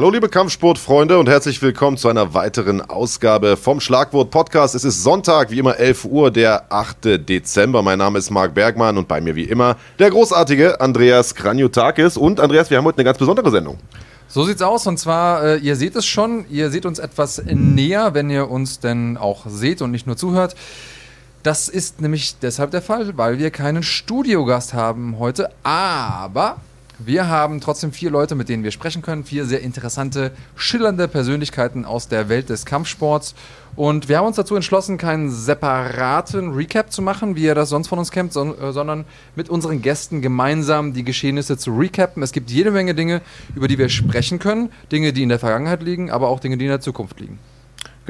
Hallo liebe Kampfsportfreunde und herzlich willkommen zu einer weiteren Ausgabe vom Schlagwort Podcast. Es ist Sonntag, wie immer 11 Uhr, der 8. Dezember. Mein Name ist Marc Bergmann und bei mir wie immer der großartige Andreas Kranjotakis. Und Andreas, wir haben heute eine ganz besondere Sendung. So sieht's aus und zwar, äh, ihr seht es schon, ihr seht uns etwas näher, wenn ihr uns denn auch seht und nicht nur zuhört. Das ist nämlich deshalb der Fall, weil wir keinen Studiogast haben heute, aber wir haben trotzdem vier Leute, mit denen wir sprechen können. Vier sehr interessante, schillernde Persönlichkeiten aus der Welt des Kampfsports. Und wir haben uns dazu entschlossen, keinen separaten Recap zu machen, wie ihr das sonst von uns kennt, äh, sondern mit unseren Gästen gemeinsam die Geschehnisse zu recappen. Es gibt jede Menge Dinge, über die wir sprechen können. Dinge, die in der Vergangenheit liegen, aber auch Dinge, die in der Zukunft liegen.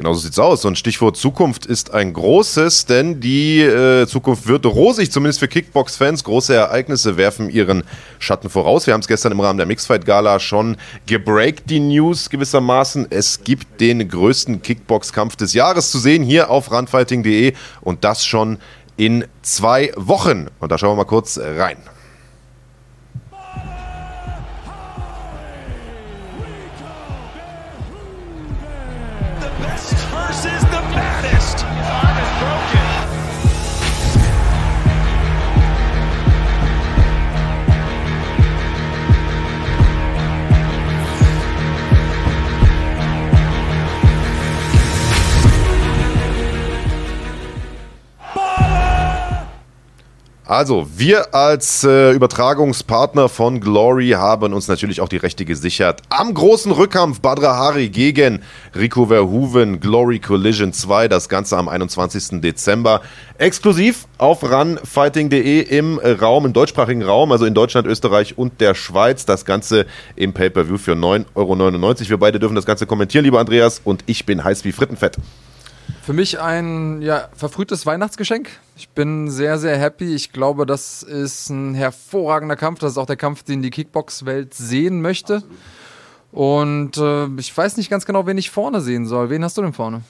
Genau so sieht's aus. Und Stichwort Zukunft ist ein großes, denn die äh, Zukunft wird rosig, zumindest für Kickbox-Fans. Große Ereignisse werfen ihren Schatten voraus. Wir haben es gestern im Rahmen der Mixfight-Gala schon gebreakt, die News gewissermaßen. Es gibt den größten Kickbox-Kampf des Jahres zu sehen hier auf randfighting.de und das schon in zwei Wochen. Und da schauen wir mal kurz rein. Also, wir als äh, Übertragungspartner von Glory haben uns natürlich auch die Rechte gesichert. Am großen Rückkampf Badra Hari gegen Rico Verhoeven, Glory Collision 2, das Ganze am 21. Dezember. Exklusiv auf runfighting.de im Raum, im deutschsprachigen Raum, also in Deutschland, Österreich und der Schweiz. Das Ganze im Pay-Per-View für 9,99 Euro. Wir beide dürfen das Ganze kommentieren, lieber Andreas, und ich bin heiß wie Frittenfett. Für mich ein ja, verfrühtes Weihnachtsgeschenk. Ich bin sehr, sehr happy. Ich glaube, das ist ein hervorragender Kampf. Das ist auch der Kampf, den die Kickbox-Welt sehen möchte. Absolut. Und äh, ich weiß nicht ganz genau, wen ich vorne sehen soll. Wen hast du denn vorne?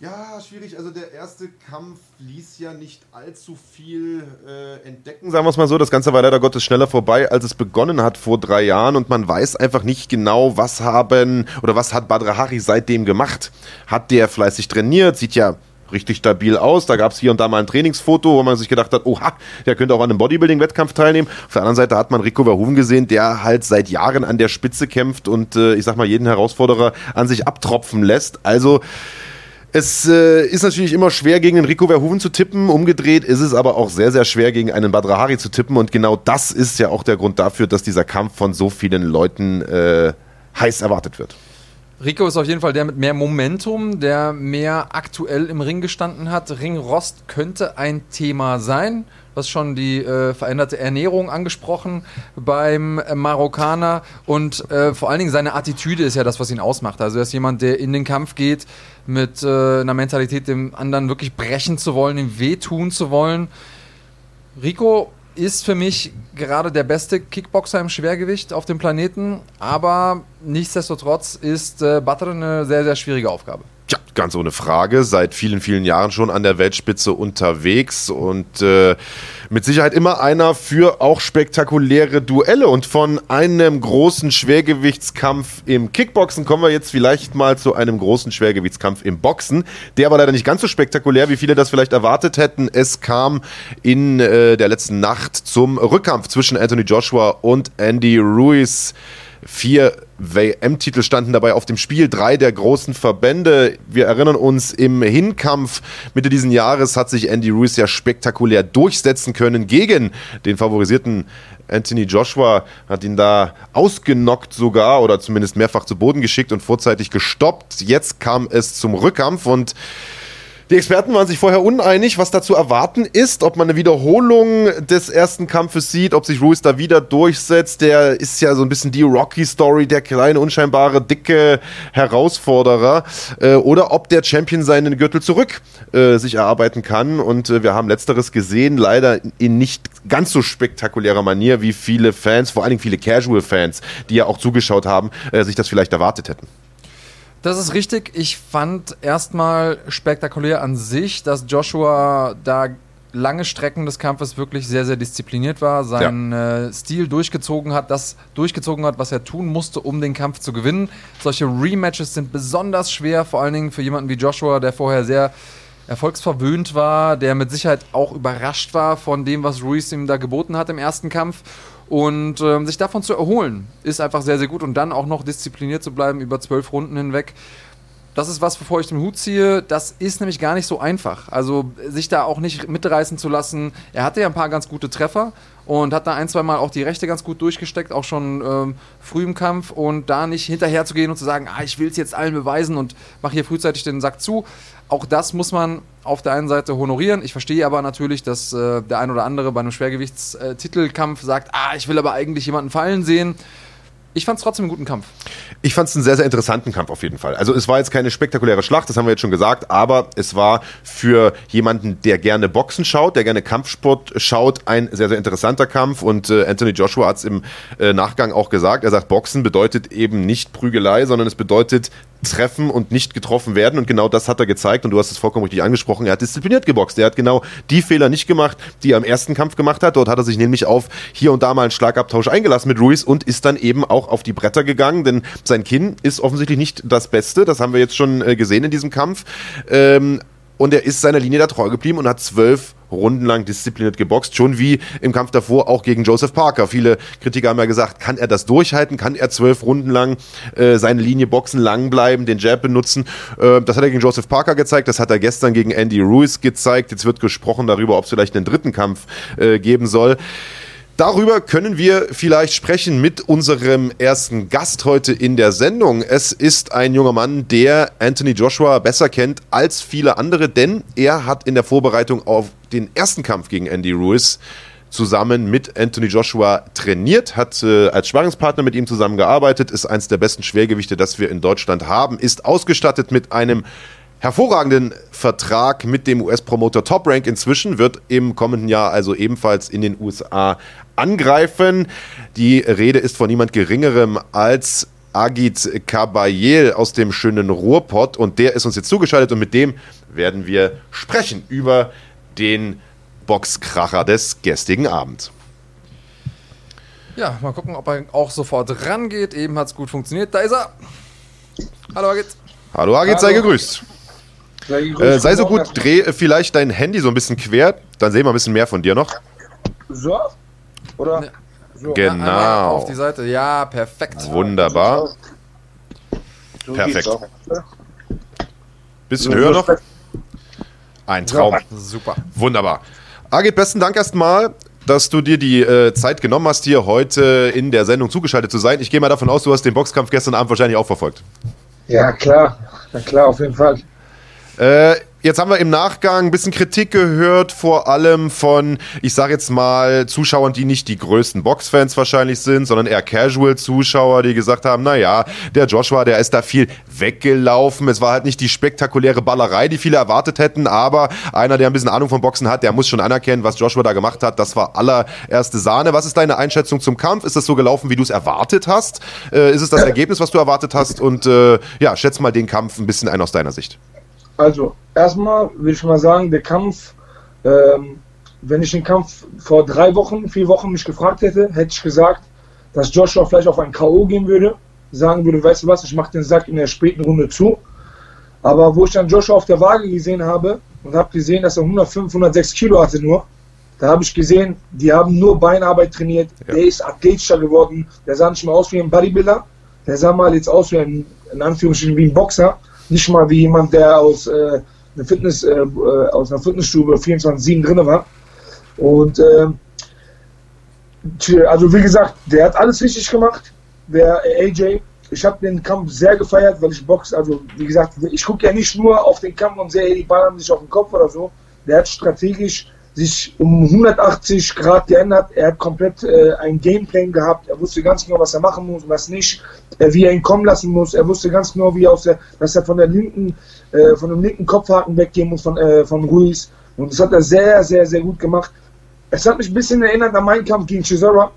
Ja, schwierig. Also der erste Kampf ließ ja nicht allzu viel äh, entdecken, sagen wir es mal so. Das Ganze war leider Gottes schneller vorbei, als es begonnen hat vor drei Jahren und man weiß einfach nicht genau, was haben oder was hat Badr Hari seitdem gemacht. Hat der fleißig trainiert? Sieht ja richtig stabil aus. Da gab es hier und da mal ein Trainingsfoto, wo man sich gedacht hat, oha, der könnte auch an einem Bodybuilding-Wettkampf teilnehmen. Auf der anderen Seite hat man Rico Verhoeven gesehen, der halt seit Jahren an der Spitze kämpft und äh, ich sag mal jeden Herausforderer an sich abtropfen lässt. Also es äh, ist natürlich immer schwer, gegen den Rico Verhoeven zu tippen. Umgedreht ist es aber auch sehr, sehr schwer, gegen einen Badrahari zu tippen. Und genau das ist ja auch der Grund dafür, dass dieser Kampf von so vielen Leuten äh, heiß erwartet wird. Rico ist auf jeden Fall der mit mehr Momentum, der mehr aktuell im Ring gestanden hat. Ringrost könnte ein Thema sein hast schon die äh, veränderte Ernährung angesprochen beim Marokkaner und äh, vor allen Dingen seine Attitüde ist ja das, was ihn ausmacht. Also er ist jemand, der in den Kampf geht mit äh, einer Mentalität, dem anderen wirklich brechen zu wollen, ihm wehtun zu wollen. Rico ist für mich gerade der beste Kickboxer im Schwergewicht auf dem Planeten, aber nichtsdestotrotz ist äh, Butter eine sehr, sehr schwierige Aufgabe. Tja, ganz ohne Frage. Seit vielen, vielen Jahren schon an der Weltspitze unterwegs und äh, mit Sicherheit immer einer für auch spektakuläre Duelle. Und von einem großen Schwergewichtskampf im Kickboxen kommen wir jetzt vielleicht mal zu einem großen Schwergewichtskampf im Boxen. Der war leider nicht ganz so spektakulär, wie viele das vielleicht erwartet hätten. Es kam in äh, der letzten Nacht zum Rückkampf zwischen Anthony Joshua und Andy Ruiz. Vier WM-Titel standen dabei auf dem Spiel, drei der großen Verbände. Wir erinnern uns, im Hinkampf Mitte diesen Jahres hat sich Andy Ruiz ja spektakulär durchsetzen können gegen den favorisierten Anthony Joshua, hat ihn da ausgenockt sogar oder zumindest mehrfach zu Boden geschickt und vorzeitig gestoppt. Jetzt kam es zum Rückkampf und die Experten waren sich vorher uneinig, was da zu erwarten ist, ob man eine Wiederholung des ersten Kampfes sieht, ob sich Ruiz da wieder durchsetzt. Der ist ja so ein bisschen die Rocky-Story, der kleine, unscheinbare, dicke Herausforderer. Äh, oder ob der Champion seinen Gürtel zurück äh, sich erarbeiten kann. Und äh, wir haben letzteres gesehen, leider in nicht ganz so spektakulärer Manier, wie viele Fans, vor allen Dingen viele Casual-Fans, die ja auch zugeschaut haben, äh, sich das vielleicht erwartet hätten. Das ist richtig. Ich fand erstmal spektakulär an sich, dass Joshua da lange Strecken des Kampfes wirklich sehr, sehr diszipliniert war, seinen ja. äh, Stil durchgezogen hat, das durchgezogen hat, was er tun musste, um den Kampf zu gewinnen. Solche Rematches sind besonders schwer, vor allen Dingen für jemanden wie Joshua, der vorher sehr erfolgsverwöhnt war, der mit Sicherheit auch überrascht war von dem, was Ruiz ihm da geboten hat im ersten Kampf. Und ähm, sich davon zu erholen, ist einfach sehr, sehr gut. Und dann auch noch diszipliniert zu bleiben über zwölf Runden hinweg. Das ist was, bevor ich den Hut ziehe. Das ist nämlich gar nicht so einfach. Also sich da auch nicht mitreißen zu lassen. Er hatte ja ein paar ganz gute Treffer und hat da ein, zwei Mal auch die Rechte ganz gut durchgesteckt, auch schon ähm, früh im Kampf. Und da nicht hinterher zu gehen und zu sagen, ah, ich will es jetzt allen beweisen und mache hier frühzeitig den Sack zu. Auch das muss man auf der einen Seite honorieren. Ich verstehe aber natürlich, dass äh, der ein oder andere bei einem Schwergewichtstitelkampf sagt, ah, ich will aber eigentlich jemanden fallen sehen. Ich fand es trotzdem einen guten Kampf. Ich fand es einen sehr, sehr interessanten Kampf auf jeden Fall. Also es war jetzt keine spektakuläre Schlacht, das haben wir jetzt schon gesagt, aber es war für jemanden, der gerne Boxen schaut, der gerne Kampfsport schaut, ein sehr, sehr interessanter Kampf. Und äh, Anthony Joshua hat es im äh, Nachgang auch gesagt. Er sagt, Boxen bedeutet eben nicht Prügelei, sondern es bedeutet treffen und nicht getroffen werden. Und genau das hat er gezeigt. Und du hast es vollkommen richtig angesprochen. Er hat diszipliniert geboxt. Er hat genau die Fehler nicht gemacht, die er im ersten Kampf gemacht hat. Dort hat er sich nämlich auf hier und da mal einen Schlagabtausch eingelassen mit Ruiz und ist dann eben auch auf die Bretter gegangen, denn sein Kinn ist offensichtlich nicht das Beste. Das haben wir jetzt schon äh, gesehen in diesem Kampf. Ähm, und er ist seiner Linie da treu geblieben und hat zwölf Runden lang diszipliniert geboxt, schon wie im Kampf davor auch gegen Joseph Parker. Viele Kritiker haben ja gesagt, kann er das durchhalten? Kann er zwölf Runden lang äh, seine Linie boxen, lang bleiben, den Jab benutzen? Äh, das hat er gegen Joseph Parker gezeigt, das hat er gestern gegen Andy Ruiz gezeigt. Jetzt wird gesprochen darüber, ob es vielleicht einen dritten Kampf äh, geben soll. Darüber können wir vielleicht sprechen mit unserem ersten Gast heute in der Sendung. Es ist ein junger Mann, der Anthony Joshua besser kennt als viele andere, denn er hat in der Vorbereitung auf den ersten Kampf gegen Andy Ruiz zusammen mit Anthony Joshua trainiert, hat äh, als Sparringspartner mit ihm zusammengearbeitet, ist eins der besten Schwergewichte, das wir in Deutschland haben, ist ausgestattet mit einem hervorragenden Vertrag mit dem US-Promoter Top Rank inzwischen, wird im kommenden Jahr also ebenfalls in den USA angreifen. Die Rede ist von niemand Geringerem als Agit Kabayel aus dem schönen Ruhrpott und der ist uns jetzt zugeschaltet und mit dem werden wir sprechen über den Boxkracher des gestrigen Abends. Ja, mal gucken, ob er auch sofort rangeht. Eben hat es gut funktioniert. Da ist er. Hallo Agit. Hallo Agit, sei gegrüßt. Äh, sei so gut, dreh vielleicht dein Handy so ein bisschen quer, dann sehen wir ein bisschen mehr von dir noch. So? Oder? So. Genau. Auf die Seite, ja, perfekt. Wunderbar. So perfekt. Bisschen so, höher noch. Ein Traum. Super. Wunderbar. Agit, besten Dank erstmal dass du dir die äh, Zeit genommen hast, hier heute in der Sendung zugeschaltet zu sein. Ich gehe mal davon aus, du hast den Boxkampf gestern Abend wahrscheinlich auch verfolgt. Ja, klar. Na klar, auf jeden Fall. Äh, Jetzt haben wir im Nachgang ein bisschen Kritik gehört, vor allem von, ich sage jetzt mal, Zuschauern, die nicht die größten Boxfans wahrscheinlich sind, sondern eher Casual-Zuschauer, die gesagt haben, naja, der Joshua, der ist da viel weggelaufen. Es war halt nicht die spektakuläre Ballerei, die viele erwartet hätten, aber einer, der ein bisschen Ahnung vom Boxen hat, der muss schon anerkennen, was Joshua da gemacht hat. Das war allererste Sahne. Was ist deine Einschätzung zum Kampf? Ist das so gelaufen, wie du es erwartet hast? Äh, ist es das Ergebnis, was du erwartet hast? Und äh, ja, schätze mal den Kampf ein bisschen ein aus deiner Sicht. Also, erstmal will ich mal sagen, der Kampf, ähm, wenn ich den Kampf vor drei Wochen, vier Wochen mich gefragt hätte, hätte ich gesagt, dass Joshua vielleicht auf ein K.O. gehen würde, sagen würde, weißt du was, ich mache den Sack in der späten Runde zu. Aber wo ich dann Joshua auf der Waage gesehen habe und habe gesehen, dass er 105, 106 Kilo hatte nur, da habe ich gesehen, die haben nur Beinarbeit trainiert. Ja. Der ist athletischer geworden. Der sah nicht mehr aus wie ein Bodybuilder. Der sah mal jetzt aus wie ein, in Anführungsstrichen, wie ein Boxer nicht mal wie jemand, der aus, äh, einer, Fitness, äh, äh aus einer Fitnessstube 24-7 drin war. Und äh, also wie gesagt, der hat alles richtig gemacht, der AJ. Ich habe den Kampf sehr gefeiert, weil ich Box, also wie gesagt, ich gucke ja nicht nur auf den Kampf und sehe, die Ball haben sich auf den Kopf oder so. Der hat strategisch sich um 180 Grad geändert. Er hat komplett äh, ein Gameplan gehabt. Er wusste ganz genau, was er machen muss, was nicht, äh, wie er ihn kommen lassen muss. Er wusste ganz genau, wie er aus der, dass er von der linken, äh, von dem linken Kopfhaken weggehen muss von, äh, von Ruiz. Und das hat er sehr, sehr, sehr gut gemacht. Es hat mich ein bisschen erinnert an meinen Kampf gegen Chisora,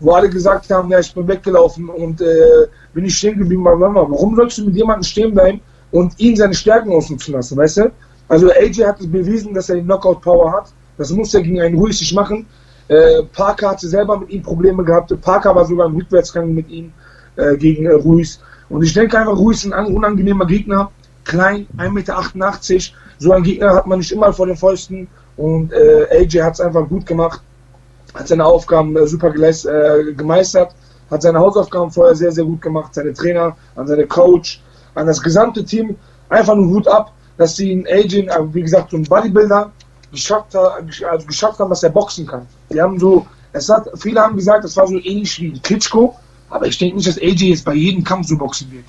wo alle gesagt haben, ja, ich bin weggelaufen und äh, bin ich stehen geblieben. Warum sollst du mit jemandem stehen bleiben und ihn seine Stärken ausnutzen lassen, weißt du? Also AJ hat es bewiesen, dass er die Knockout-Power hat Das muss er gegen einen Ruiz nicht machen. Äh, Parker hatte selber mit ihm Probleme gehabt. Parker war sogar im Rückwärtsgang mit ihm äh, gegen äh, Ruiz. Und ich denke einfach, Ruiz ist ein unangenehmer Gegner. Klein, 1,88 Meter. So ein Gegner hat man nicht immer vor den Fäusten. Und äh, AJ hat es einfach gut gemacht. Hat seine Aufgaben äh, super äh, gemeistert. Hat seine Hausaufgaben vorher sehr, sehr gut gemacht. Seine Trainer, an seine Coach, an das gesamte Team. Einfach nur Hut ab, dass sie in AJ, wie gesagt, so ein Bodybuilder, geschafft, also geschafft haben, dass er boxen kann. Die haben so, es hat, viele haben gesagt, das war so ähnlich wie Klitschko, aber ich denke nicht, dass AJ jetzt bei jedem Kampf so boxen wird.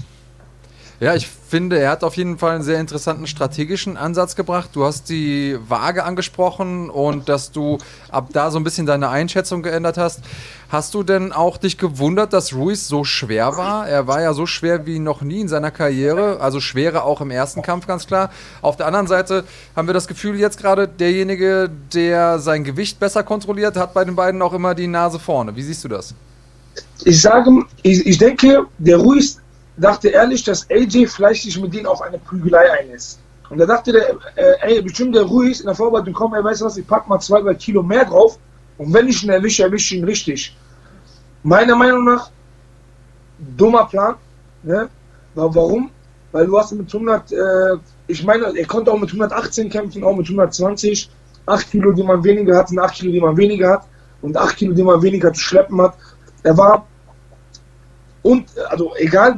Ja, ich finde, er hat auf jeden Fall einen sehr interessanten strategischen Ansatz gebracht. Du hast die Waage angesprochen und dass du ab da so ein bisschen deine Einschätzung geändert hast. Hast du denn auch dich gewundert, dass Ruiz so schwer war? Er war ja so schwer wie noch nie in seiner Karriere, also schwerer auch im ersten Kampf, ganz klar. Auf der anderen Seite haben wir das Gefühl, jetzt gerade derjenige, der sein Gewicht besser kontrolliert, hat bei den beiden auch immer die Nase vorne. Wie siehst du das? Ich sage, ich, ich denke, der Ruiz dachte ehrlich, dass AJ vielleicht sich mit denen auf eine Prügelei einlässt. Und da dachte der, äh, ey, bestimmt der Ruiz in der Vorbereitung, komm, ey, weißt du was, ich pack mal zwei, drei Kilo mehr drauf und wenn ich ihn erwische, erwische ich ihn richtig. Meiner Meinung nach, dummer Plan, ne? Warum? Weil du hast mit 100, äh, ich meine, er konnte auch mit 118 kämpfen, auch mit 120. 8 Kilo, die man weniger hat, sind 8 Kilo, die man weniger hat. Und 8 Kilo, die man weniger zu schleppen hat. Er war und, also egal,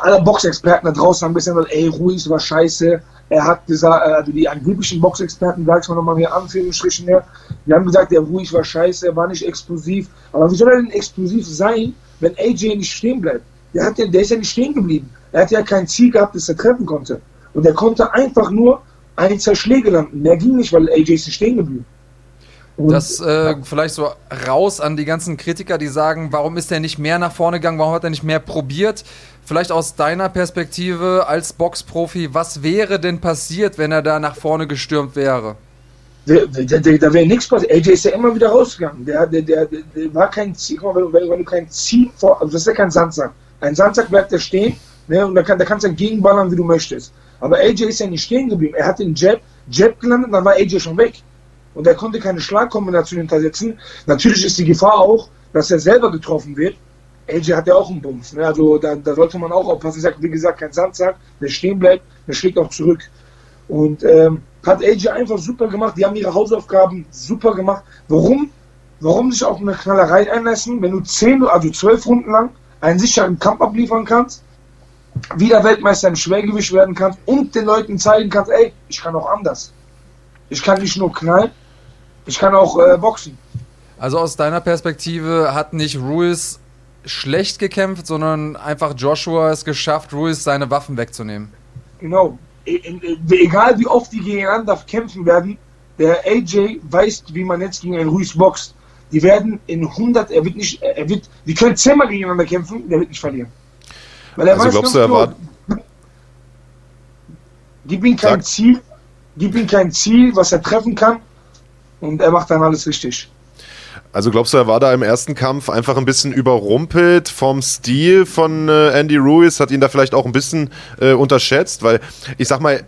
alle Boxexperten da draußen haben gesagt, ey, Ruiz war scheiße. Er hat gesagt, also die angeblichen Boxexperten, sag ich mal nochmal hier Anführungsstrichen her, die haben gesagt, der Ruiz war scheiße, er war nicht explosiv. Aber wie soll er denn explosiv sein, wenn AJ nicht stehen bleibt? Der, hat der ist ja nicht stehen geblieben. Er hat ja kein Ziel gehabt, das er treffen konnte. Und er konnte einfach nur ein, zwei Schläge landen. Mehr ging nicht, weil AJ ist nicht stehen geblieben. Das äh, vielleicht so raus an die ganzen Kritiker, die sagen, warum ist er nicht mehr nach vorne gegangen, warum hat er nicht mehr probiert? Vielleicht aus deiner Perspektive als Boxprofi, was wäre denn passiert, wenn er da nach vorne gestürmt wäre? Da, da, da wäre nichts passiert. AJ ist ja immer wieder rausgegangen. Der, der, der, der war kein Ziel, wenn, wenn du kein Ziel vor, also das ist ja kein Sandsack. Ein Sandsack bleibt da stehen ne, und da, kann, da kannst du entgegenballern, wie du möchtest. Aber AJ ist ja nicht stehen geblieben. Er hat den Jab, Jab gelandet, dann war AJ schon weg und er konnte keine Schlagkombination hintersetzen. Natürlich ist die Gefahr auch, dass er selber getroffen wird. AJ hat ja auch einen Bums. Ne? Also da, da, sollte man auch aufpassen. Sage, wie gesagt, kein Sandsack, der stehen bleibt, der schlägt auch zurück. Und ähm, hat AJ einfach super gemacht. Die haben ihre Hausaufgaben super gemacht. Warum? Warum sich auf eine Knallerei einlassen, wenn du zehn, also zwölf Runden lang einen sicheren Kampf abliefern kannst, wieder Weltmeister im Schwergewicht werden kannst und den Leuten zeigen kannst, ey, ich kann auch anders. Ich kann nicht nur knallen, ich kann auch äh, boxen. Also aus deiner Perspektive hat nicht Ruiz schlecht gekämpft, sondern einfach Joshua es geschafft, Ruiz seine Waffen wegzunehmen. Genau. E, e, egal wie oft die gegeneinander kämpfen werden, der AJ weiß, wie man jetzt gegen einen Ruiz boxt. Die werden in 100, er wird nicht, er wird, die können zehnmal gegeneinander kämpfen, der wird nicht verlieren. Weil er also weiß glaubst du, er war... Gib ihm kein Sag. Ziel, gib ihm kein Ziel, was er treffen kann, und er macht dann alles richtig. Also glaubst du, er war da im ersten Kampf einfach ein bisschen überrumpelt vom Stil von äh, Andy Ruiz, hat ihn da vielleicht auch ein bisschen äh, unterschätzt, weil ich sag mal,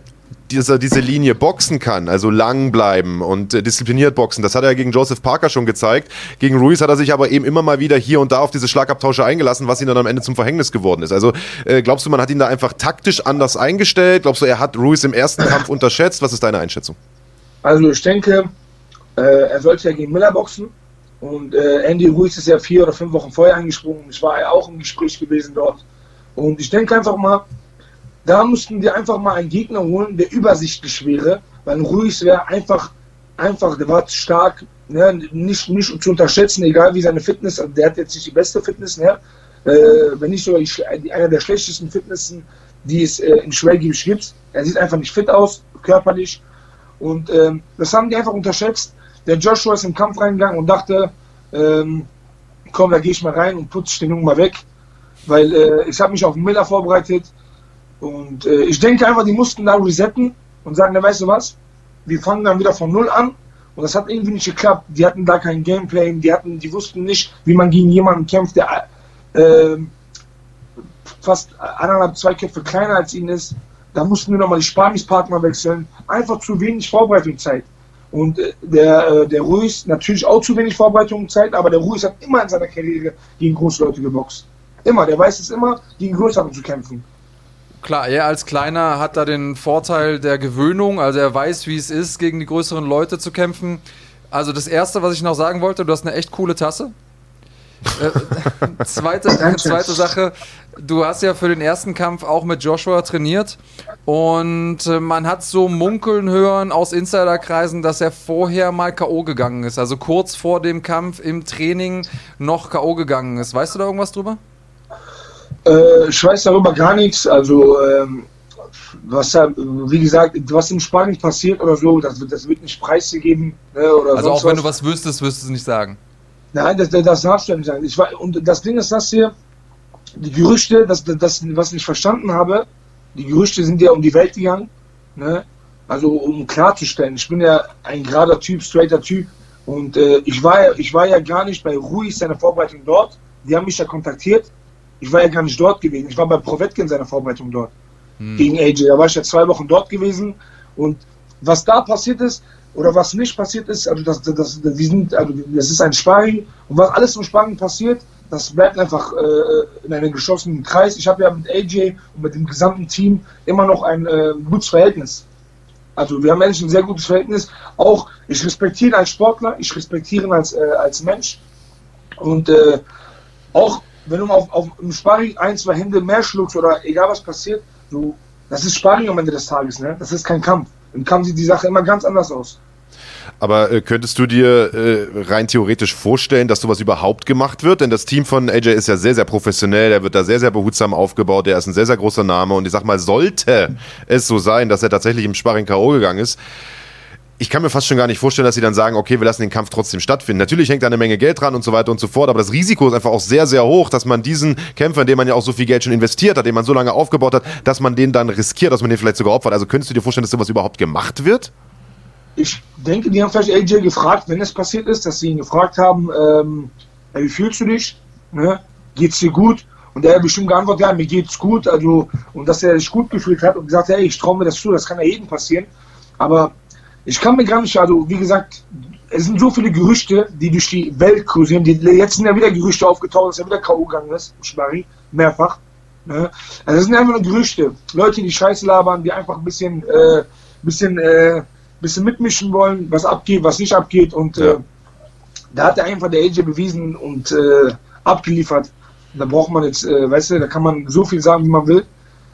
diese, diese Linie boxen kann, also lang bleiben und äh, diszipliniert boxen. Das hat er gegen Joseph Parker schon gezeigt. Gegen Ruiz hat er sich aber eben immer mal wieder hier und da auf diese Schlagabtausche eingelassen, was ihn dann am Ende zum Verhängnis geworden ist. Also äh, glaubst du, man hat ihn da einfach taktisch anders eingestellt? Glaubst du, er hat Ruiz im ersten Kampf unterschätzt? Was ist deine Einschätzung? Also ich denke, er sollte ja gegen Miller boxen. Und äh, Andy Ruiz ist ja vier oder fünf Wochen vorher eingesprungen. Ich war ja auch im Gespräch gewesen dort. Und ich denke einfach mal, da mussten wir einfach mal einen Gegner holen, der übersichtlich wäre. Weil Ruiz wäre einfach, einfach, der war stark, ne, nicht, nicht zu unterschätzen, egal wie seine Fitness, also der hat jetzt nicht die beste Fitness, ne, äh, wenn nicht sogar die, einer der schlechtesten Fitnessen, die es äh, im Schwergewicht gibt. Er sieht einfach nicht fit aus, körperlich. Und ähm, das haben die einfach unterschätzt. Der Joshua ist im Kampf reingegangen und dachte, ähm, komm, da gehe ich mal rein und putze den Jungen mal weg. Weil äh, ich habe mich auf Miller vorbereitet. Und äh, ich denke einfach, die mussten da resetten und sagen, na, weißt du was, wir fangen dann wieder von Null an. Und das hat irgendwie nicht geklappt. Die hatten da kein Gameplay, die hatten, die wussten nicht, wie man gegen jemanden kämpft, der äh, fast eineinhalb, zwei Köpfe kleiner als ihn ist. Da mussten wir nochmal die Sparingspartner wechseln. Einfach zu wenig Vorbereitungszeit. Und äh, der, äh, der Ruiz natürlich auch zu wenig Vorbereitungszeit, aber der Ruiz hat immer in seiner Karriere gegen große Leute geboxt. Immer, der weiß es immer, gegen Größere zu kämpfen. Klar, er als Kleiner hat da den Vorteil der Gewöhnung, also er weiß, wie es ist, gegen die größeren Leute zu kämpfen. Also das Erste, was ich noch sagen wollte, du hast eine echt coole Tasse. Äh, zweite, zweite Sache, du hast ja für den ersten Kampf auch mit Joshua trainiert und äh, man hat so munkeln hören aus Insiderkreisen, dass er vorher mal K.O. gegangen ist, also kurz vor dem Kampf im Training noch K.O. gegangen ist. Weißt du da irgendwas drüber? Äh, ich weiß darüber gar nichts. Also, ähm, was wie gesagt, was im Spanien passiert oder so, das, das wird nicht preisgegeben. Ne, also auch wenn was. du was wüsstest, wirst du es nicht sagen. Nein, das, das darfst du nicht sagen. Ich, und das Ding ist das hier, die Gerüchte, das, das, was ich verstanden habe, die Gerüchte sind ja um die Welt gegangen. Ne? Also um klarzustellen, ich bin ja ein gerader Typ, straighter Typ. Und äh, ich, war ja, ich war ja gar nicht bei Ruiz seiner Vorbereitung dort. Die haben mich ja kontaktiert ich war ja gar nicht dort gewesen. Ich war bei Provetke in seiner Vorbereitung dort. Hm. Gegen AJ. Da war ich ja zwei Wochen dort gewesen. Und was da passiert ist, oder was nicht passiert ist, also das, das, die sind, also das ist ein Sparring. Und was alles im Sparring passiert, das bleibt einfach äh, in einem geschlossenen Kreis. Ich habe ja mit AJ und mit dem gesamten Team immer noch ein äh, gutes Verhältnis. Also wir haben eigentlich ein sehr gutes Verhältnis. Auch ich respektiere ihn als Sportler, ich respektiere ihn als, äh, als Mensch. Und äh, auch wenn du auf, auf im Sparring ein, zwei Hände mehr schluckst oder egal was passiert, du, das ist Sparring am Ende des Tages, ne? Das ist kein Kampf. Im Kampf sieht die Sache immer ganz anders aus. Aber äh, könntest du dir äh, rein theoretisch vorstellen, dass sowas überhaupt gemacht wird? Denn das Team von AJ ist ja sehr, sehr professionell, der wird da sehr, sehr behutsam aufgebaut, der ist ein sehr, sehr großer Name und ich sag mal, sollte es so sein, dass er tatsächlich im Sparring K.O. gegangen ist, ich kann mir fast schon gar nicht vorstellen, dass sie dann sagen, okay, wir lassen den Kampf trotzdem stattfinden. Natürlich hängt da eine Menge Geld dran und so weiter und so fort, aber das Risiko ist einfach auch sehr, sehr hoch, dass man diesen Kämpfer, in dem man ja auch so viel Geld schon investiert hat, den man so lange aufgebaut hat, dass man den dann riskiert, dass man den vielleicht sogar opfert. Also könntest du dir vorstellen, dass sowas überhaupt gemacht wird? Ich denke, die haben vielleicht AJ gefragt, wenn es passiert ist, dass sie ihn gefragt haben, ähm, wie fühlst du dich? Ne? Geht's dir gut? Und er hat bestimmt geantwortet, ja, mir geht's gut. Also, und dass er sich gut gefühlt hat und gesagt, hey, ich traue mir das zu, das kann ja jedem passieren. Aber ich kann mir gar nicht, also wie gesagt, es sind so viele Gerüchte, die durch die Welt kursieren. Die, jetzt sind ja wieder Gerüchte aufgetaucht, dass er wieder K.O. gegangen ist, Schmari, mehrfach. Ne? Also das sind einfach nur Gerüchte. Leute, die Scheiße labern, die einfach ein bisschen, äh, bisschen, äh, bisschen mitmischen wollen, was abgeht, was nicht abgeht. Und ja. äh, da hat er einfach der AJ bewiesen und äh, abgeliefert. Da braucht man jetzt, äh, weißt du, da kann man so viel sagen, wie man will.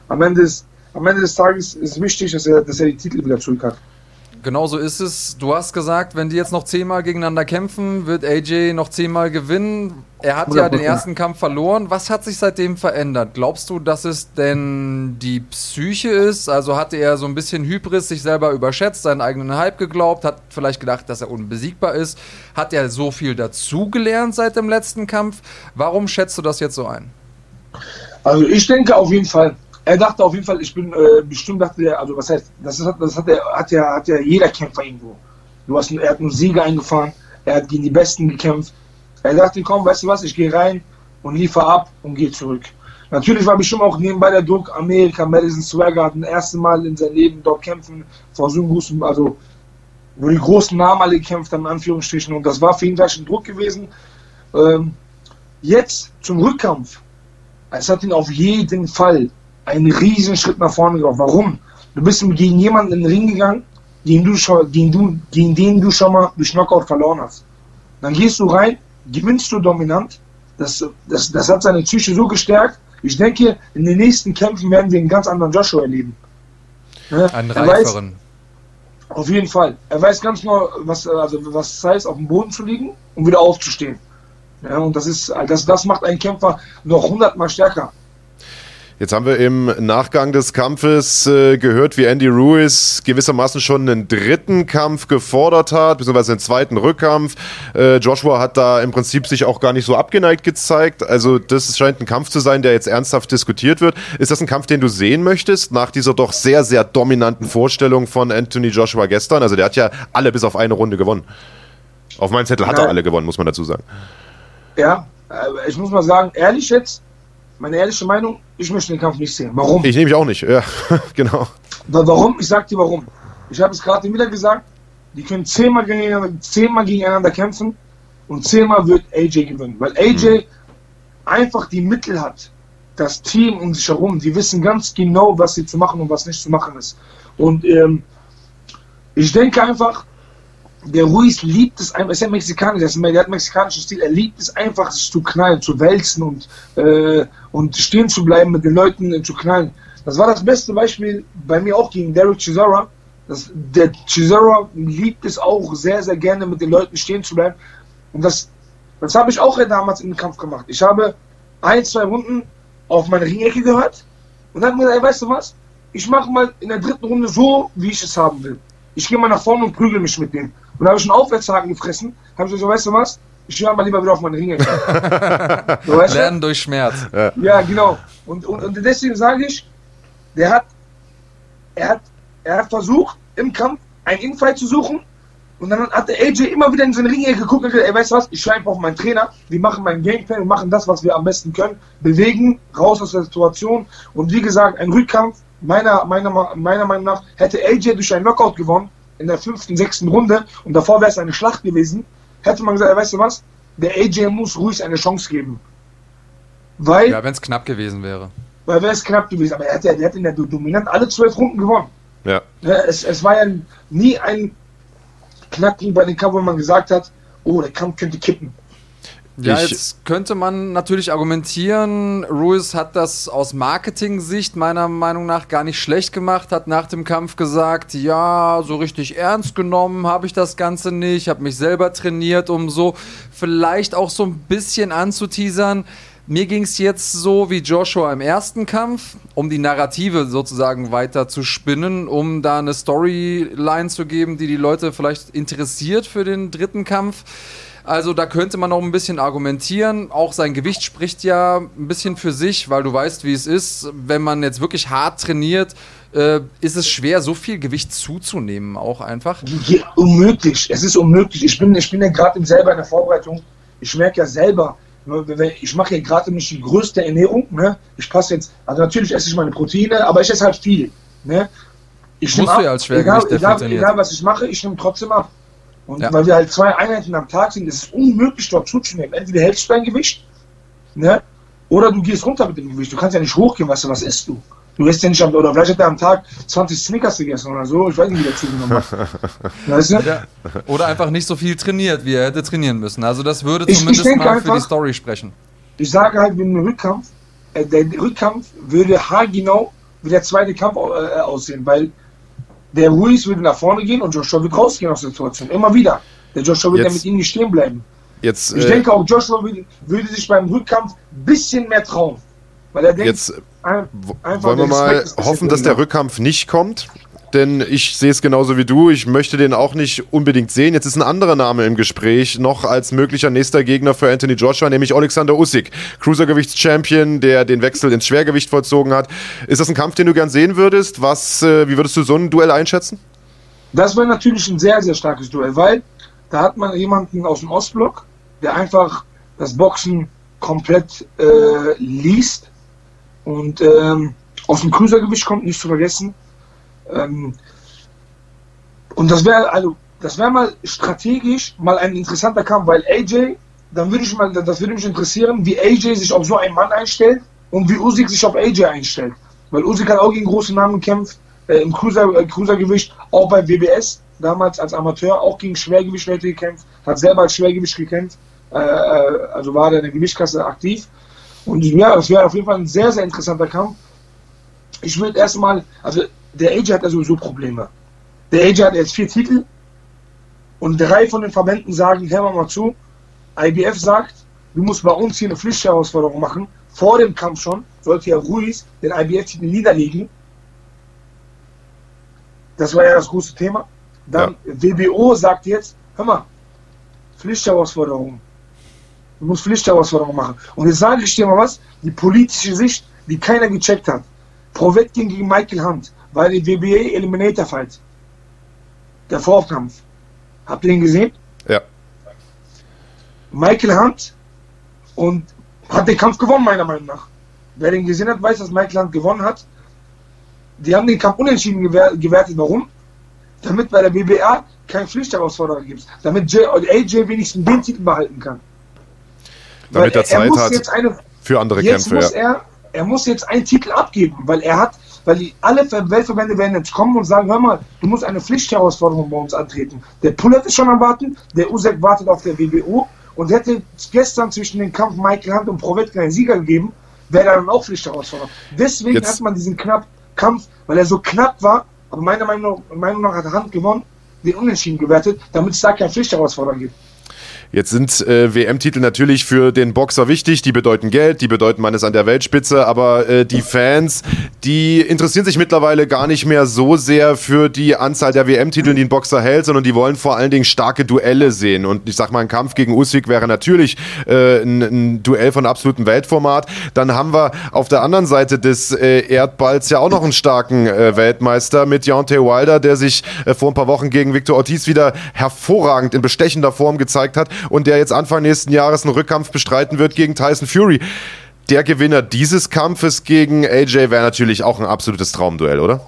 Am Ende, ist, am Ende des Tages ist wichtig, dass er, dass er die Titel wieder zurück hat. Genau so ist es. Du hast gesagt, wenn die jetzt noch zehnmal gegeneinander kämpfen, wird AJ noch zehnmal gewinnen. Er hat ja den ersten Kampf verloren. Was hat sich seitdem verändert? Glaubst du, dass es denn die Psyche ist? Also hatte er so ein bisschen Hybris, sich selber überschätzt, seinen eigenen Hype geglaubt, hat vielleicht gedacht, dass er unbesiegbar ist? Hat er so viel dazugelernt seit dem letzten Kampf? Warum schätzt du das jetzt so ein? Also ich denke auf jeden Fall, er dachte auf jeden Fall, ich bin äh, bestimmt dachte er, also was heißt, das, ist, das hat, er, hat, ja, hat ja jeder Kämpfer irgendwo. Du hast, er hat einen Sieger eingefahren, er hat gegen die Besten gekämpft. Er dachte, komm, weißt du was, ich gehe rein und liefer ab und gehe zurück. Natürlich war bestimmt auch nebenbei der Druck, Amerika, Madison Swagger hat das erste Mal in seinem Leben dort kämpfen, vor so einem großen, also wo die großen Namen alle gekämpft haben, in Anführungsstrichen, und das war für ihn gleich ein Druck gewesen. Ähm, jetzt zum Rückkampf. Es hat ihn auf jeden Fall einen riesen Schritt nach vorne gemacht. Warum? Du bist gegen jemanden in den Ring gegangen, gegen, du gegen, du, gegen den du schon mal durch Knockout verloren hast. Dann gehst du rein, gewinnst du dominant. Das, das, das hat seine Psyche so gestärkt. Ich denke, in den nächsten Kämpfen werden wir einen ganz anderen Joshua erleben. Ja, einen reiferen. Weiß, auf jeden Fall. Er weiß ganz genau, was, also was es heißt, auf dem Boden zu liegen und wieder aufzustehen. Ja, und das ist, das, das macht einen Kämpfer noch hundertmal stärker. Jetzt haben wir im Nachgang des Kampfes äh, gehört, wie Andy Ruiz gewissermaßen schon einen dritten Kampf gefordert hat, beziehungsweise einen zweiten Rückkampf. Äh, Joshua hat da im Prinzip sich auch gar nicht so abgeneigt gezeigt. Also das scheint ein Kampf zu sein, der jetzt ernsthaft diskutiert wird. Ist das ein Kampf, den du sehen möchtest, nach dieser doch sehr, sehr dominanten Vorstellung von Anthony Joshua gestern? Also der hat ja alle bis auf eine Runde gewonnen. Auf meinem Zettel hat er alle gewonnen, muss man dazu sagen. Ja, äh, ich muss mal sagen, ehrlich jetzt, meine ehrliche Meinung, ich möchte den Kampf nicht sehen. Warum? Ich nehme mich auch nicht, ja, genau. Warum? Ich sag dir warum. Ich habe es gerade wieder gesagt. die können zehnmal gegeneinander, zehnmal gegeneinander kämpfen und zehnmal wird AJ gewinnen. Weil AJ mhm. einfach die Mittel hat, das Team um sich herum, die wissen ganz genau, was sie zu machen und was nicht zu machen ist. Und ähm, ich denke einfach, der Ruiz liebt es einfach, ist ja Mexikaner, der, der hat mexikanischen Stil, er liebt es einfach, sich zu knallen, zu wälzen und, äh, und stehen zu bleiben, mit den Leuten äh, zu knallen. Das war das beste Beispiel bei mir auch gegen Derek Chisora. Das, der Chisora liebt es auch sehr, sehr gerne, mit den Leuten stehen zu bleiben. Und das, das habe ich auch damals im Kampf gemacht. Ich habe ein, zwei Runden auf meine Ringecke gehört und mir gesagt, weißt du was? Ich mache mal in der dritten Runde so, wie ich es haben will. Ich gehe mal nach vorne und prügel mich mit dem. Und da habe ich einen Aufwärtshaken gefressen. Habe ich gesagt, weißt du was? Ich höre mal lieber wieder auf meine Ringe. so, Lernen durch Schmerz. Ja, ja genau. Und, und, und deswegen sage ich, der hat, er hat, er hat versucht, im Kampf einen Infight zu suchen. Und dann hat der AJ immer wieder in seine Ringe geguckt und gesagt, ey, weißt du was, ich schreibe auf meinen Trainer, wir machen meinen Gameplan, wir machen das, was wir am besten können, bewegen, raus aus der Situation. Und wie gesagt, ein Rückkampf, meiner, meiner, meiner Meinung nach, hätte AJ durch einen Knockout gewonnen, in der fünften, sechsten Runde und davor wäre es eine Schlacht gewesen, hätte man gesagt, weißt du was, der AJ muss Ruiz eine Chance geben. Weil, ja, wenn es knapp gewesen wäre. Weil wäre es knapp gewesen, aber er hat, er hat in der Dominant alle zwölf Runden gewonnen. Ja. Es, es war ja nie ein Knackpunkt bei dem Kampf, wo man gesagt hat, oh, der Kampf könnte kippen. Ja, jetzt könnte man natürlich argumentieren, Ruiz hat das aus Marketing-Sicht meiner Meinung nach gar nicht schlecht gemacht, hat nach dem Kampf gesagt, ja, so richtig ernst genommen habe ich das Ganze nicht, habe mich selber trainiert, um so vielleicht auch so ein bisschen anzuteasern. Mir ging es jetzt so wie Joshua im ersten Kampf, um die Narrative sozusagen weiter zu spinnen, um da eine Storyline zu geben, die die Leute vielleicht interessiert für den dritten Kampf. Also da könnte man noch ein bisschen argumentieren. Auch sein Gewicht spricht ja ein bisschen für sich, weil du weißt, wie es ist. Wenn man jetzt wirklich hart trainiert, äh, ist es schwer, so viel Gewicht zuzunehmen, auch einfach. Ja, unmöglich. Es ist unmöglich. Ich bin, ich bin ja gerade selber in der Vorbereitung. Ich merke ja selber, ich mache ja gerade nicht die größte Ernährung. Ne? Ich passe jetzt, also natürlich esse ich meine Proteine, aber ich esse halt viel. Ne? Ich Musst ab, du ja als Schwergewicht egal, egal, egal, was ich mache, ich nehme trotzdem ab. Und ja. weil wir halt zwei Einheiten am Tag sind, ist es unmöglich, dort zuzunehmen. Entweder hältst du dein Gewicht, ne? oder du gehst runter mit dem Gewicht. Du kannst ja nicht hochgehen, weißt du, was isst du? Du isst ja nicht am, oder vielleicht hat er am Tag 20 Snickers gegessen oder so. Ich weiß nicht, wie der zugenommen hat. weißt du? ja. Oder einfach nicht so viel trainiert, wie er hätte trainieren müssen. Also das würde zumindest ich mal einfach, für die Story sprechen. Ich sage halt, mit dem Rückkampf, äh, der Rückkampf würde haargenau wie der zweite Kampf äh, aussehen, weil der Ruiz würde nach vorne gehen und Joshua wird rausgehen aus der Situation. Immer wieder. Der Joshua wird ja mit ihm nicht stehen bleiben. Jetzt, ich äh, denke auch, Joshua würde, würde, sich beim Rückkampf ein bisschen mehr trauen. Weil er denkt, jetzt ein, wollen wir mal hoffen, dass der Rückkampf nicht kommt denn ich sehe es genauso wie du. Ich möchte den auch nicht unbedingt sehen. Jetzt ist ein anderer Name im Gespräch, noch als möglicher nächster Gegner für Anthony Joshua, nämlich Alexander Usyk, Cruisergewichts-Champion, der den Wechsel ins Schwergewicht vollzogen hat. Ist das ein Kampf, den du gern sehen würdest? Was, äh, wie würdest du so ein Duell einschätzen? Das wäre natürlich ein sehr, sehr starkes Duell, weil da hat man jemanden aus dem Ostblock, der einfach das Boxen komplett äh, liest und ähm, aus dem Cruisergewicht kommt, nicht zu vergessen. Ähm, und das wäre also, das wäre mal strategisch mal ein interessanter Kampf, weil AJ, dann würde ich mal, das würde mich interessieren, wie AJ sich auf so einen Mann einstellt und wie Usyk sich auf AJ einstellt. Weil Usyk hat auch gegen große Namen gekämpft, äh, im Cruiser, äh, Cruisergewicht, auch bei WBS, damals als Amateur, auch gegen Schwergewicht-Leute gekämpft, hat selber als Schwergewicht gekämpft, äh, äh also war er in der Gewichtskasse aktiv. Und ja, das wäre auf jeden Fall ein sehr, sehr interessanter Kampf. Ich würde erstmal, also der AJ hat ja sowieso Probleme. Der AJ hat jetzt vier Titel und drei von den Verbänden sagen, hör mal zu, IBF sagt, du musst bei uns hier eine Pflichtherausforderung machen. Vor dem Kampf schon sollte ja Ruiz den IBF-Titel niederlegen. Das war ja das große Thema. Dann ja. WBO sagt jetzt, hör mal, Pflichtherausforderung. Du musst Pflichtherausforderung machen. Und jetzt sage ich dir mal was, die politische Sicht, die keiner gecheckt hat. Provetkin gegen Michael Hunt war die WBA Eliminator Fight. Der Vorkampf. Habt ihr den gesehen? Ja. Michael Hunt und hat den Kampf gewonnen, meiner Meinung nach. Wer den gesehen hat, weiß, dass Michael Hunt gewonnen hat. Die haben den Kampf unentschieden gewertet. Warum? Damit bei der BBA keinen Pflichtherausforderer gibst, damit J AJ wenigstens den Titel behalten kann. Damit er Zeit hat eine, für andere jetzt Kämpfe. Muss ja. er, er muss jetzt einen Titel abgeben, weil er hat, weil die, alle Weltverbände werden jetzt kommen und sagen, hör mal, du musst eine Pflichtherausforderung bei uns antreten. Der Pullet ist schon am Warten, der Usek wartet auf der WBO und hätte gestern zwischen dem Kampf Michael Hunt und Provetka einen Sieger gegeben, wäre er dann auch Pflichtherausforderung. Deswegen jetzt. hat man diesen knapp Kampf, weil er so knapp war, aber meiner Meinung, Meinung nach hat Hunt gewonnen, den Unentschieden gewertet, damit es da keine Pflichtherausforderung gibt. Jetzt sind äh, WM-Titel natürlich für den Boxer wichtig, die bedeuten Geld, die bedeuten, man ist an der Weltspitze, aber äh, die Fans, die interessieren sich mittlerweile gar nicht mehr so sehr für die Anzahl der WM-Titel, die ein Boxer hält, sondern die wollen vor allen Dingen starke Duelle sehen. Und ich sag mal, ein Kampf gegen Usyk wäre natürlich äh, ein, ein, Duell von absolutem Weltformat. Dann haben wir auf der anderen Seite des äh, Erdballs ja auch noch einen starken äh, Weltmeister mit Deontay Wilder, der sich äh, vor ein paar Wochen gegen Victor Ortiz wieder hervorragend in bestechender Form gezeigt hat und der jetzt Anfang nächsten Jahres einen Rückkampf bestreiten wird gegen Tyson Fury. Der Gewinner dieses Kampfes gegen AJ wäre natürlich auch ein absolutes Traumduell, oder?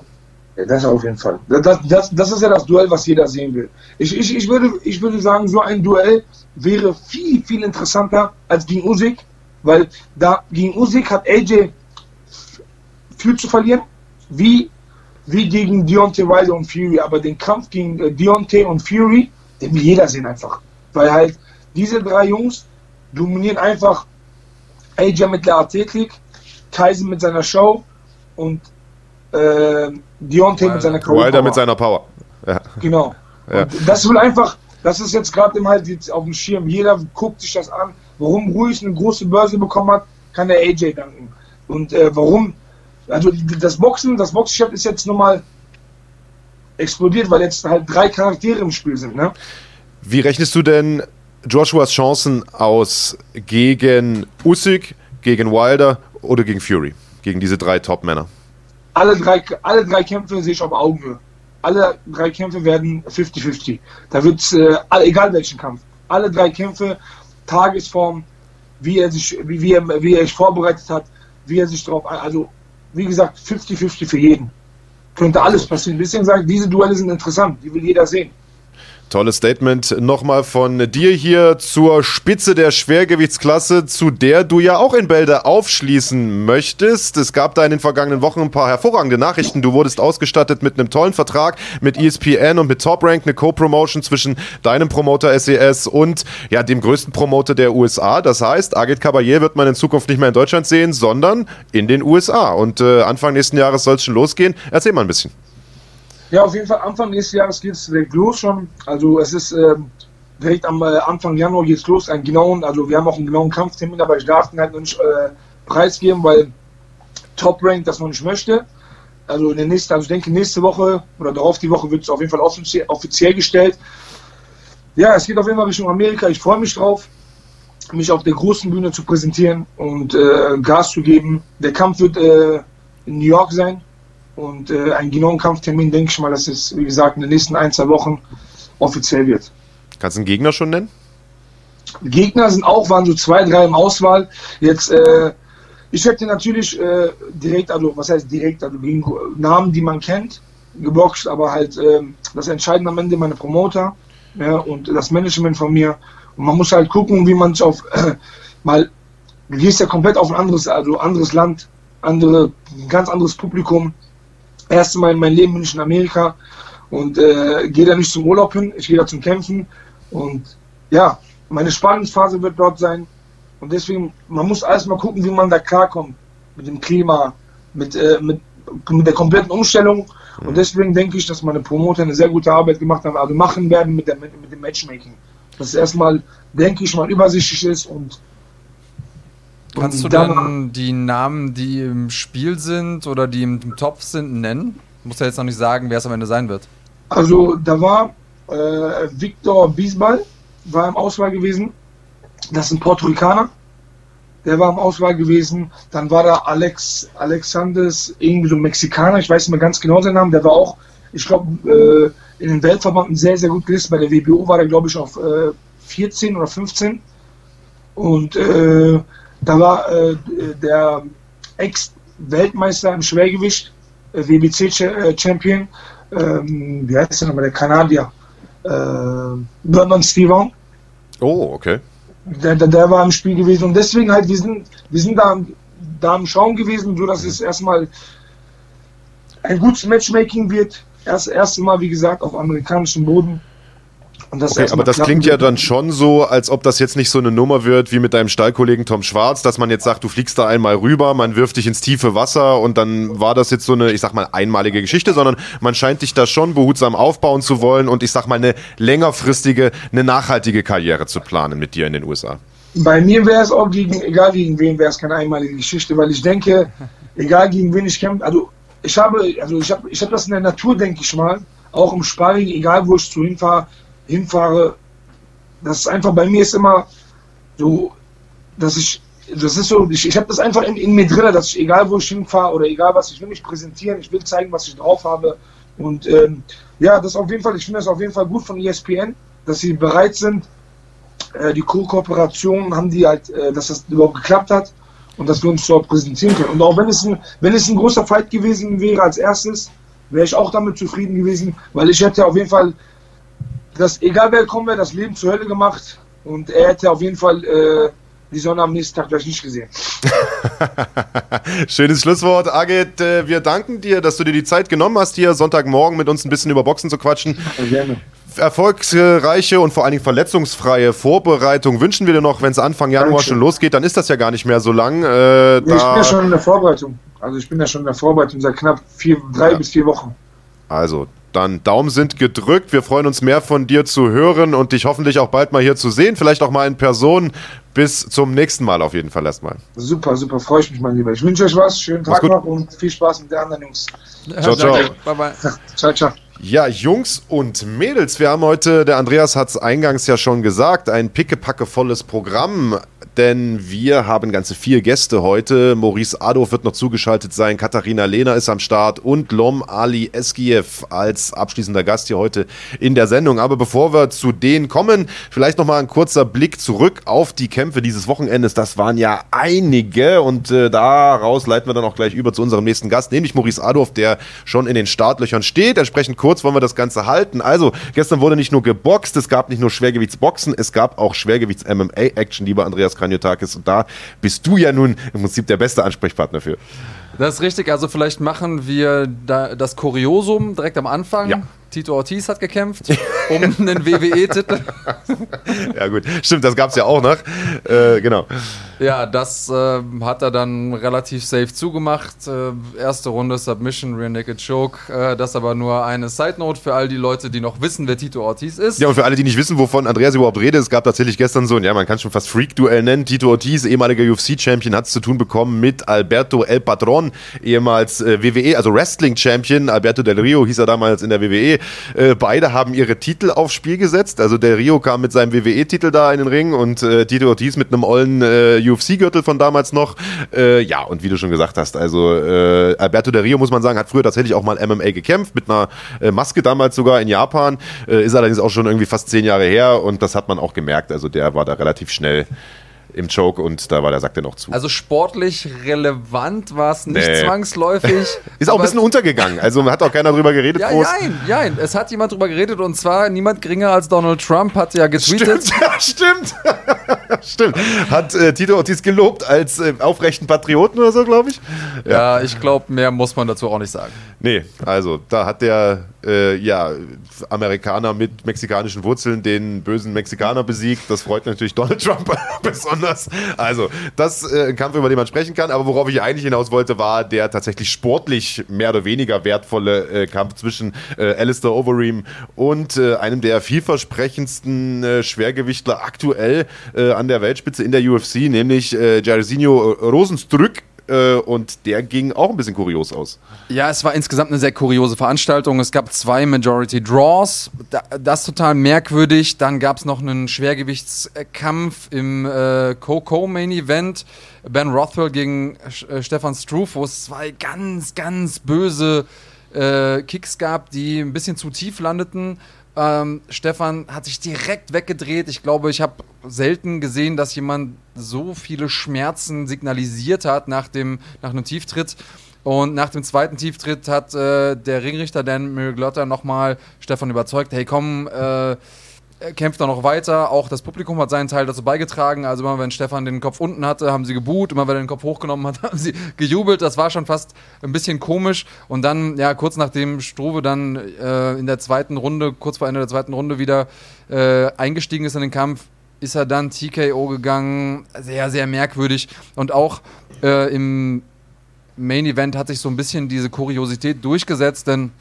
Ja, das auf jeden Fall. Das, das, das ist ja das Duell, was jeder sehen will. Ich, ich, ich, würde, ich würde sagen, so ein Duell wäre viel, viel interessanter als gegen Usyk, weil da gegen Usyk hat AJ viel zu verlieren, wie, wie gegen Deontay Wilder und Fury. Aber den Kampf gegen äh, Deontay und Fury, den will jeder sehen einfach. Weil halt diese drei Jungs dominieren einfach AJ mit der Athletik, Tyson mit seiner Show und äh, Deontay mit seiner Wilder Wilder mit seiner Power. Ja. Genau. Ja. das will einfach, das ist jetzt gerade halt jetzt auf dem Schirm. Jeder guckt sich das an. Warum Ruiz eine große Börse bekommen hat, kann der AJ danken. Und äh, warum, also das Boxen, das Boxgeschäft ist jetzt nochmal explodiert, weil jetzt halt drei Charaktere im Spiel sind. Ne? Wie rechnest du denn Joshuas Chancen aus gegen Usyk, gegen Wilder oder gegen Fury? Gegen diese drei Top-Männer? Alle drei, alle drei Kämpfe sehe ich auf Augenhöhe. Alle drei Kämpfe werden 50-50. Da wird es, äh, egal welchen Kampf, alle drei Kämpfe, Tagesform, wie er sich, wie, wie, er, wie er sich vorbereitet hat, wie er sich drauf, also wie gesagt, 50-50 für jeden. Könnte alles passieren. Deswegen sage ich, diese Duelle sind interessant, die will jeder sehen. Tolles Statement nochmal von dir hier zur Spitze der Schwergewichtsklasse, zu der du ja auch in Bälde aufschließen möchtest. Es gab da in den vergangenen Wochen ein paar hervorragende Nachrichten. Du wurdest ausgestattet mit einem tollen Vertrag mit ESPN und mit Top Rank, eine Co-Promotion zwischen deinem Promoter SES e und ja, dem größten Promoter der USA. Das heißt, Agit Caballé wird man in Zukunft nicht mehr in Deutschland sehen, sondern in den USA. Und äh, Anfang nächsten Jahres soll es schon losgehen. Erzähl mal ein bisschen. Ja, auf jeden Fall Anfang nächsten Jahres geht es direkt los schon. Also es ist äh, direkt am äh, Anfang Januar geht es los. Einen genauen, also wir haben auch einen genauen Kampftermin, aber ich darf ihn halt noch nicht äh, preisgeben, weil Top Rank das noch nicht möchte. Also in der nächsten, also ich denke nächste Woche oder darauf die Woche wird es auf jeden Fall offiziell, offiziell gestellt. Ja, es geht auf jeden Fall Richtung Amerika. Ich freue mich drauf, mich auf der großen Bühne zu präsentieren und äh, Gas zu geben. Der Kampf wird äh, in New York sein. Und äh, einen genauen Kampftermin denke ich mal, dass es, wie gesagt, in den nächsten ein, zwei Wochen offiziell wird. Kannst du einen Gegner schon nennen? Gegner sind auch, waren so zwei, drei im Auswahl. Jetzt, äh, ich hätte natürlich äh, direkt, also was heißt direkt, also gegen Namen, die man kennt, geboxt, aber halt äh, das Entscheidende am Ende meine Promoter ja, und das Management von mir. Und man muss halt gucken, wie man sich auf äh, mal, du gehst ja komplett auf ein anderes, also anderes Land, andere, ein ganz anderes Publikum erste Mal in meinem Leben bin ich in Amerika und äh, gehe da nicht zum Urlaub hin, ich gehe da zum Kämpfen und ja, meine Spannungsphase wird dort sein und deswegen, man muss erstmal gucken, wie man da klarkommt mit dem Klima, mit, äh, mit, mit der kompletten Umstellung und mhm. deswegen denke ich, dass meine Promoter eine sehr gute Arbeit gemacht haben, also machen werden mit, der, mit dem Matchmaking. Dass es erstmal, denke ich, mal übersichtlich ist und Kannst du dann die Namen, die im Spiel sind oder die im Topf sind, nennen? Muss ja jetzt noch nicht sagen, wer es am Ende sein wird. Also da war äh, Victor Biesball, war im Auswahl gewesen. Das ist ein Puerto Der war im Auswahl gewesen. Dann war da Alex Alexandres, irgendwie so ein Mexikaner, ich weiß nicht mehr ganz genau seinen Namen. Der war auch, ich glaube, äh, in den Weltverbanden sehr, sehr gut gelistet. Bei der WBO war er, glaube ich, auf äh, 14 oder 15. Und äh, da war äh, der Ex-Weltmeister im Schwergewicht, äh, WBC-Champion, ähm, wie heißt der nochmal, der Kanadier, äh, Brandon Steven. Oh, okay. Der, der, der war im Spiel gewesen und deswegen halt, wir sind, wir sind da, da am Schauen gewesen, so dass es erstmal ein gutes Matchmaking wird. Erst erste Mal, wie gesagt, auf amerikanischem Boden. Okay, aber das klingt ja dann schon so, als ob das jetzt nicht so eine Nummer wird wie mit deinem Stallkollegen Tom Schwarz, dass man jetzt sagt, du fliegst da einmal rüber, man wirft dich ins tiefe Wasser und dann war das jetzt so eine, ich sag mal, einmalige Geschichte, sondern man scheint dich da schon behutsam aufbauen zu wollen und ich sag mal eine längerfristige, eine nachhaltige Karriere zu planen mit dir in den USA. Bei mir wäre es auch gegen, egal gegen wen, wäre es keine einmalige Geschichte, weil ich denke, egal gegen wen ich kämpfe, also ich habe, also ich habe, ich habe das in der Natur, denke ich mal, auch im Sparring, egal wo ich zu hinfahre, hinfahre, das ist einfach bei mir ist immer so, dass ich, das ist so, ich, ich habe das einfach in, in mir drin, dass ich, egal wo ich hinfahre oder egal was, ich will mich präsentieren, ich will zeigen, was ich drauf habe. Und ähm, ja, das auf jeden Fall, ich finde das auf jeden Fall gut von ESPN, dass sie bereit sind, äh, die Co-Kooperation haben die halt, äh, dass das überhaupt geklappt hat und dass wir uns dort präsentieren können. Und auch wenn es ein, wenn es ein großer Fight gewesen wäre als erstes, wäre ich auch damit zufrieden gewesen, weil ich hätte auf jeden Fall das, egal wer kommen wäre, das Leben zur Hölle gemacht und er hätte auf jeden Fall äh, die Sonne am nächsten Tag gleich nicht gesehen. Schönes Schlusswort, Agit. Äh, wir danken dir, dass du dir die Zeit genommen hast, hier Sonntagmorgen mit uns ein bisschen über Boxen zu quatschen. Gerne. Erfolgsreiche und vor allen Dingen verletzungsfreie Vorbereitung wünschen wir dir noch, wenn es Anfang Januar Dankeschön. schon losgeht, dann ist das ja gar nicht mehr so lang. Äh, ich bin ja schon in der Vorbereitung. Also ich bin ja schon in der Vorbereitung seit knapp vier, drei ja. bis vier Wochen. Also, dann Daumen sind gedrückt. Wir freuen uns mehr von dir zu hören und dich hoffentlich auch bald mal hier zu sehen. Vielleicht auch mal in Person. Bis zum nächsten Mal auf jeden Fall erstmal. Super, super. Freue ich mich, mein Lieber. Ich wünsche euch was. Schönen Tag noch und viel Spaß mit den anderen Jungs. Ciao, ciao. Bye, bye. Ciao, ciao. Ja, Jungs und Mädels, wir haben heute, der Andreas hat es eingangs ja schon gesagt, ein pickepackevolles Programm denn wir haben ganze vier Gäste heute. Maurice Adolf wird noch zugeschaltet sein, Katharina Lehner ist am Start und Lom Ali Eskiev als abschließender Gast hier heute in der Sendung. Aber bevor wir zu denen kommen, vielleicht nochmal ein kurzer Blick zurück auf die Kämpfe dieses Wochenendes. Das waren ja einige und äh, daraus leiten wir dann auch gleich über zu unserem nächsten Gast, nämlich Maurice Adolf, der schon in den Startlöchern steht. Entsprechend kurz wollen wir das Ganze halten. Also, gestern wurde nicht nur geboxt, es gab nicht nur Schwergewichtsboxen, es gab auch Schwergewichts-MMA-Action, lieber Andreas Kranz. Kranjotakis. Und da bist du ja nun im Prinzip der beste Ansprechpartner für. Das ist richtig. Also vielleicht machen wir da das Kuriosum direkt am Anfang. Ja. Tito Ortiz hat gekämpft um einen WWE-Titel. ja gut, stimmt, das gab es ja auch noch. Äh, genau. Ja, das äh, hat er dann relativ safe zugemacht. Äh, erste Runde Submission, Rear Naked Choke. Äh, das aber nur eine Side Note für all die Leute, die noch wissen, wer Tito Ortiz ist. Ja, und für alle, die nicht wissen, wovon Andreas überhaupt redet, es gab tatsächlich gestern so ein, ja, man kann schon fast Freak-Duell nennen. Tito Ortiz, ehemaliger UFC-Champion, hat es zu tun bekommen mit Alberto El Patron, ehemals äh, WWE, also Wrestling-Champion. Alberto Del Rio hieß er damals in der WWE. Äh, beide haben ihre Titel aufs Spiel gesetzt. Also Del Rio kam mit seinem WWE-Titel da in den Ring und äh, Tito Ortiz mit einem ollen UFC-Gürtel von damals noch. Äh, ja, und wie du schon gesagt hast, also äh, Alberto Del Rio, muss man sagen, hat früher tatsächlich auch mal MMA gekämpft, mit einer äh, Maske damals sogar in Japan. Äh, ist allerdings auch schon irgendwie fast zehn Jahre her und das hat man auch gemerkt. Also der war da relativ schnell im Choke und da war der Sack dann noch zu. Also sportlich relevant war es nicht nee. zwangsläufig. Ist auch ein bisschen untergegangen. Also hat auch keiner drüber geredet. Ja, groß. nein, nein. Es hat jemand drüber geredet und zwar niemand geringer als Donald Trump hat ja getweetet. Stimmt, ja, stimmt. stimmt. Hat äh, Tito Ortiz gelobt als äh, aufrechten Patrioten oder so, glaube ich. Ja, ja ich glaube, mehr muss man dazu auch nicht sagen. Nee, also da hat der äh, ja, Amerikaner mit mexikanischen Wurzeln den bösen Mexikaner besiegt. Das freut natürlich Donald Trump besonders. Also, das äh, ein Kampf, über den man sprechen kann. Aber worauf ich eigentlich hinaus wollte, war der tatsächlich sportlich mehr oder weniger wertvolle äh, Kampf zwischen äh, Alistair Overeem und einem der vielversprechendsten Schwergewichtler aktuell äh, an der Weltspitze in der UFC, nämlich äh, Jairzinho Rosenstrück äh, und der ging auch ein bisschen kurios aus. Ja, es war insgesamt eine sehr kuriose Veranstaltung. Es gab zwei Majority Draws, das total merkwürdig. Dann gab es noch einen Schwergewichtskampf im äh, Co-Co-Main Event. Ben Rothwell gegen äh, Stefan Struve, wo es zwei ganz, ganz böse äh, Kicks gab, die ein bisschen zu tief landeten. Ähm, Stefan hat sich direkt weggedreht. Ich glaube, ich habe selten gesehen, dass jemand so viele Schmerzen signalisiert hat nach, dem, nach einem Tieftritt. Und nach dem zweiten Tieftritt hat äh, der Ringrichter Dan Mirglotta nochmal Stefan überzeugt, hey komm, äh, kämpft er noch weiter. Auch das Publikum hat seinen Teil dazu beigetragen. Also immer wenn Stefan den Kopf unten hatte, haben sie geboot. Immer wenn er den Kopf hochgenommen hat, haben sie gejubelt. Das war schon fast ein bisschen komisch. Und dann, ja, kurz nachdem Struve dann äh, in der zweiten Runde, kurz vor Ende der zweiten Runde wieder äh, eingestiegen ist in den Kampf, ist er dann TKO gegangen. Sehr, sehr merkwürdig. Und auch äh, im Main Event hat sich so ein bisschen diese Kuriosität durchgesetzt, denn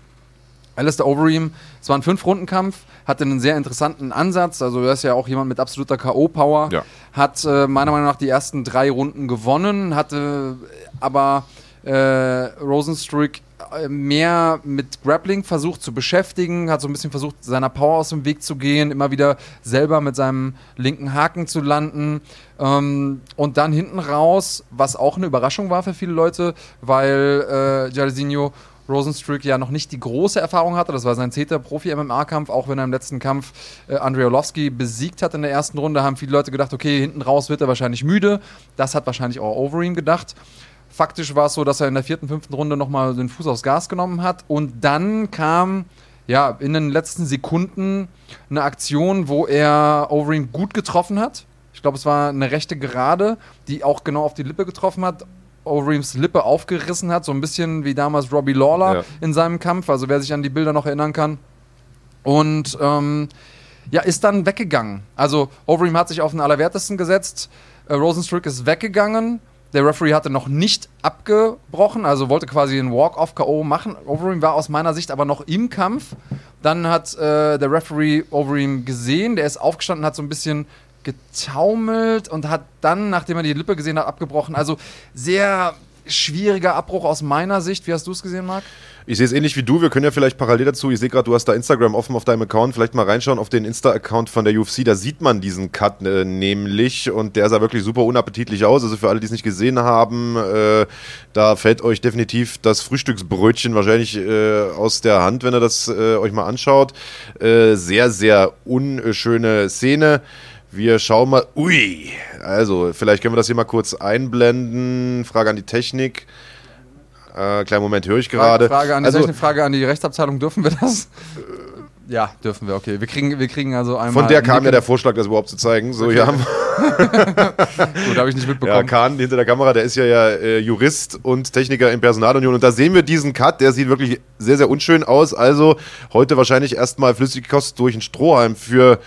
Alistair Overeem, es war ein Fünf-Runden-Kampf, hatte einen sehr interessanten Ansatz. Also, er ist ja auch jemand mit absoluter K.O.-Power. Ja. Hat äh, meiner Meinung nach die ersten drei Runden gewonnen, hatte aber äh, Rosenstruck äh, mehr mit Grappling versucht zu beschäftigen, hat so ein bisschen versucht, seiner Power aus dem Weg zu gehen, immer wieder selber mit seinem linken Haken zu landen. Ähm, und dann hinten raus, was auch eine Überraschung war für viele Leute, weil äh, Jairzinho Rosenstruck ja noch nicht die große Erfahrung hatte. Das war sein zehnter Profi-MMA-Kampf, auch wenn er im letzten Kampf äh, Andrei Orlovsky besiegt hat in der ersten Runde, haben viele Leute gedacht, okay, hinten raus wird er wahrscheinlich müde. Das hat wahrscheinlich auch Overeem gedacht. Faktisch war es so, dass er in der vierten, fünften Runde nochmal den Fuß aufs Gas genommen hat und dann kam ja in den letzten Sekunden eine Aktion, wo er Overeem gut getroffen hat. Ich glaube, es war eine rechte Gerade, die auch genau auf die Lippe getroffen hat. Overeems Lippe aufgerissen hat, so ein bisschen wie damals Robbie Lawler Ja. in seinem Kampf, also wer sich an die Bilder noch erinnern kann. Und ähm, ja, ist dann weggegangen. Also Overeem hat sich auf den Allerwertesten gesetzt, äh, Rosenstruck ist weggegangen. Der Referee hatte noch nicht abgebrochen, also wollte quasi einen Walk-off-K.O. machen. Overeem war aus meiner Sicht aber noch im Kampf. Dann hat äh, der Referee Overeem gesehen, der ist aufgestanden, hat so ein bisschen getaumelt und hat dann, nachdem er die Lippe gesehen hat, abgebrochen. Also sehr schwieriger Abbruch aus meiner Sicht. Wie hast du es gesehen, Marc? Ich sehe es ähnlich wie du. Wir können ja vielleicht parallel dazu, ich sehe gerade, du hast da Instagram offen auf deinem Account, vielleicht mal reinschauen auf den Insta-Account von der UFC. Da sieht man diesen Cut äh, nämlich und der sah wirklich super unappetitlich aus. Also für alle, die es nicht gesehen haben, äh, da fällt euch definitiv das Frühstücksbrötchen wahrscheinlich äh, aus der Hand, wenn ihr das äh, euch mal anschaut. Äh, sehr, sehr unschöne Szene. Wir schauen mal. Ui, also vielleicht können wir das hier mal kurz einblenden. Frage an die Technik. Äh, kleinen Moment, höre ich gerade. Frage an die, also, Technik, Frage an die Rechtsabteilung, dürfen wir das? Ja, dürfen wir, okay. Wir kriegen, wir kriegen also einmal. von der kam ja der Vorschlag, das überhaupt zu zeigen. So, Okay. hier haben Gut, habe ich nicht ja, mitbekommen. Kahn hinter der Kamera, der ist ja, ja äh, Jurist und Techniker in Personalunion. Und da sehen wir diesen Cut, der sieht wirklich sehr, sehr unschön aus. Also heute wahrscheinlich erstmal flüssige Kost durch den Strohhalm für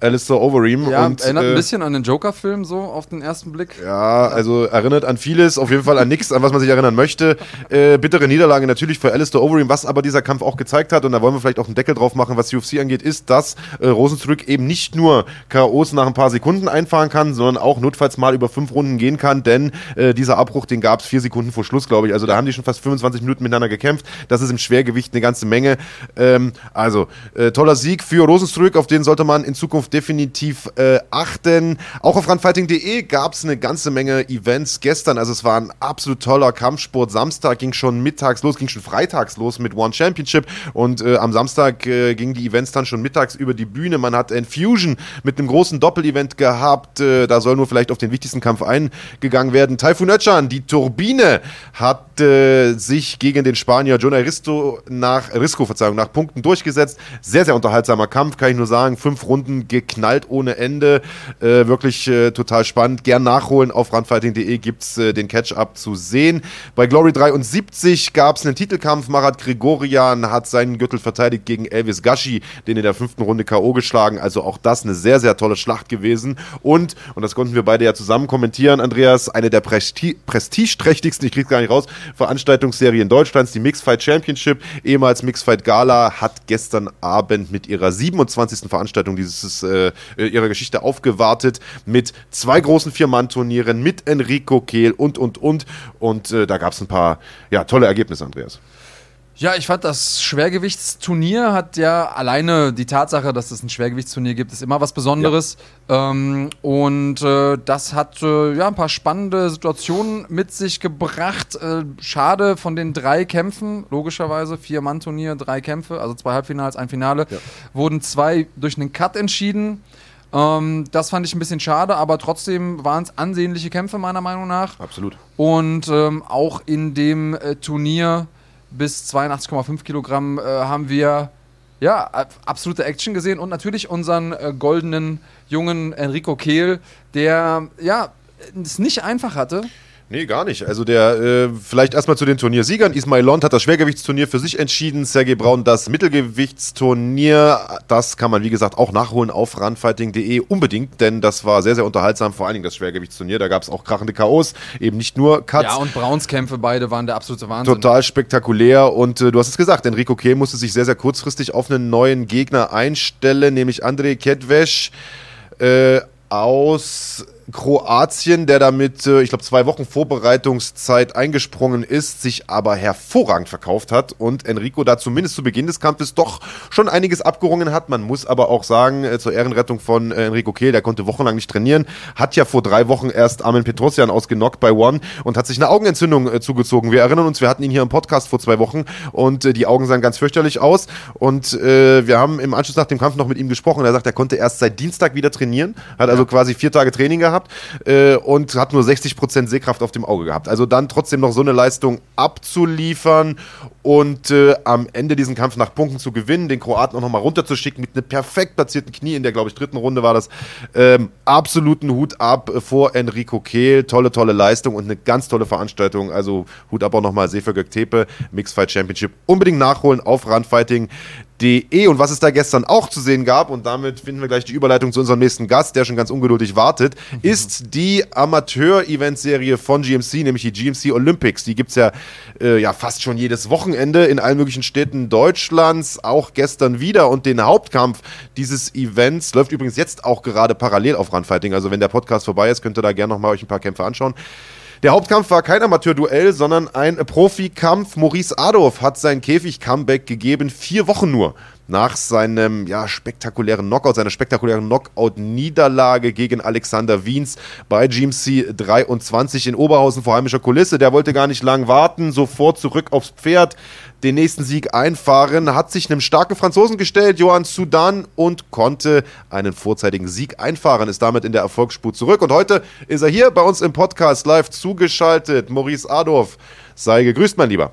Alistair Overeem. ja, und, erinnert äh, ein bisschen an den Joker-Film so auf den ersten Blick. Ja, also erinnert an vieles, auf jeden Fall an nichts, an was man sich erinnern möchte. Äh, bittere Niederlage natürlich für Alistair Overeem, was aber dieser Kampf auch gezeigt hat, und da wollen wir vielleicht auch einen Deckel drauf machen, was UFC angeht, ist, dass äh, Rosenstruck eben nicht nur K.O.s nach ein paar Sekunden einfahren kann, sondern auch notfalls mal über fünf Runden gehen kann, denn äh, dieser Abbruch, den gab es vier Sekunden vor Schluss, glaube ich. Also da haben die schon fast 25 Minuten miteinander gekämpft. Das ist im Schwergewicht eine ganze Menge. Ähm, also, äh, toller Sieg für Rosenstruck, auf den sollte man in Zukunft definitiv äh, achten. Auch auf runfighting.de gab es eine ganze Menge Events gestern. Also es war ein absolut toller Kampfsport. Samstag ging schon mittags los, ging schon freitags los mit One Championship und äh, am Samstag äh, gingen die Events dann schon mittags über die Bühne. Man hat Infusion mit einem großen Doppelevent gehabt. Äh, da soll nur vielleicht auf den wichtigsten Kampf eingegangen werden. Taifun Özcan, die Turbine, hat äh, sich gegen den Spanier Jonah Risto nach Risco, Verzeihung, nach Punkten durchgesetzt. Sehr, sehr unterhaltsamer Kampf, kann ich nur sagen. Fünf Runden geknallt ohne Ende. Äh, wirklich äh, total spannend. Gern nachholen. Auf runfighting.de gibt es äh, den Catch-up zu sehen. Bei Glory 73 gab es einen Titelkampf. Marat Gregorian hat seinen Gürtel verteidigt gegen Elvis Gashi, den in der fünften Runde K.O. geschlagen. Also auch das eine sehr, sehr tolle Schlacht gewesen. Und, und das konnten wir beide ja zusammen kommentieren, Andreas, eine der Presti prestigeträchtigsten, ich krieg's gar nicht raus, Veranstaltungsserien Deutschlands, die Mixfight Championship, ehemals Mixfight Gala, hat gestern Abend mit ihrer 27. Veranstaltung dieses äh, ihrer Geschichte aufgewartet mit zwei großen Vier-Mann-Turnieren, mit Enrico Kehl und, und, und. Und äh, da gab es ein paar ja, tolle Ergebnisse, Andreas. Ja, ich fand das Schwergewichtsturnier hat ja alleine die Tatsache, dass es ein Schwergewichtsturnier gibt, ist immer was Besonderes. Ähm, und äh, das hat äh, ja ein paar spannende Situationen mit sich gebracht. Äh, schade von den drei Kämpfen, logischerweise vier Mann Turnier, drei Kämpfe, also zwei Halbfinals, ein Finale, wurden zwei durch einen Cut entschieden. Ähm, das fand ich ein bisschen schade, aber trotzdem waren es ansehnliche Kämpfe meiner Meinung nach. Absolut. Und ähm, auch in dem äh, Turnier bis 82,5 Kilogramm äh, haben wir ja absolute Action gesehen und natürlich unseren äh, goldenen jungen Enrico Kehl, der ja es nicht einfach hatte. Nee, gar nicht. Also der, äh, vielleicht erstmal zu den Turniersiegern. Ismail Lond hat das Schwergewichtsturnier für sich entschieden. Sergei Braun das Mittelgewichtsturnier. Das kann man, wie gesagt, auch nachholen auf runfighting.de unbedingt, denn das war sehr, sehr unterhaltsam. Vor allen Dingen das Schwergewichtsturnier. Da gab es auch krachende K.O.s, eben nicht nur Cuts. Ja, und Brauns Kämpfe beide waren der absolute Wahnsinn. Total spektakulär. Und äh, du hast es gesagt, Enrico Kehl musste sich sehr, sehr kurzfristig auf einen neuen Gegner einstellen, nämlich Andrei Kedvesch äh, aus Kroatien, der damit, äh, ich glaube, zwei Wochen Vorbereitungszeit eingesprungen ist, sich aber hervorragend verkauft hat und Enrico da zumindest zu Beginn des Kampfes doch schon einiges abgerungen hat. Man muss aber auch sagen, äh, zur Ehrenrettung von äh, Enrico Kehl, der konnte wochenlang nicht trainieren, hat ja vor drei Wochen erst Armin Petrosian ausgenockt bei One und hat sich eine Augenentzündung zugezogen. Wir erinnern uns, wir hatten ihn hier im Podcast vor zwei Wochen und die Augen sahen ganz fürchterlich aus und wir haben im Anschluss nach dem Kampf noch mit ihm gesprochen. Er sagt, er konnte erst seit Dienstag wieder trainieren, hat also quasi vier Tage Training gehabt gehabt äh, und hat nur 60% Sehkraft auf dem Auge gehabt. Also dann trotzdem noch so eine Leistung abzuliefern und äh, am Ende diesen Kampf nach Punkten zu gewinnen, den Kroaten auch nochmal runterzuschicken mit einem perfekt platzierten Knie in der, glaube ich, dritten Runde war das. Ähm, absoluten Hut ab vor Enrico Kehl. Tolle, tolle Leistung und eine ganz tolle Veranstaltung. Also Hut ab auch nochmal Sefer Tepe, Mixed Fight Championship. Unbedingt nachholen auf Randfighting. De. Und was es da gestern auch zu sehen gab, und damit finden wir gleich die Überleitung zu unserem nächsten Gast, der schon ganz ungeduldig wartet, mhm. ist die Amateur-Event-Serie von GMC, nämlich die GMC Olympics. Die gibt es ja, äh, ja fast schon jedes Wochenende in allen möglichen Städten Deutschlands, auch gestern wieder. Und den Hauptkampf dieses Events läuft übrigens jetzt auch gerade parallel auf Runfighting. Also wenn der Podcast vorbei ist, könnt ihr da gerne nochmal euch ein paar Kämpfe anschauen. Der Hauptkampf war kein Amateurduell, sondern ein Profikampf. Maurice Adolf hat sein Käfig-Comeback gegeben, vier Wochen nur nach seinem ja, spektakulären Knockout, seiner spektakulären Knockout-Niederlage gegen Alexander Wiens bei GMC 23 in Oberhausen vor heimischer Kulisse. Der wollte gar nicht lang warten, sofort zurück aufs Pferd, den nächsten Sieg einfahren, hat sich einem starken Franzosen gestellt, Johann Sudan, und konnte einen vorzeitigen Sieg einfahren, ist damit in der Erfolgsspur zurück. Und heute ist er hier bei uns im Podcast live zugeschaltet. Maurice Adorf, sei gegrüßt, mein Lieber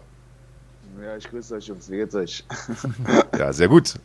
ich grüße euch, Jungs. Wie geht's euch? ja, sehr gut.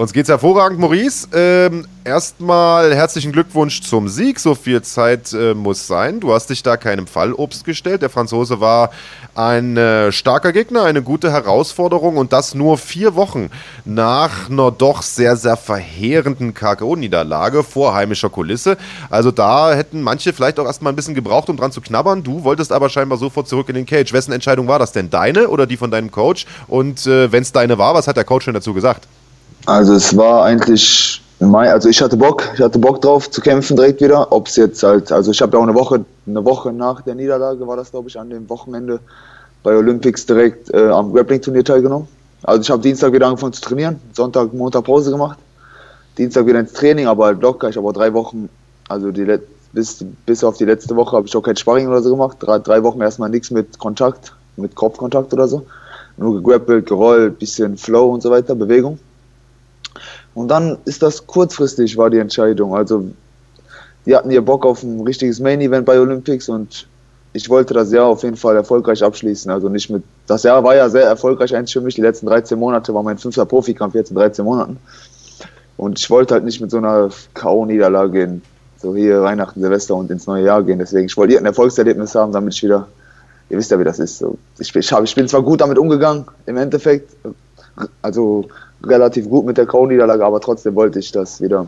Uns geht's hervorragend, Maurice. Ähm, erstmal herzlichen Glückwunsch zum Sieg. So viel Zeit äh, muss sein. Du hast dich da keinem Fallobst gestellt. Der Franzose war ein äh, starker Gegner, eine gute Herausforderung und das nur vier Wochen nach einer doch sehr, sehr verheerenden KKO-Niederlage vor heimischer Kulisse. Also da hätten manche vielleicht auch erstmal ein bisschen gebraucht, um dran zu knabbern. Du wolltest aber scheinbar sofort zurück in den Cage. Wessen Entscheidung war das denn? Deine oder die von deinem Coach? Und äh, wenn es deine war, was hat der Coach denn dazu gesagt? Also es war eigentlich, also ich hatte Bock, ich hatte Bock drauf zu kämpfen direkt wieder. Ob es jetzt halt, also ich habe ja auch eine Woche, eine Woche nach der Niederlage war das glaube ich an dem Wochenende bei Olympics direkt äh, am Grappling-Turnier teilgenommen. Also ich habe Dienstag wieder angefangen zu trainieren, Sonntag, Montag Pause gemacht, Dienstag wieder ins Training, aber halt locker. Ich habe auch drei Wochen, also die bis, bis auf die letzte Woche habe ich auch kein Sparring oder so gemacht. Drei, drei Wochen erstmal nichts mit Kontakt, mit Kopfkontakt oder so. Nur gegrappelt, gerollt, bisschen Flow und so weiter, Bewegung. Und dann ist das kurzfristig, war die Entscheidung. Also, die hatten ihr Bock auf ein richtiges Main-Event bei Olympics und ich wollte das Jahr auf jeden Fall erfolgreich abschließen. Also nicht mit, das Jahr war ja sehr erfolgreich eigentlich für mich. Die letzten 13 Monate war mein fünfter Profikampf jetzt in 13 Monaten. Und ich wollte halt nicht mit so einer K.O.-Niederlage gehen. So hier Weihnachten, Silvester und ins neue Jahr gehen. Deswegen, ich wollte ein Erfolgserlebnis haben, damit ich wieder, ihr wisst ja, wie das ist. So, ich, ich, hab, ich bin zwar gut damit umgegangen, im Endeffekt, also relativ gut mit der K.O.-Niederlage, aber trotzdem wollte ich das wieder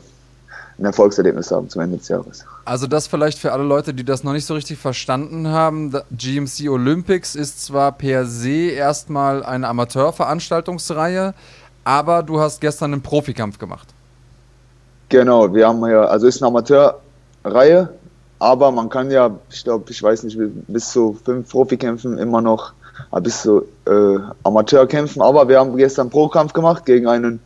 ein Erfolgserlebnis haben zum Ende des Jahres. Also das vielleicht für alle Leute, die das noch nicht so richtig verstanden haben. GMC Olympics ist zwar per se erstmal eine Amateurveranstaltungsreihe, aber du hast gestern einen Profikampf gemacht. Genau, wir haben ja, also ist eine Amateurreihe, aber man kann ja, ich glaube, ich weiß nicht, bis zu fünf Profikämpfen immer noch bis zu äh, Amateur kämpfen. Aber wir haben gestern Pro-Kampf gemacht gegen einen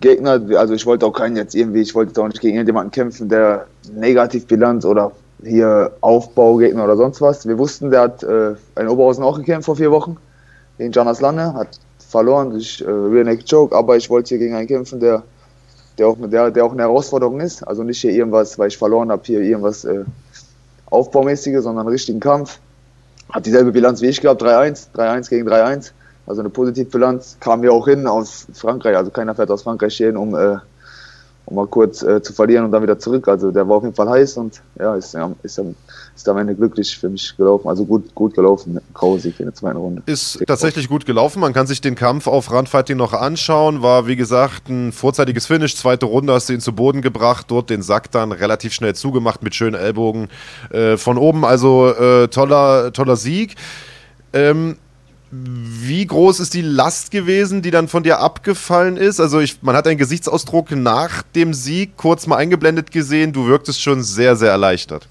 Gegner, also ich wollte auch keinen jetzt irgendwie, ich wollte auch nicht gegen jemanden kämpfen, der Negativbilanz oder hier Aufbaugegner oder sonst was. Wir wussten, der hat äh, in Oberhausen auch gekämpft vor vier Wochen gegen Janas Lanne, hat verloren durch äh, Rear Neck Choke, aber ich wollte hier gegen einen kämpfen, der der auch, der, der auch eine Herausforderung ist. Also nicht hier irgendwas, weil ich verloren habe, hier irgendwas äh, Aufbaumäßiges, sondern einen richtigen Kampf. Hat dieselbe Bilanz wie ich gehabt, 3-1, 3-1 gegen 3-1. Also eine positive Bilanz. Kam ja auch hin aus Frankreich, also keiner fährt aus Frankreich hier hin, um, äh, um mal kurz äh, zu verlieren und dann wieder zurück. Also der war auf jeden Fall heiß und ja, ist, ja, ist, ist am Ende glücklich für mich gelaufen. Also gut, gut gelaufen Krausieg in der zweiten Runde. Ist tatsächlich gut gelaufen. Man kann sich den Kampf auf Randfighting noch anschauen. War, wie gesagt, ein vorzeitiges Finish. Zweite Runde hast du ihn zu Boden gebracht. Dort den Sack dann relativ schnell zugemacht mit schönen Ellbogen äh, von oben. Also äh, toller, toller Sieg. Ähm, wie groß ist die Last gewesen, die dann von dir abgefallen ist? Also ich, man hat einen Gesichtsausdruck nach dem Sieg kurz mal eingeblendet gesehen. Du wirktest schon sehr, sehr erleichtert.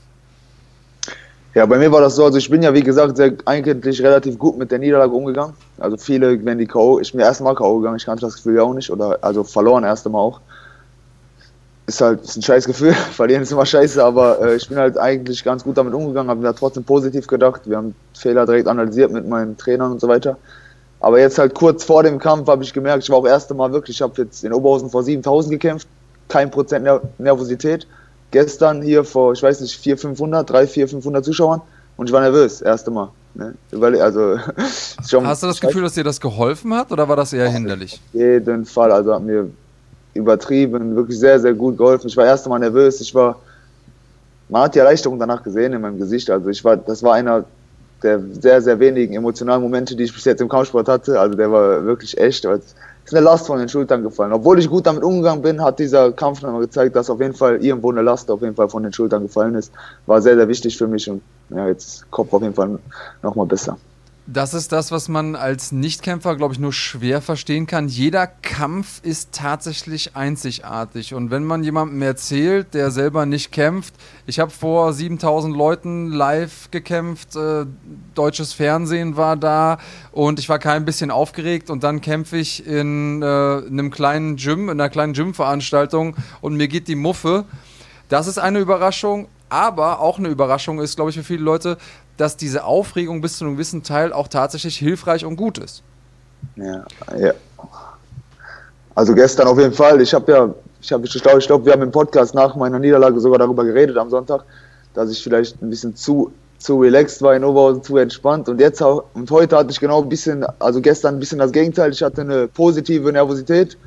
Ja, bei mir war das so, also ich bin ja wie gesagt sehr, eigentlich relativ gut mit der Niederlage umgegangen. Also viele, wenn die K.O., ich bin erst mal K.O. gegangen, ich kannte das Gefühl ja auch nicht, oder also verloren erst einmal auch ist halt ist ein scheiß Gefühl. Verlieren ist immer scheiße, aber äh, ich bin halt eigentlich ganz gut damit umgegangen, habe mir da trotzdem positiv gedacht. Wir haben Fehler direkt analysiert mit meinen Trainern und so weiter. Aber jetzt halt kurz vor dem Kampf habe ich gemerkt, ich war auch das erste Mal wirklich, ich habe jetzt in Oberhausen vor 7000 gekämpft, kein Prozent Ner Nervosität. Gestern hier vor, ich weiß nicht, 400, 500, 3, 4, 500 Zuschauern und ich war nervös, erste Mal. Ne? Also, Hast du das Gefühl, dass dir das geholfen hat oder war das eher hinderlich? Auf jeden Fall, also hat mir übertrieben, wirklich sehr, sehr gut geholfen. Ich war erst einmal nervös, ich war, man hat die Erleichterung danach gesehen in meinem Gesicht. Also ich war, das war einer der sehr, sehr wenigen emotionalen Momente, die ich bis jetzt im Kampfsport hatte. Also der war wirklich echt. Es ist eine Last von den Schultern gefallen. Obwohl ich gut damit umgegangen bin, hat dieser Kampf nochmal gezeigt, dass auf jeden Fall irgendwo eine Last auf jeden Fall von den Schultern gefallen ist. War sehr, sehr wichtig für mich und ja, jetzt Kopf auf jeden Fall nochmal besser. Das ist das, was man als Nichtkämpfer, glaube ich, nur schwer verstehen kann. Jeder Kampf ist tatsächlich einzigartig. Und wenn man jemandem erzählt, der selber nicht kämpft, ich habe vor 7000 Leuten live gekämpft, äh, deutsches Fernsehen war da und ich war kein bisschen aufgeregt und dann kämpfe ich in, äh, in einem kleinen Gym, in einer kleinen Gymveranstaltung und mir geht die Muffe. Das ist eine Überraschung, aber auch eine Überraschung ist, glaube ich, für viele Leute, dass diese Aufregung bis zu einem gewissen Teil auch tatsächlich hilfreich und gut ist. Ja, ja. Also gestern auf jeden Fall. Ich habe ja, ich habe, ich glaube, ich glaub, wir haben im Podcast nach meiner Niederlage sogar darüber geredet am Sonntag, dass ich vielleicht ein bisschen zu zu relaxed war in Oberhausen, zu entspannt. Und jetzt auch, und heute hatte ich genau ein bisschen, also gestern ein bisschen das Gegenteil. Ich hatte eine positive Nervosität.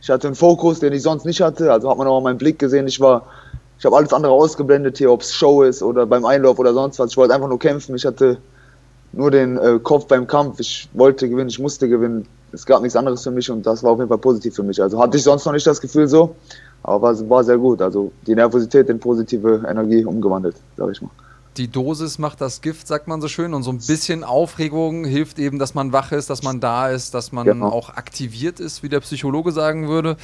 Ich hatte einen Fokus, den ich sonst nicht hatte. Also hat man auch meinen Blick gesehen. Ich war ich habe alles andere ausgeblendet hier, ob es Show ist oder beim Einlauf oder sonst was. Ich wollte einfach nur kämpfen. Ich hatte nur den äh, Kopf beim Kampf. Ich wollte gewinnen, ich musste gewinnen. Es gab nichts anderes für mich und das war auf jeden Fall positiv für mich. Also hatte ich sonst noch nicht das Gefühl so, aber war, war sehr gut. Also die Nervosität in positive Energie umgewandelt, sage ich mal die Dosis macht das Gift, sagt man so schön. Und so ein bisschen Aufregung hilft eben, dass man wach ist, dass man da ist, dass man genau. auch aktiviert ist, wie der Psychologe sagen würde.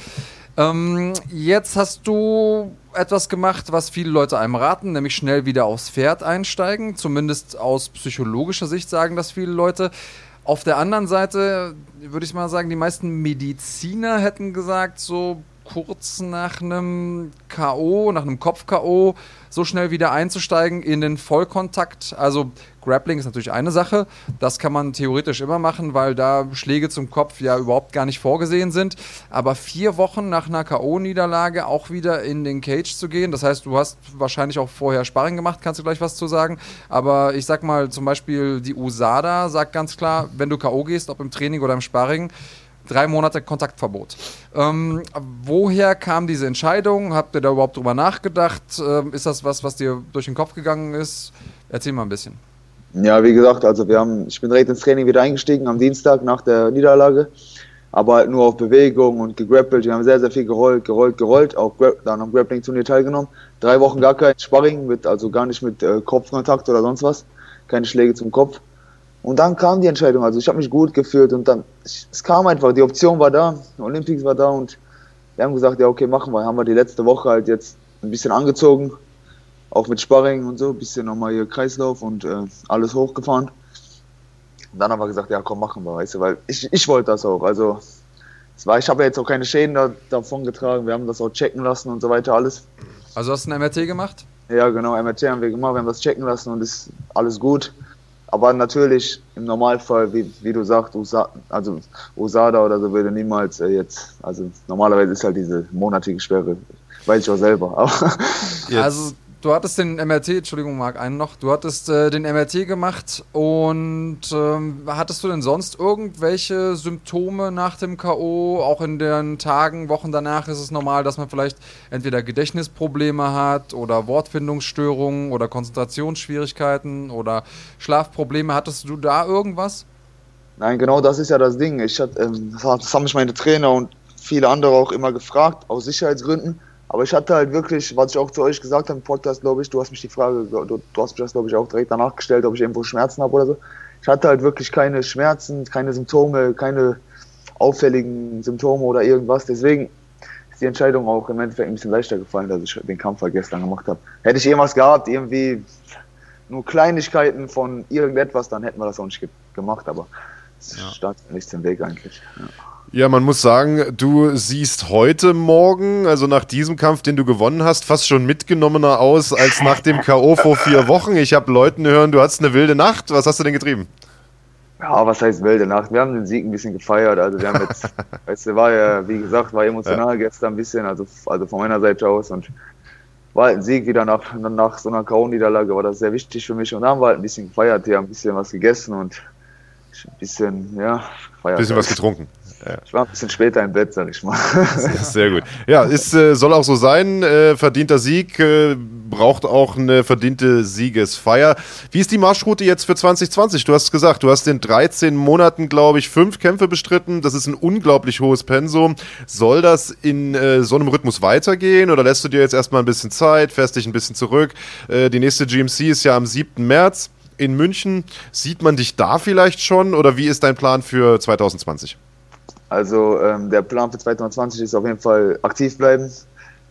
Ähm, jetzt hast du etwas gemacht, was viele Leute einem raten, nämlich schnell wieder aufs Pferd einsteigen. Zumindest aus psychologischer Sicht sagen das viele Leute. Auf der anderen Seite würde ich mal sagen, die meisten Mediziner hätten gesagt, so kurz nach einem K.O., nach einem Kopf-K.O., so schnell wieder einzusteigen in den Vollkontakt. Also Grappling ist natürlich eine Sache. Das kann man theoretisch immer machen, weil da Schläge zum Kopf ja überhaupt gar nicht vorgesehen sind. Aber vier Wochen nach einer K.O.-Niederlage auch wieder in den Cage zu gehen, das heißt, du hast wahrscheinlich auch vorher Sparring gemacht, kannst du gleich was zu sagen. Aber ich sag mal zum Beispiel, die USADA sagt ganz klar, wenn du K.O. gehst, ob im Training oder im Sparring, drei Monate Kontaktverbot. Ähm, woher kam diese Entscheidung? Habt ihr da überhaupt drüber nachgedacht? Ähm, ist das was, was dir durch den Kopf gegangen ist? Erzähl mal ein bisschen. Ja, wie gesagt, also wir haben, ich bin direkt ins Training wieder eingestiegen am Dienstag nach der Niederlage, aber halt nur auf Bewegung und gegrappelt. Wir haben sehr, sehr viel gerollt, gerollt, gerollt, auch dann am Grappling-Turnier teilgenommen. Drei Wochen gar kein Sparring, mit, also gar nicht mit äh, Kopfkontakt oder sonst was, keine Schläge zum Kopf. Und dann kam die Entscheidung. Also ich habe mich gut gefühlt und dann, es kam einfach, die Option war da, Olympics war da und wir haben gesagt, ja okay, machen wir. Haben wir die letzte Woche halt jetzt ein bisschen angezogen, auch mit Sparring und so, ein bisschen nochmal hier Kreislauf und äh, alles hochgefahren. Und dann haben wir gesagt, ja komm, machen wir, weißt du, weil ich, ich wollte das auch. Also es war, ich habe ja jetzt auch keine Schäden da, davon getragen, wir haben das auch checken lassen und so weiter, alles. Also hast du ein MRT gemacht? Ja, genau, MRT haben wir gemacht, wir haben das checken lassen und ist alles gut. Aber natürlich im Normalfall, wie, wie du sagst, Usa, also Usada oder so würde niemals äh, jetzt, also normalerweise ist halt diese monatige Sperre, weiß ich auch selber. Aber also du hattest den MRT, Entschuldigung, Marc, einen noch. Du hattest äh, den MRT gemacht und ähm, hattest du denn sonst irgendwelche Symptome nach dem K.O.? Auch in den Tagen, Wochen danach ist es normal, dass man vielleicht entweder Gedächtnisprobleme hat oder Wortfindungsstörungen oder Konzentrationsschwierigkeiten oder Schlafprobleme. Hattest du da irgendwas? Nein, genau das ist ja das Ding. Ich hatte, ähm, das haben mich meine Trainer und viele andere auch immer gefragt, aus Sicherheitsgründen aber ich hatte halt wirklich, was ich auch zu euch gesagt habe im Podcast, glaube ich, du hast mich die Frage, du, du hast mich das, glaube ich, auch direkt danach gestellt, ob ich irgendwo Schmerzen habe oder so. Ich hatte halt wirklich keine Schmerzen, keine Symptome, keine auffälligen Symptome oder irgendwas. Deswegen ist die Entscheidung auch im Endeffekt ein bisschen leichter gefallen, dass ich den Kampf halt gestern gemacht habe. Hätte ich irgendwas gehabt, irgendwie nur Kleinigkeiten von irgendetwas, dann hätten wir das auch nicht gemacht, aber es ja. stand nichts im Weg eigentlich. Ja. Ja, man muss sagen, du siehst heute Morgen, also nach diesem Kampf, den du gewonnen hast, fast schon mitgenommener aus als nach dem K.O. vor vier Wochen. Ich habe Leuten hören, du hattest eine wilde Nacht. Was hast du denn getrieben? Ja, was heißt wilde Nacht? Wir haben den Sieg ein bisschen gefeiert. Also wir haben jetzt, weißt du, war ja, wie gesagt, war emotional ja. gestern ein bisschen, also, also von meiner Seite aus und war halt ein Sieg wieder nach, nach so einer K.O.-Niederlage, war das sehr wichtig für mich und dann haben wir halt ein bisschen gefeiert, hier ein bisschen was gegessen und ein bisschen, ja, gefeiert. Ein bisschen was getrunken. Ja. Ich war ein bisschen später im Bett, sag ich mal. Sehr gut. Ja, es äh, soll auch so sein. Äh, verdienter Sieg äh, braucht auch eine verdiente Siegesfeier. Wie ist die Marschroute jetzt für 2020? Du hast gesagt, du hast in 13 Monaten, glaube ich, fünf Kämpfe bestritten. Das ist ein unglaublich hohes Pensum. Soll das in äh, so einem Rhythmus weitergehen oder lässt du dir jetzt erstmal ein bisschen Zeit, fährst dich ein bisschen zurück? Äh, die nächste GMC ist ja am 7. März in München. Sieht man dich da vielleicht schon oder wie ist dein Plan für 2020? Also ähm, der Plan für 2020 ist auf jeden Fall aktiv bleiben.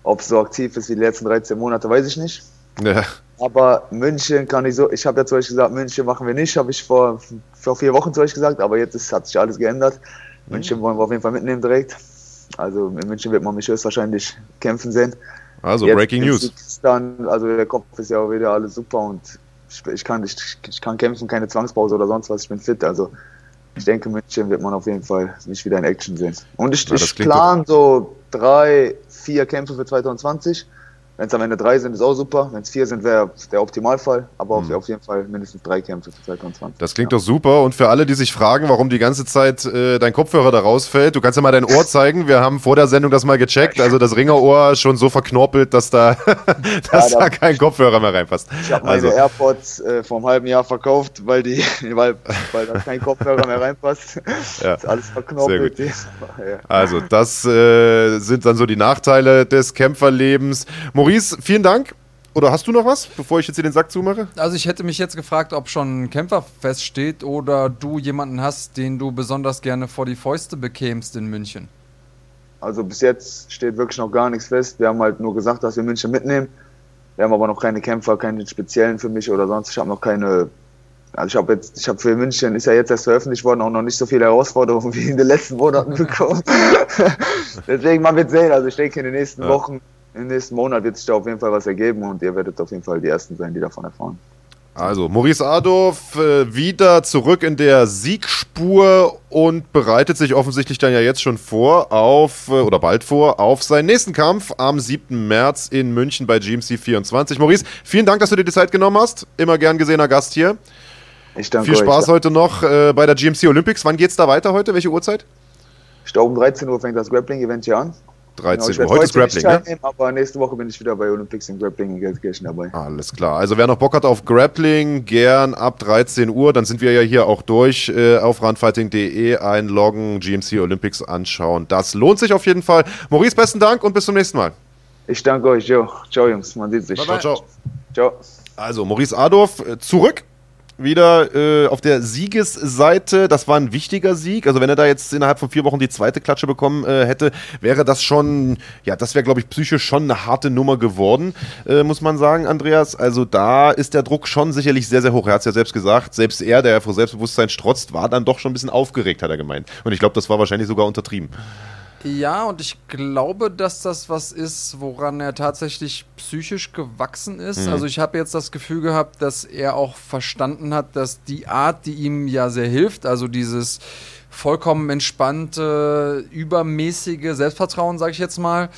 Ob es so aktiv ist wie die letzten 13 Monate, weiß ich nicht. Ja. Aber München kann ich so, ich habe ja zu euch gesagt, München machen wir nicht, habe ich vor, vor vier Wochen zu euch gesagt, aber jetzt ist, hat sich alles geändert. Mhm. München wollen wir auf jeden Fall mitnehmen direkt. Also in München wird man mich höchstwahrscheinlich kämpfen sehen. Also jetzt Breaking News. Dann, also der Kopf ist ja auch wieder alles super und ich, ich, kann, ich, ich kann kämpfen, keine Zwangspause oder sonst was, ich bin fit. Also ich denke, München wird man auf jeden Fall nicht wieder in Action sehen. Und ich, ja, ich plane so drei, vier Kämpfe für 2020. Wenn es am Ende drei sind, ist auch super. Wenn es vier sind, wäre der Optimalfall. Aber mhm. auf jeden Fall mindestens drei Kämpfe für 2020. Das klingt ja. doch super. Und für alle, die sich fragen, warum die ganze Zeit äh, dein Kopfhörer da rausfällt, du kannst ja mal dein Ohr zeigen. Wir haben vor der Sendung das mal gecheckt. Also das Ringerohr schon so verknorpelt, dass da, dass ja, da, da kein Kopfhörer mehr reinpasst. Ich habe meine also. AirPods äh, vor einem halben Jahr verkauft, weil, die, weil, weil da kein Kopfhörer mehr reinpasst. Ja. ist alles verknorpelt. Sehr gut. Also das äh, sind dann so die Nachteile des Kämpferlebens. Maurice, vielen Dank. Oder hast du noch was, bevor ich jetzt hier den Sack zumache? Also ich hätte mich jetzt gefragt, ob schon ein Kämpfer feststeht oder du jemanden hast, den du besonders gerne vor die Fäuste bekämst in München. Also bis jetzt steht wirklich noch gar nichts fest. Wir haben halt nur gesagt, dass wir München mitnehmen. Wir haben aber noch keine Kämpfer, keine speziellen für mich oder sonst. Ich habe noch keine. Also ich habe jetzt, ich habe für München ist ja jetzt erst veröffentlicht worden, auch noch nicht so viele Herausforderungen wie in den letzten Monaten bekommen. Deswegen man wird sehen. Also ich denke in den nächsten ja. Wochen im nächsten Monat wird sich da auf jeden Fall was ergeben und ihr werdet auf jeden Fall die Ersten sein, die davon erfahren. Also, Maurice Adorf äh, wieder zurück in der Siegspur und bereitet sich offensichtlich dann ja jetzt schon vor auf, äh, oder bald vor, auf seinen nächsten Kampf am 7. März in München bei GMC 24. Maurice, vielen Dank, dass du dir die Zeit genommen hast. Immer gern gesehener Gast hier. Ich danke Viel Spaß euch. heute noch äh, bei der GMC Olympics. Wann geht es da weiter heute? Welche Uhrzeit? Ich glaube, um 13 Uhr fängt das Grappling-Event hier an. 13 genau, Uhr. Heute ist Grappling, ne? Aber nächste Woche bin ich wieder bei Olympics in Grappling in Gelsenkirchen dabei. Alles klar. Also wer noch Bock hat auf Grappling, gern ab 13 Uhr. Dann sind wir ja hier auch durch äh, auf runfighting.de einloggen, GMC Olympics anschauen. Das lohnt sich auf jeden Fall. Maurice, besten Dank und bis zum nächsten Mal. Ich danke euch. Jo. Ciao, Jungs. Man sieht sich. Bye, bye. Ciao, ciao. Also, Maurice Adorf äh, zurück wieder äh, auf der Siegesseite. Das war ein wichtiger Sieg. Also wenn er da jetzt innerhalb von vier Wochen die zweite Klatsche bekommen äh, hätte, wäre das schon, ja, das wäre, glaube ich, psychisch schon eine harte Nummer geworden, äh, muss man sagen, Andreas. Also da ist der Druck schon sicherlich sehr, sehr hoch. Er hat es ja selbst gesagt. Selbst er, der vor Selbstbewusstsein strotzt, war dann doch schon ein bisschen aufgeregt, hat er gemeint. Und ich glaube, das war wahrscheinlich sogar untertrieben. Ja, und ich glaube, dass das was ist, woran er tatsächlich psychisch gewachsen ist. Mhm. Also ich habe jetzt das Gefühl gehabt, dass er auch verstanden hat, dass die Art, die ihm ja sehr hilft, also dieses vollkommen entspannte, übermäßige Selbstvertrauen, sage ich jetzt mal,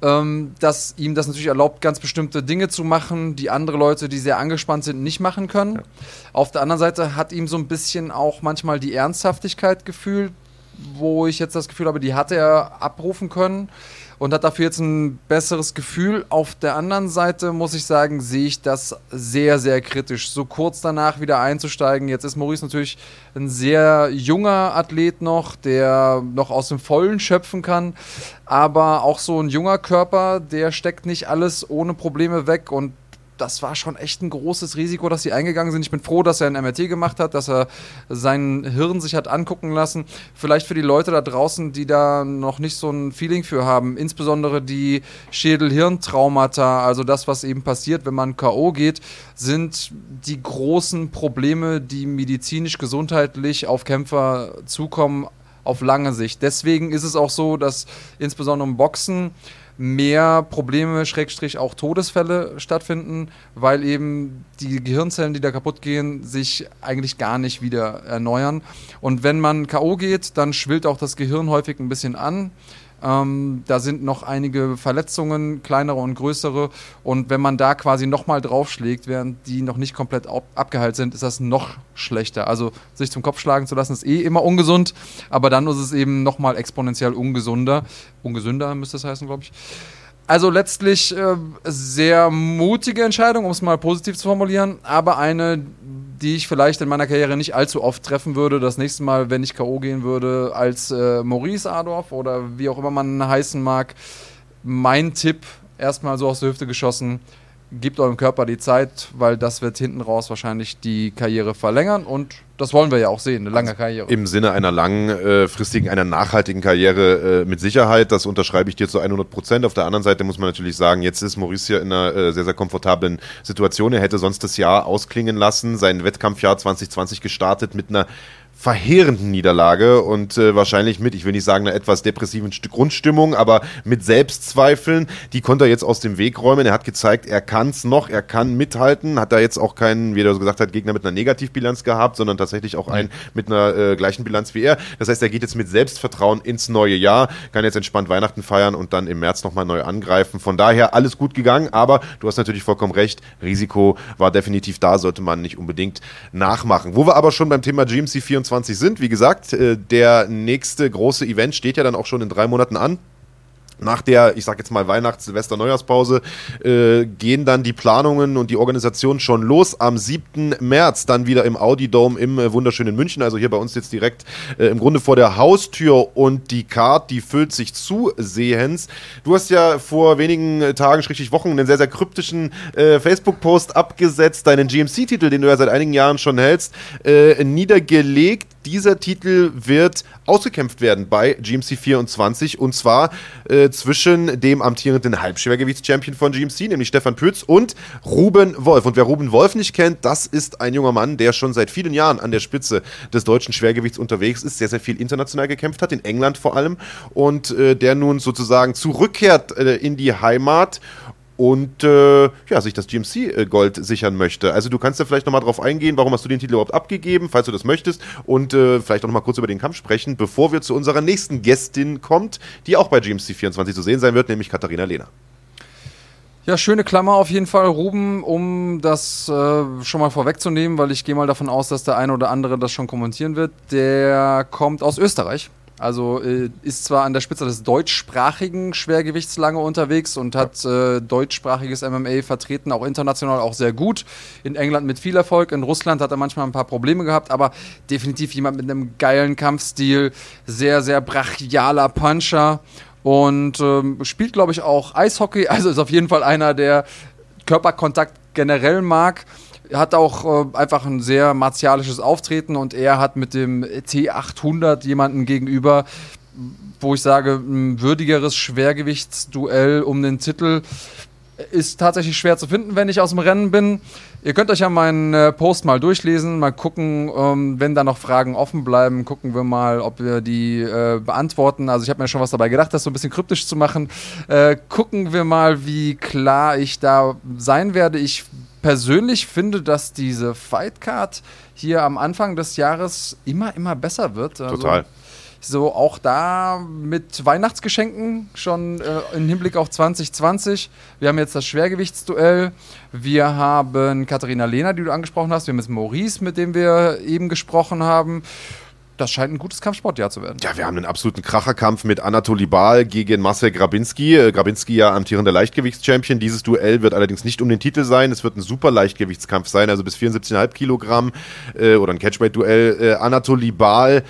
ähm, dass ihm das natürlich erlaubt, ganz bestimmte Dinge zu machen, die andere Leute, die sehr angespannt sind, nicht machen können. Ja. Auf der anderen Seite hat ihm so ein bisschen auch manchmal die Ernsthaftigkeit gefühlt, wo ich jetzt das Gefühl habe, die hat er abrufen können und hat dafür jetzt ein besseres Gefühl. Auf der anderen Seite muss ich sagen, sehe ich das sehr, sehr kritisch. So kurz danach wieder einzusteigen. Jetzt ist Maurice natürlich ein sehr junger Athlet noch, der noch aus dem Vollen schöpfen kann. Aber auch so ein junger Körper, der steckt nicht alles ohne Probleme weg und das war schon echt ein großes Risiko, dass sie eingegangen sind. Ich bin froh, dass er ein MRT gemacht hat, dass er sein Hirn sich hat angucken lassen. Vielleicht für die Leute da draußen, die da noch nicht so ein Feeling für haben, insbesondere die Schädel-Hirntraumata, also das, was eben passiert, wenn man K.O. geht, sind die großen Probleme, die medizinisch, gesundheitlich auf Kämpfer zukommen, auf lange Sicht. Deswegen ist es auch so, dass insbesondere im Boxen mehr Probleme, Schrägstrich auch Todesfälle stattfinden, weil eben die Gehirnzellen, die da kaputt gehen, sich eigentlich gar nicht wieder erneuern. Und wenn man K.O. geht, dann schwillt auch das Gehirn häufig ein bisschen an. Ähm, da sind noch einige Verletzungen, kleinere und größere. Und wenn man da quasi nochmal draufschlägt, während die noch nicht komplett abgeheilt sind, ist das noch schlechter. Also sich zum Kopf schlagen zu lassen, ist eh immer ungesund, aber dann ist es eben nochmal exponentiell ungesunder. Ungesünder müsste es heißen, glaube ich. Also letztlich äh, sehr mutige Entscheidung, um es mal positiv zu formulieren, aber eine, die ich vielleicht in meiner Karriere nicht allzu oft treffen würde. Das nächste Mal, wenn ich K.O. gehen würde, als äh, Maurice Adorf oder wie auch immer man heißen mag. Mein Tipp, erstmal so aus der Hüfte geschossen, gebt eurem Körper die Zeit, weil das wird hinten raus wahrscheinlich die Karriere verlängern und das wollen wir ja auch sehen, eine lange Karriere. Im Sinne einer langfristigen, einer nachhaltigen Karriere äh, mit Sicherheit, das unterschreibe ich dir zu 100 Prozent. Auf der anderen Seite muss man natürlich sagen, jetzt ist Maurice hier in einer äh, sehr, sehr komfortablen Situation. Er hätte sonst das Jahr ausklingen lassen, sein Wettkampfjahr 2020 gestartet mit einer verheerenden Niederlage und äh, wahrscheinlich mit, ich will nicht sagen, einer etwas depressiven Grundstimmung, aber mit Selbstzweifeln. Die konnte er jetzt aus dem Weg räumen. Er hat gezeigt, er kann es noch, er kann mithalten. Hat da jetzt auch keinen, wie er so gesagt hat, Gegner mit einer Negativbilanz gehabt, sondern tatsächlich auch einen mit einer äh, gleichen Bilanz wie er. Das heißt, er geht jetzt mit Selbstvertrauen ins neue Jahr, kann jetzt entspannt Weihnachten feiern und dann im März nochmal neu angreifen. Von daher alles gut gegangen, aber du hast natürlich vollkommen recht, Risiko war definitiv da, sollte man nicht unbedingt nachmachen. Wo wir aber schon beim Thema GMC 24 2024 sind. Wie gesagt, äh, der nächste große Event steht ja dann auch schon in drei Monaten an nach der, ich sag jetzt mal Weihnachts-, Silvester-, Neujahrspause äh, gehen dann die Planungen und die Organisation schon los. Am 7. März dann wieder im Audi Dome im äh, wunderschönen München, also hier bei uns jetzt direkt äh, im Grunde vor der Haustür und die Card, die füllt sich zusehends. Du hast ja vor wenigen Tagen, schrägstrich Wochen, einen sehr, sehr kryptischen äh, Facebook-Post abgesetzt, deinen GMC-Titel, den du ja seit einigen Jahren schon hältst, äh, niedergelegt dieser Titel wird ausgekämpft werden bei GMC 24 und zwar äh, zwischen dem amtierenden Halbschwergewichtschampion von GMC, nämlich Stefan Pütz und Ruben Wolf. Und wer Ruben Wolf nicht kennt, das ist ein junger Mann, der schon seit vielen Jahren an der Spitze des deutschen Schwergewichts unterwegs ist, sehr, sehr viel international gekämpft hat, in England vor allem und äh, der nun sozusagen zurückkehrt äh, in die Heimat und äh, ja, sich das GMC-Gold sichern möchte. Also du kannst ja vielleicht nochmal drauf eingehen, warum hast du den Titel überhaupt abgegeben, falls du das möchtest, und äh, vielleicht auch nochmal kurz über den Kampf sprechen, bevor wir zu unserer nächsten Gästin kommt, die auch bei GMC 24 zu sehen sein wird, nämlich Katharina Lehner. Ja, schöne Klammer auf jeden Fall, Ruben, um das äh, schon mal vorwegzunehmen, weil ich gehe mal davon aus, dass der eine oder andere das schon kommentieren wird. Der kommt aus Österreich. Also äh, ist zwar an der Spitze des deutschsprachigen Schwergewichts lange unterwegs und hat äh, deutschsprachiges MMA vertreten, auch international auch sehr gut. In England mit viel Erfolg, in Russland hat er manchmal ein paar Probleme gehabt, aber definitiv jemand mit einem geilen Kampfstil, sehr, sehr brachialer Puncher und ähm, spielt, glaube ich, auch Eishockey. Also ist auf jeden Fall einer, der Körperkontakt generell mag hat auch äh, einfach ein sehr martialisches Auftreten und er hat mit dem T800 jemanden gegenüber, wo ich sage, ein würdigeres Schwergewichtsduell um den Titel ist tatsächlich schwer zu finden, wenn ich aus dem Rennen bin. Ihr könnt euch ja meinen äh, Post mal durchlesen, mal gucken, ähm, wenn da noch Fragen offen bleiben, gucken wir mal, ob wir die äh, beantworten. Also ich habe mir schon was dabei gedacht, das so ein bisschen kryptisch zu machen. Äh, gucken wir mal, wie klar ich da sein werde. Ich persönlich finde, dass diese Fightcard hier am Anfang des Jahres immer, immer besser wird. Also Total. So auch da mit Weihnachtsgeschenken schon äh, im Hinblick auf 2020. Wir haben jetzt das Schwergewichtsduell. Wir haben Katharina Lehner, die du angesprochen hast. Wir haben jetzt Maurice, mit dem wir eben gesprochen haben das scheint ein gutes Kampfsportjahr zu werden. Ja, wir haben einen absoluten Kracherkampf mit Anatoli Baal gegen Marcel Grabinski. Äh, Grabinski ja amtierender Leichtgewichtschampion. Dieses Duell wird allerdings nicht um den Titel sein. Es wird ein super Leichtgewichtskampf sein, also bis 74,5 Kilogramm äh, oder ein Catchweight-Duell. Äh, Anatoli Baal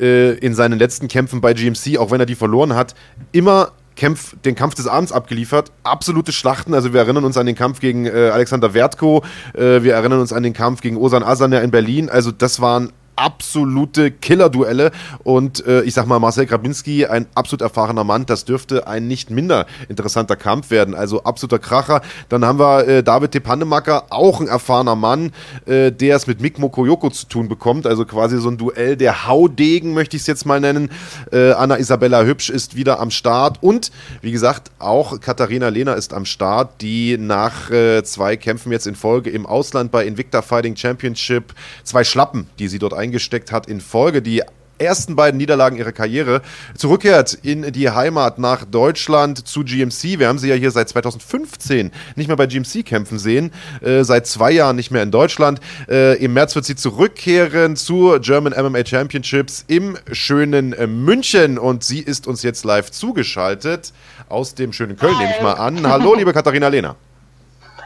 äh, in seinen letzten Kämpfen bei GMC, auch wenn er die verloren hat, immer Kampf, den Kampf des Abends abgeliefert. Absolute Schlachten. Also wir erinnern uns an den Kampf gegen äh, Alexander Wertko. Äh, wir erinnern uns an den Kampf gegen Osan Asaner in Berlin. Also das waren absolute Killer-Duelle. Und äh, ich sag mal, Marcel Grabinski, ein absolut erfahrener Mann, das dürfte ein nicht minder interessanter Kampf werden. Also absoluter Kracher. Dann haben wir äh, David Tepandemacker, auch ein erfahrener Mann, äh, der es mit Mick Mokoyoko zu tun bekommt. Also quasi so ein Duell der Haudegen, möchte ich es jetzt mal nennen. Äh, Anna Isabella Hübsch ist wieder am Start. Und wie gesagt, auch Katharina Lehner ist am Start, die nach äh, zwei Kämpfen jetzt in Folge im Ausland bei Invicta Fighting Championship zwei Schlappen, die sie dort ein eingesteckt hat in Folge. Die ersten beiden Niederlagen ihrer Karriere, zurückkehrt in die Heimat nach Deutschland zu GMC. Wir haben sie ja hier seit 2015 nicht mehr bei GMC kämpfen sehen, äh, seit zwei Jahren nicht mehr in Deutschland. Äh, Im März wird sie zurückkehren zur German MMA Championships im schönen äh, München und sie ist uns jetzt live zugeschaltet aus dem schönen Köln, Hi. nehme ich mal an. Hallo, liebe Katharina Lehner.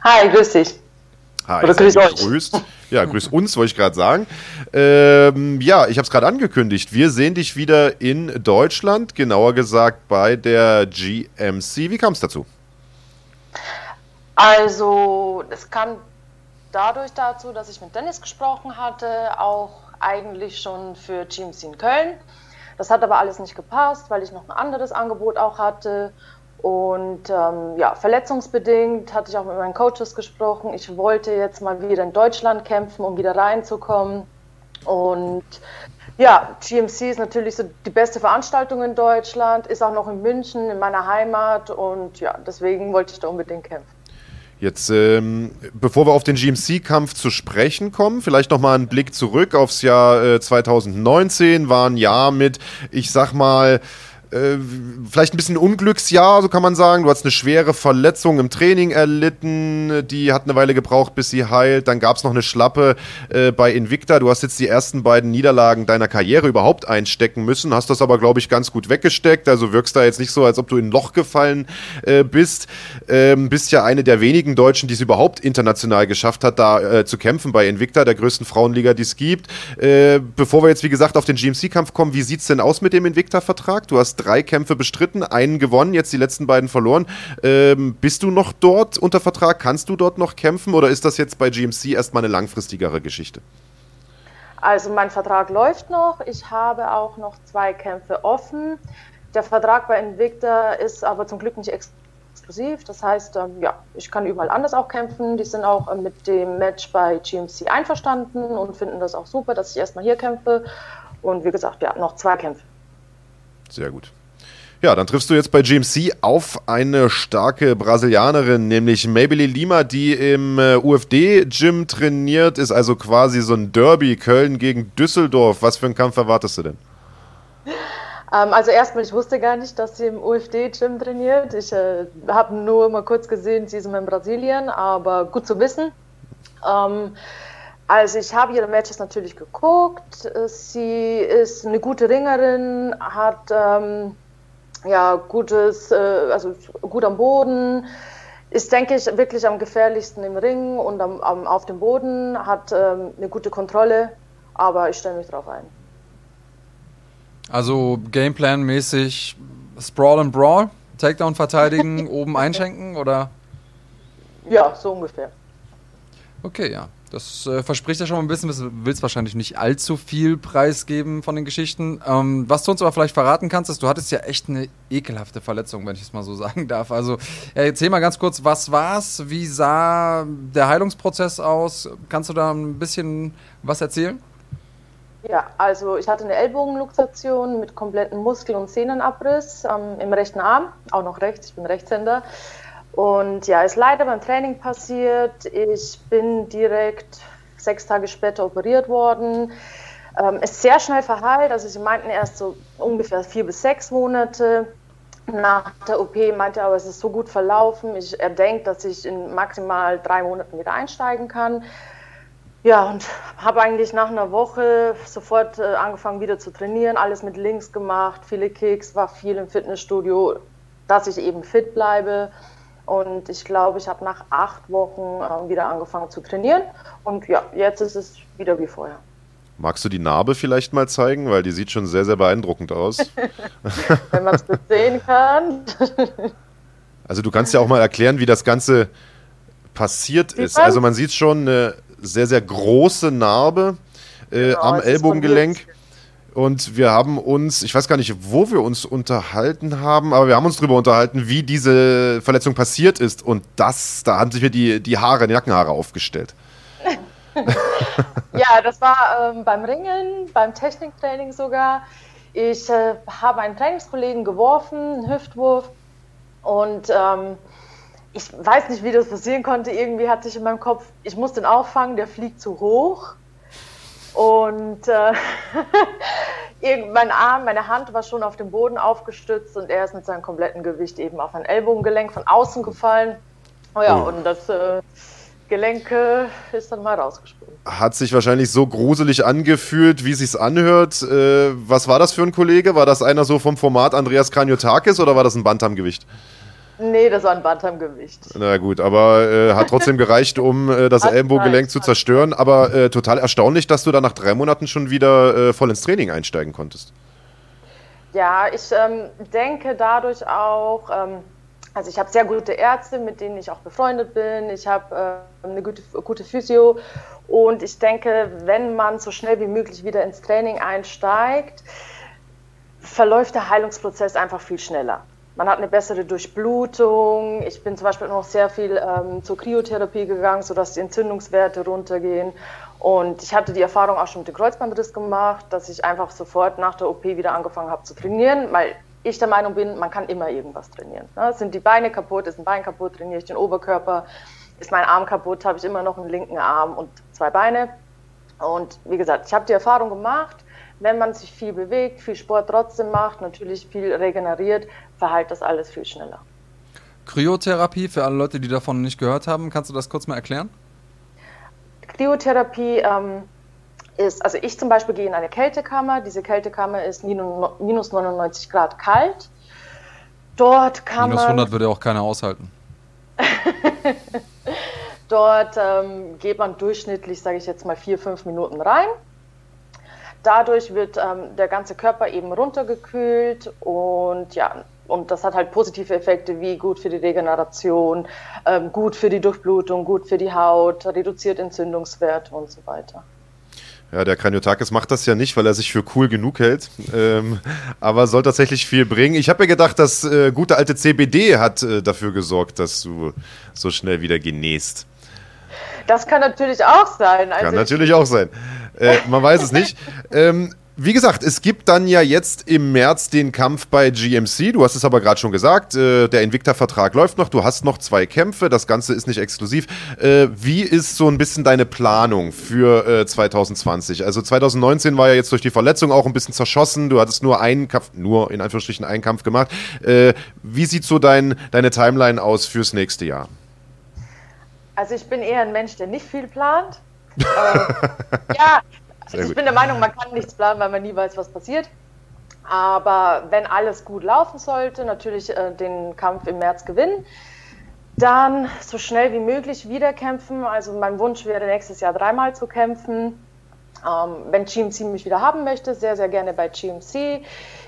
Hi, grüß dich. Hi, Oder grüß euch. Grüßt. Ja, grüß uns, wollte ich gerade sagen. Ähm, ja, ich habe es gerade angekündigt. Wir sehen dich wieder in Deutschland, genauer gesagt bei der GMC. Wie kam es dazu? Also, es kam dadurch dazu, dass ich mit Dennis gesprochen hatte, auch eigentlich schon für GMC in Köln. Das hat aber alles nicht gepasst, weil ich noch ein anderes Angebot auch hatte. Und ähm, ja, verletzungsbedingt hatte ich auch mit meinen Coaches gesprochen. Ich wollte jetzt mal wieder in Deutschland kämpfen, um wieder reinzukommen. Und ja, GMC ist natürlich so die beste Veranstaltung in Deutschland, ist auch noch in München, in meiner Heimat. Und ja, deswegen wollte ich da unbedingt kämpfen. Jetzt, ähm, bevor wir auf den GMC-Kampf zu sprechen kommen, vielleicht nochmal einen Blick zurück aufs Jahr äh, 2019. War ein Jahr mit, ich sag mal, äh, vielleicht ein bisschen Unglücksjahr, so kann man sagen. Du hast eine schwere Verletzung im Training erlitten, die hat eine Weile gebraucht, bis sie heilt. Dann gab es noch eine Schlappe äh, bei Invicta. Du hast jetzt die ersten beiden Niederlagen deiner Karriere überhaupt einstecken müssen, hast das aber, glaube ich, ganz gut weggesteckt. Also wirkst da jetzt nicht so, als ob du in ein Loch gefallen äh, bist. Ähm, bist ja eine der wenigen Deutschen, die es überhaupt international geschafft hat, da äh, zu kämpfen bei Invicta, der größten Frauenliga, die es gibt. Äh, bevor wir jetzt, wie gesagt, auf den GMC-Kampf kommen, wie sieht es denn aus mit dem Invicta-Vertrag? Du hast drei Kämpfe bestritten, einen gewonnen, jetzt die letzten beiden verloren. Ähm, bist du noch dort unter Vertrag? Kannst du dort noch kämpfen oder ist das jetzt bei GMC erstmal eine langfristigere Geschichte? Also mein Vertrag läuft noch. Ich habe auch noch zwei Kämpfe offen. Der Vertrag bei Invicta ist aber zum Glück nicht exklusiv. Das heißt, ähm, ja, ich kann überall anders auch kämpfen. Die sind auch äh, mit dem Match bei GMC einverstanden und finden das auch super, dass ich erstmal hier kämpfe. Und wie gesagt, ja, noch zwei Kämpfe. Sehr gut. Ja, dann triffst du jetzt bei GMC auf eine starke Brasilianerin, nämlich Maybelline Lima, die im äh, UFD-Gym trainiert, ist also quasi so ein Derby Köln gegen Düsseldorf. Was für einen Kampf erwartest du denn? Ähm, also erstmal, ich wusste gar nicht, dass sie im UFD-Gym trainiert. Ich äh, habe nur mal kurz gesehen, sie ist in Brasilien, aber gut zu wissen. Ähm, also ich habe ihre Matches natürlich geguckt. Sie ist eine gute Ringerin, hat ähm, ja, gutes, äh, also gut am Boden, ist, denke ich, wirklich am gefährlichsten im Ring und am, am auf dem Boden, hat ähm, eine gute Kontrolle, aber ich stelle mich drauf ein. Also Gameplan-mäßig Sprawl and Brawl, Takedown verteidigen, oben einschenken oder? Ja, so ungefähr. Okay, ja. Das äh, verspricht ja schon mal ein bisschen. Du willst wahrscheinlich nicht allzu viel preisgeben von den Geschichten. Ähm, was du uns aber vielleicht verraten kannst, ist, du hattest ja echt eine ekelhafte Verletzung, wenn ich es mal so sagen darf. Also erzähl mal ganz kurz, was war's? Wie sah der Heilungsprozess aus? Kannst du da ein bisschen was erzählen? Ja, also ich hatte eine Ellbogenluxation mit kompletten Muskel- und Sehnenabriss ähm, im rechten Arm, auch noch rechts, ich bin Rechtshänder. Und ja, ist leider beim Training passiert. Ich bin direkt sechs Tage später operiert worden. Ähm, ist sehr schnell verheilt. Also sie meinten erst so ungefähr vier bis sechs Monate. Nach der OP meinte er aber, es ist so gut verlaufen. Ich, er denkt, dass ich in maximal drei Monaten wieder einsteigen kann. Ja, und habe eigentlich nach einer Woche sofort äh, angefangen wieder zu trainieren, alles mit Links gemacht, viele Kicks, war viel im Fitnessstudio, dass ich eben fit bleibe. Und ich glaube, ich habe nach acht Wochen äh, wieder angefangen zu trainieren. Und ja, jetzt ist es wieder wie vorher. Magst du die Narbe vielleicht mal zeigen? Weil die sieht schon sehr, sehr beeindruckend aus. Wenn man es sehen kann. also du kannst ja auch mal erklären, wie das Ganze passiert ist. Also man sieht schon eine sehr, sehr große Narbe äh, genau, am Ellbogengelenk. Und wir haben uns, ich weiß gar nicht, wo wir uns unterhalten haben, aber wir haben uns darüber unterhalten, wie diese Verletzung passiert ist. Und das, da haben sich mir die, die Haare, die Nackenhaare aufgestellt. ja, das war ähm, beim Ringen, beim Techniktraining sogar. Ich äh, habe einen Trainingskollegen geworfen, einen Hüftwurf. Und ähm, ich weiß nicht, wie das passieren konnte. Irgendwie hat sich in meinem Kopf, ich muss den auffangen, der fliegt zu hoch. Und äh, mein Arm, meine Hand war schon auf dem Boden aufgestützt und er ist mit seinem kompletten Gewicht eben auf ein Ellbogengelenk von außen gefallen. Oh ja, oh. und das äh, Gelenk äh, ist dann mal rausgesprungen. Hat sich wahrscheinlich so gruselig angefühlt, wie sich's anhört. Äh, was war das für ein Kollege? War das einer so vom Format Andreas Kranjotakis oder war das ein Bantamgewicht? Nee, das war ein Bantamgewicht. Na gut, aber äh, hat trotzdem gereicht, um äh, das Ellenbogengelenk zu zerstören. Aber äh, total erstaunlich, dass du da nach drei Monaten schon wieder äh, voll ins Training einsteigen konntest. Ja, ich ähm, denke dadurch auch, ähm, also ich habe sehr gute Ärzte, mit denen ich auch befreundet bin. Ich habe äh, eine gute, gute Physio und ich denke, wenn man so schnell wie möglich wieder ins Training einsteigt, verläuft der Heilungsprozess einfach viel schneller. Man hat eine bessere Durchblutung. Ich bin zum Beispiel noch sehr viel ähm, zur Kryotherapie gegangen, sodass die Entzündungswerte runtergehen. Und ich hatte die Erfahrung auch schon mit dem Kreuzbandriss gemacht, dass ich einfach sofort nach der OP wieder angefangen habe zu trainieren, weil ich der Meinung bin, man kann immer irgendwas trainieren. Ne? Sind die Beine kaputt, ist ein Bein kaputt, trainiere ich den Oberkörper, ist mein Arm kaputt, habe ich immer noch einen linken Arm und zwei Beine. Und wie gesagt, ich habe die Erfahrung gemacht, wenn man sich viel bewegt, viel Sport trotzdem macht, natürlich viel regeneriert, verheilt das alles viel schneller. Kryotherapie, für alle Leute, die davon nicht gehört haben, kannst du das kurz mal erklären? Kryotherapie ähm, ist, also ich zum Beispiel gehe in eine Kältekammer. Diese Kältekammer ist minus 99 Grad kalt. Dort kann minus 100 würde auch keiner aushalten. Dort ähm, geht man durchschnittlich, sage ich jetzt mal, vier, fünf Minuten rein. Dadurch wird ähm, der ganze Körper eben runtergekühlt und ja, und das hat halt positive Effekte wie gut für die Regeneration, ähm, gut für die Durchblutung, gut für die Haut, reduziert Entzündungswerte und so weiter. Ja, der Kraniotakis macht das ja nicht, weil er sich für cool genug hält, ähm, aber soll tatsächlich viel bringen. Ich habe mir gedacht, das äh, gute alte CBD hat äh, dafür gesorgt, dass du so schnell wieder genäst. Das kann natürlich auch sein. Also kann natürlich auch sein. Äh, man weiß es nicht. Ähm, wie gesagt, es gibt dann ja jetzt im März den Kampf bei GMC. Du hast es aber gerade schon gesagt, äh, der Invicta-Vertrag läuft noch. Du hast noch zwei Kämpfe. Das Ganze ist nicht exklusiv. Äh, wie ist so ein bisschen deine Planung für äh, 2020? Also 2019 war ja jetzt durch die Verletzung auch ein bisschen zerschossen. Du hattest nur einen Kampf, nur in Anführungsstrichen einen Kampf gemacht. Äh, wie sieht so dein, deine Timeline aus fürs nächste Jahr? Also ich bin eher ein Mensch, der nicht viel plant. ja, also ich bin der Meinung, man kann nichts planen, weil man nie weiß, was passiert. Aber wenn alles gut laufen sollte, natürlich äh, den Kampf im März gewinnen, dann so schnell wie möglich wieder kämpfen. Also mein Wunsch wäre nächstes Jahr dreimal zu kämpfen. Ähm, wenn GMC mich wieder haben möchte, sehr, sehr gerne bei GMC.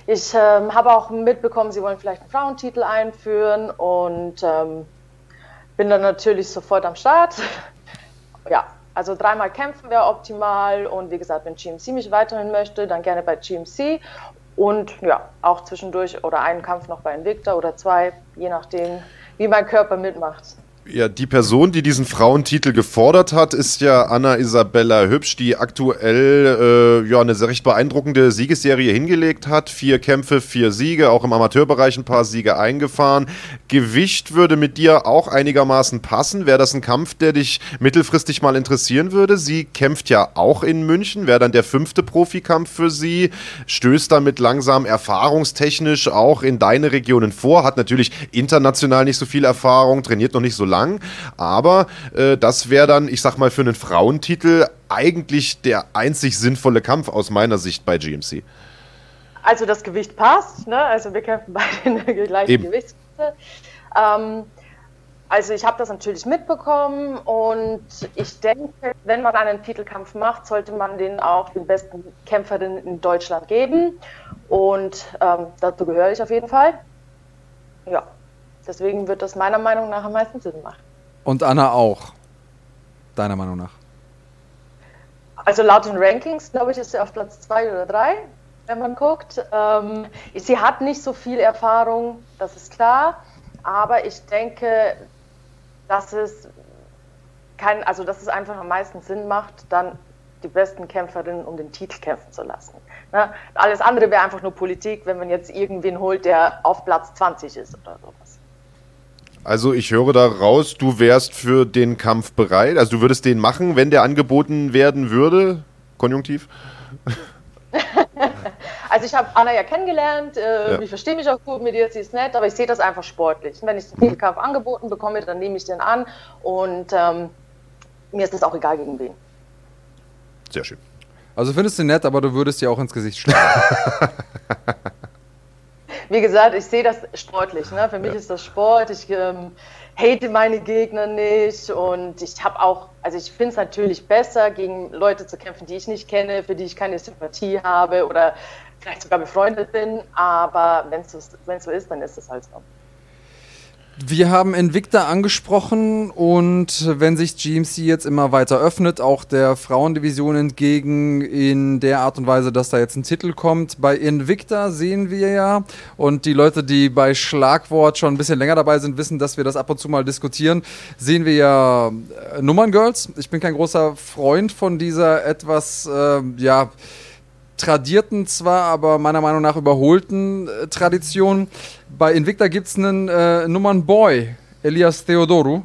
Ich ähm, habe auch mitbekommen, sie wollen vielleicht einen Frauentitel einführen und ähm, bin dann natürlich sofort am Start. ja, also dreimal kämpfen wäre optimal und wie gesagt, wenn GMC mich weiterhin möchte, dann gerne bei GMC und ja, auch zwischendurch oder einen Kampf noch bei Invicta oder zwei, je nachdem, wie mein Körper mitmacht. Ja, die Person, die diesen Frauentitel gefordert hat, ist ja Anna Isabella Hübsch, die aktuell äh, ja eine sehr recht beeindruckende Siegesserie hingelegt hat. Vier Kämpfe, vier Siege, auch im Amateurbereich ein paar Siege eingefahren. Gewicht würde mit dir auch einigermaßen passen. Wäre das ein Kampf, der dich mittelfristig mal interessieren würde? Sie kämpft ja auch in München, wäre dann der fünfte Profikampf für sie, stößt damit langsam erfahrungstechnisch auch in deine Regionen vor, hat natürlich international nicht so viel Erfahrung, trainiert noch nicht so lang. Aber äh, das wäre dann, ich sag mal, für einen Frauentitel eigentlich der einzig sinnvolle Kampf aus meiner Sicht bei GMC. Also das Gewicht passt, ne? Also wir kämpfen beide in der gleichen Gewichtsklasse. Ähm, also ich habe das natürlich mitbekommen und ich denke, wenn man einen Titelkampf macht, sollte man den auch den besten Kämpferinnen in Deutschland geben. Und ähm, dazu gehöre ich auf jeden Fall. Ja. Deswegen wird das meiner Meinung nach am meisten Sinn machen. Und Anna auch, deiner Meinung nach? Also laut den Rankings, glaube ich, ist sie auf Platz 2 oder 3, wenn man guckt. Ähm, sie hat nicht so viel Erfahrung, das ist klar. Aber ich denke, dass es kein, also dass es einfach am meisten Sinn macht, dann die besten Kämpferinnen um den Titel kämpfen zu lassen. Ne? Alles andere wäre einfach nur Politik, wenn man jetzt irgendwen holt, der auf Platz 20 ist oder sowas. Also ich höre daraus, du wärst für den Kampf bereit. Also du würdest den machen, wenn der angeboten werden würde? Konjunktiv? also ich habe Anna ja kennengelernt, äh, ja. ich verstehe mich auch gut mit ihr, sie ist nett, aber ich sehe das einfach sportlich. Wenn ich den Kampf angeboten bekomme, dann nehme ich den an und ähm, mir ist es auch egal gegen wen. Sehr schön. Also findest du nett, aber du würdest dir auch ins Gesicht schlagen. wie gesagt, ich sehe das sportlich. Ne? Für mich ja. ist das Sport. Ich ähm, hate meine Gegner nicht und ich habe auch, also ich finde es natürlich besser, gegen Leute zu kämpfen, die ich nicht kenne, für die ich keine Sympathie habe oder vielleicht sogar befreundet bin. Aber wenn es so, so ist, dann ist es halt so. Wir haben Invicta angesprochen und wenn sich GMC jetzt immer weiter öffnet, auch der Frauendivision entgegen in der Art und Weise, dass da jetzt ein Titel kommt. Bei Invicta sehen wir ja und die Leute, die bei Schlagwort schon ein bisschen länger dabei sind, wissen, dass wir das ab und zu mal diskutieren, sehen wir ja äh, Nummerngirls. Ich bin kein großer Freund von dieser etwas, äh, ja, tradierten zwar, aber meiner Meinung nach überholten äh, Tradition. Bei Invicta gibt es einen äh, Nummern Boy, Elias Theodorou.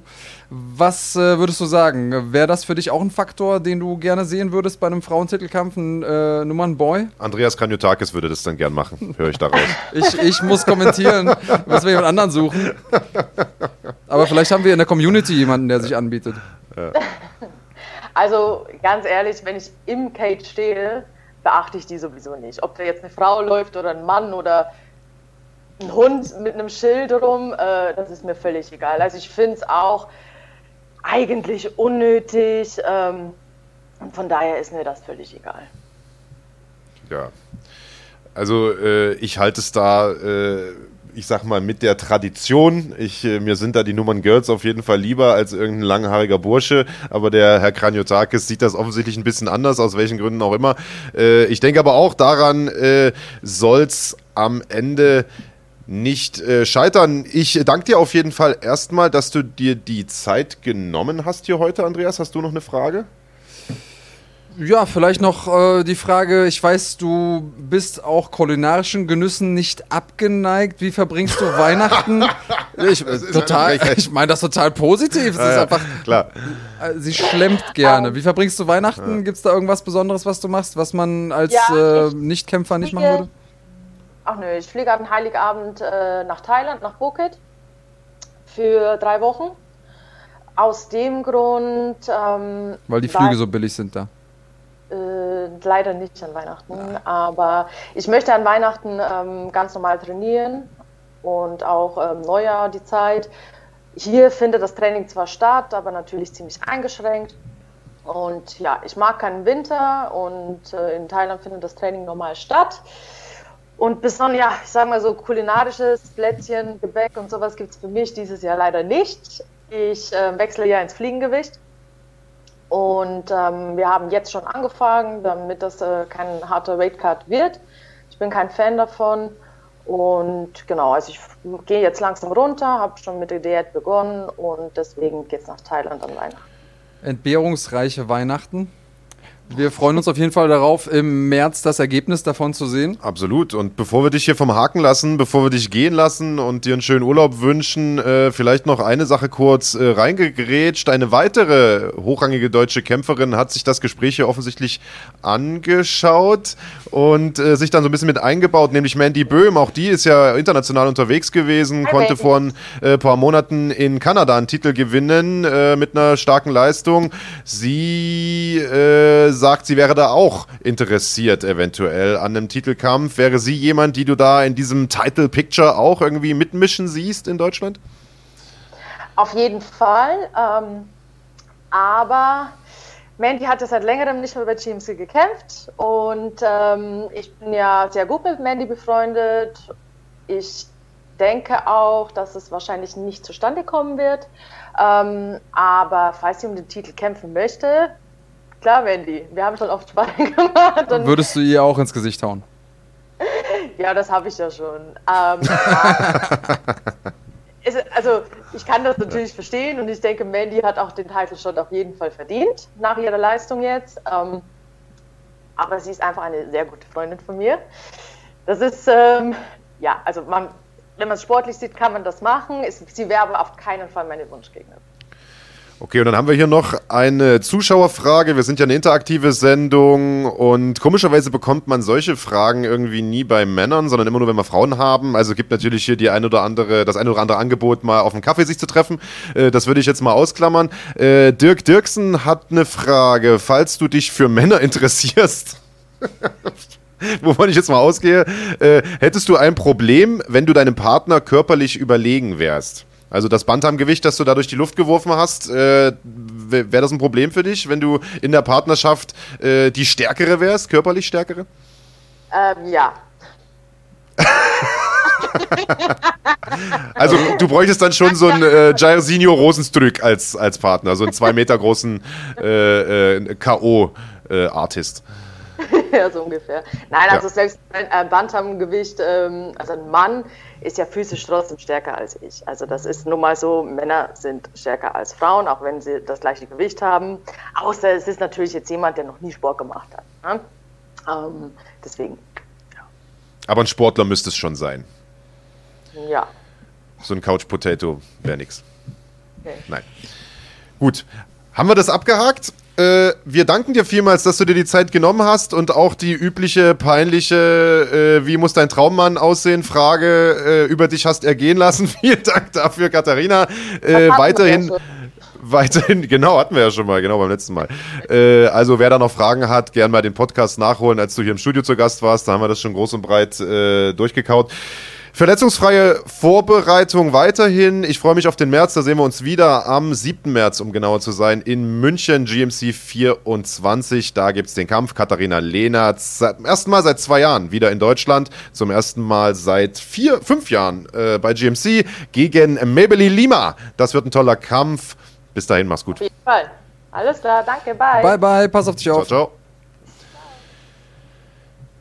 Was äh, würdest du sagen? Wäre das für dich auch ein Faktor, den du gerne sehen würdest bei einem Frauentitelkampf, ein äh, Nummern Boy? Andreas Kanyotakis würde das dann gern machen, höre ich daraus. ich, ich muss kommentieren, müssen wir jemand anderen suchen. Aber vielleicht haben wir in der Community jemanden, der sich anbietet. Also ganz ehrlich, wenn ich im Cage stehe, beachte ich die sowieso nicht. Ob da jetzt eine Frau läuft oder ein Mann oder ein Hund mit einem Schild rum, äh, das ist mir völlig egal. Also ich finde es auch eigentlich unnötig ähm, und von daher ist mir das völlig egal. Ja, also äh, ich halte es da äh, ich sag mal, mit der Tradition. Ich, äh, mir sind da die Nummern Girls auf jeden Fall lieber als irgendein langhaariger Bursche, aber der Herr Kranjotakis sieht das offensichtlich ein bisschen anders, aus welchen Gründen auch immer. Äh, ich denke aber auch daran äh, soll es am Ende nicht äh, scheitern. Ich danke dir auf jeden Fall erstmal, dass du dir die Zeit genommen hast hier heute, Andreas. Hast du noch eine Frage? Ja, vielleicht noch äh, die Frage, ich weiß, du bist auch kulinarischen Genüssen nicht abgeneigt. Wie verbringst du Weihnachten? Ich, total, ich meine das total positiv. Es ja, ist einfach, klar. Äh, sie schlemmt gerne. Wie verbringst du Weihnachten? Ja. Gibt es da irgendwas Besonderes, was du machst, was man als ja, äh, Nichtkämpfer nicht machen würde? Ach nö, ich fliege am Heiligabend äh, nach Thailand, nach Phuket für drei Wochen. Aus dem Grund. Ähm, weil die Flüge so billig sind da. Äh, leider nicht an Weihnachten, aber ich möchte an Weihnachten ähm, ganz normal trainieren und auch ähm, Neujahr die Zeit. Hier findet das Training zwar statt, aber natürlich ziemlich eingeschränkt. Und ja, ich mag keinen Winter und äh, in Thailand findet das Training normal statt. Und besonders, ja, ich sage mal so, kulinarisches Plätzchen, Gebäck und sowas gibt es für mich dieses Jahr leider nicht. Ich äh, wechsle ja ins Fliegengewicht Und ähm, wir haben jetzt schon angefangen, damit das äh, kein harter Weightcut wird. Ich bin kein Fan davon. Und genau, also ich gehe jetzt langsam runter, habe schon mit der Diät begonnen und deswegen geht es nach Thailand an Weihnachten. Entbehrungsreiche Weihnachten. Wir freuen uns auf jeden Fall darauf, im März das Ergebnis davon zu sehen. Absolut. Und bevor wir dich hier vom Haken lassen, bevor wir dich gehen lassen und dir einen schönen Urlaub wünschen, äh, vielleicht noch eine Sache kurz äh, reingegrätscht. Eine weitere hochrangige deutsche Kämpferin hat sich das Gespräch hier offensichtlich angeschaut und äh, sich dann so ein bisschen mit eingebaut, nämlich Mandy Böhm. Auch die ist ja international unterwegs gewesen, Hi, konnte vor ein äh, paar Monaten in Kanada einen Titel gewinnen äh, mit einer starken Leistung. Sie äh, sagt, sie wäre da auch interessiert eventuell an einem Titelkampf. Wäre sie jemand, die du da in diesem Title Picture auch irgendwie mitmischen siehst in Deutschland? Auf jeden Fall. Ähm, aber Mandy hat ja seit längerem nicht mehr bei GMC gekämpft und ähm, ich bin ja sehr gut mit Mandy befreundet. Ich denke auch, dass es wahrscheinlich nicht zustande kommen wird. Ähm, aber falls sie um den Titel kämpfen möchte, klar, Mandy. Wir haben schon oft Sparring gemacht. Würdest du ihr auch ins Gesicht hauen? ja, das habe ich ja schon. Ähm, es, also, ich kann das natürlich verstehen und ich denke, Mandy hat auch den Titel schon auf jeden Fall verdient, nach ihrer Leistung jetzt. Ähm, aber sie ist einfach eine sehr gute Freundin von mir. Das ist, ähm, ja, also man, wenn man es sportlich sieht, kann man das machen. Es, sie wäre aber auf keinen Fall meine Wunschgegnerin. Okay, und dann haben wir hier noch eine Zuschauerfrage. Wir sind ja eine interaktive Sendung und komischerweise bekommt man solche Fragen irgendwie nie bei Männern, sondern immer nur, wenn wir Frauen haben. Also gibt natürlich hier die ein oder andere, das ein oder andere Angebot, mal auf dem Kaffee sich zu treffen. Äh, Das würde ich jetzt mal ausklammern. Äh, Dirk Dirksen hat eine Frage. Falls du dich für Männer interessierst, wovon ich jetzt mal ausgehe, äh, hättest du ein Problem, wenn du deinem Partner körperlich überlegen wärst? Also das Bantamgewicht, das du da durch die Luft geworfen hast, äh, wäre das ein Problem für dich, wenn du in der Partnerschaft äh, die Stärkere wärst, körperlich Stärkere? Ähm, ja, Also du bräuchtest dann schon so einen äh, Jairzinho Rosenstrück als, als Partner, so einen zwei Meter großen äh, äh, K.O.-Artist. ja, so ungefähr. Nein, also Ja. selbst ein äh, Bantamgewicht, ähm, also ein Mann ist ja physisch trotzdem stärker als ich. Also das ist nun mal so, Männer sind stärker als Frauen, auch wenn sie das gleiche Gewicht haben. Außer es ist natürlich jetzt jemand, der noch nie Sport gemacht hat. Ne? Ähm, deswegen, Aber ein Sportler müsste es schon sein. ja. So ein Couch Potato wäre nix. Okay. Nein. Gut. Haben wir das abgehakt? Äh, wir danken dir vielmals, dass du dir die Zeit genommen hast und auch die übliche peinliche, äh, wie muss dein Traummann aussehen, Frage äh, über dich hast ergehen lassen. Vielen Dank dafür, Katharina. Äh, ja weiterhin. Weiterhin, genau, hatten wir ja schon mal, genau beim letzten Mal. Äh, also wer da noch Fragen hat, gern mal den Podcast nachholen, als du hier im Studio zu Gast warst. Da haben wir das schon groß und breit äh, durchgekaut. Verletzungsfreie Vorbereitung weiterhin. Ich freue mich auf den März. Da sehen wir uns wieder am 7. März, um genauer zu sein, in München, GMC 24. Da gibt es den Kampf. Katharina Lehnert, zum ersten Mal seit zwei Jahren wieder in Deutschland. Zum ersten Mal seit vier, fünf Jahren äh, bei GMC gegen Maybelline Lima. Das wird ein toller Kampf. Bis dahin, mach's gut. Auf jeden Fall. Alles klar, danke, bye. Bye, bye, pass auf dich Ciao, auf. ciao.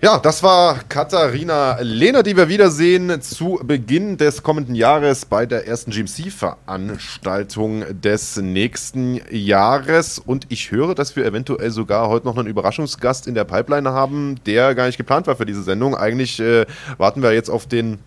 Ja, das war Katharina Lehner, die wir wiedersehen zu Beginn des kommenden Jahres bei der ersten GMC-Veranstaltung des nächsten Jahres. Und ich höre, dass wir eventuell sogar heute noch einen Überraschungsgast in der Pipeline haben, der gar nicht geplant war für diese Sendung. Eigentlich äh, warten wir jetzt auf den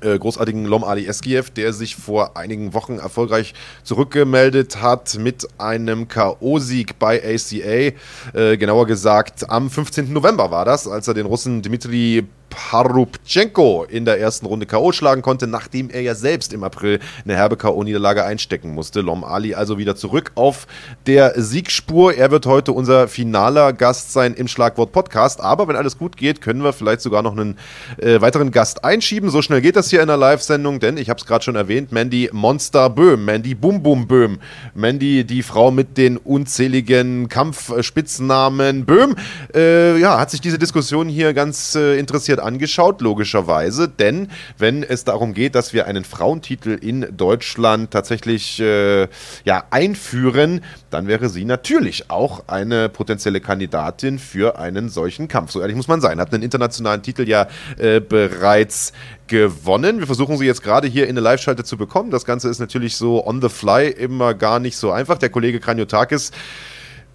großartigen Lom Ali Eskiev, der sich vor einigen Wochen erfolgreich zurückgemeldet hat mit einem K.O.-Sieg bei ACA. Äh, genauer gesagt, am 15. November war das, als er den Russen Dmitri Parubchenko in der ersten Runde K.O. schlagen konnte, nachdem er ja selbst im April eine herbe K.O.-Niederlage einstecken musste. Lom Ali also wieder zurück auf der Siegspur. Er wird heute unser finaler Gast sein im Schlagwort Podcast. Aber wenn alles gut geht, können wir vielleicht sogar noch einen äh, weiteren Gast einschieben. So schnell geht das hier in der Live-Sendung, denn ich habe es gerade schon erwähnt, Mandy Monster Böhm, Mandy Bum Bum Böhm, Mandy, die Frau mit den unzähligen Kampfspitznamen Böhm, äh, ja, hat sich diese Diskussion hier ganz äh, interessiert mit angeschaut, logischerweise, denn wenn es darum geht, dass wir einen Frauentitel in Deutschland tatsächlich äh, ja, einführen, dann wäre sie natürlich auch eine potenzielle Kandidatin für einen solchen Kampf. So ehrlich muss man sein. Hat einen internationalen Titel ja äh, bereits gewonnen. Wir versuchen sie jetzt gerade hier in eine Live-Schalte zu bekommen. Das Ganze ist natürlich so on the fly immer gar nicht so einfach. Der Kollege Kranjotakis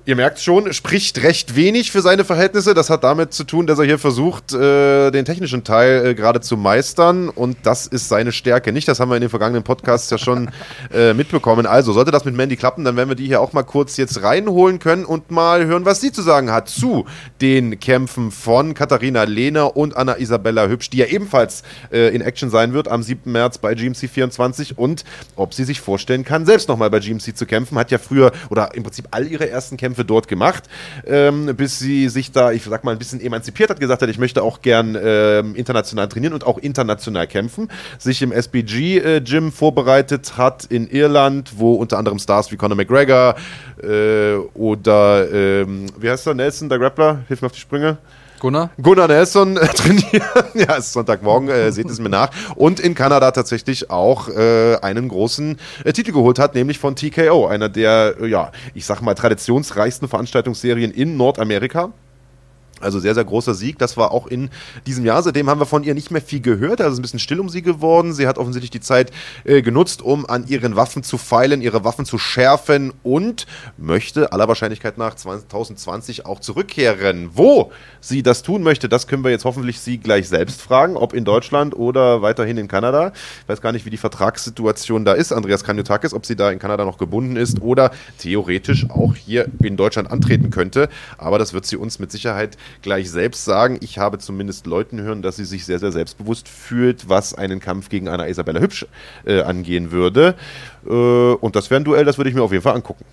Ihr merkt schon, spricht recht wenig für seine Verhältnisse. Das hat damit zu tun, dass er hier versucht, äh, den technischen Teil äh, gerade zu meistern. Und das ist seine Stärke. Nicht, das haben wir in den vergangenen Podcasts ja schon äh, mitbekommen. Also, sollte das mit Mandy klappen, dann werden wir die hier auch mal kurz jetzt reinholen können und mal hören, was sie zu sagen hat zu den Kämpfen von Katharina Lehner und Anna Isabella Hübsch, die ja ebenfalls äh, in Action sein wird am 7. März bei GMC 24 und ob sie sich vorstellen kann, selbst nochmal bei GMC zu kämpfen. Hat ja früher oder im Prinzip all ihre ersten Kämpfe Kämpfe dort gemacht, ähm, bis sie sich da, ich sag mal, ein bisschen emanzipiert hat, gesagt hat, ich möchte auch gern ähm, international trainieren und auch international kämpfen, sich im SBG-Gym äh, vorbereitet hat in Irland, wo unter anderem Stars wie Conor McGregor äh, oder, ähm, wie heißt er, Nelson, der Grappler, hilf mir auf die Sprünge. Gunnar? Gunnar Nelson äh, trainieren. ja, es ist Sonntagmorgen, äh, seht es mir nach. Und in Kanada tatsächlich auch äh, einen großen äh, Titel geholt hat, nämlich von TKO, einer der, äh, ja, ich sag mal, traditionsreichsten Veranstaltungsserien in Nordamerika. Also sehr, sehr großer Sieg. Das war auch in diesem Jahr. Seitdem haben wir von ihr nicht mehr viel gehört. Also ist ein bisschen still um sie geworden. Sie hat offensichtlich die Zeit äh, genutzt, um an ihren Waffen zu feilen, ihre Waffen zu schärfen und möchte aller Wahrscheinlichkeit nach 2020 auch zurückkehren. Wo sie das tun möchte, das können wir jetzt hoffentlich sie gleich selbst fragen, ob in Deutschland oder weiterhin in Kanada. Ich weiß gar nicht, wie die Vertragssituation da ist. Andreas Kanyotakis, ob sie da in Kanada noch gebunden ist oder theoretisch auch hier in Deutschland antreten könnte. Aber das wird sie uns mit Sicherheit gleich selbst sagen. Ich habe zumindest Leuten hören, dass sie sich sehr, sehr selbstbewusst fühlt, was einen Kampf gegen eine Isabella Hübsch äh, angehen würde. Äh, und das wäre ein Duell, das würde ich mir auf jeden Fall angucken.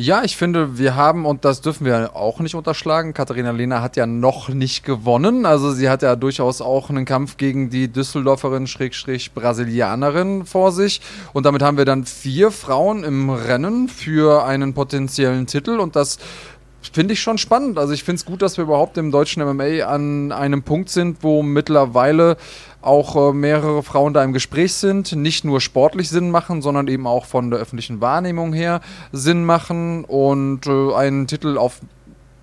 Ja, ich finde, wir haben, und das dürfen wir auch nicht unterschlagen, Katharina Lehner hat ja noch nicht gewonnen. Also sie hat ja durchaus auch einen Kampf gegen die Düsseldorferin, Schrägstrich Brasilianerin vor sich. Und damit haben wir dann vier Frauen im Rennen für einen potenziellen Titel. Und das finde ich schon spannend. Also ich finde es gut, dass wir überhaupt im deutschen MMA an einem Punkt sind, wo mittlerweile auch äh, mehrere Frauen da im Gespräch sind, nicht nur sportlich Sinn machen, sondern eben auch von der öffentlichen Wahrnehmung her Sinn machen und äh, einen Titel auf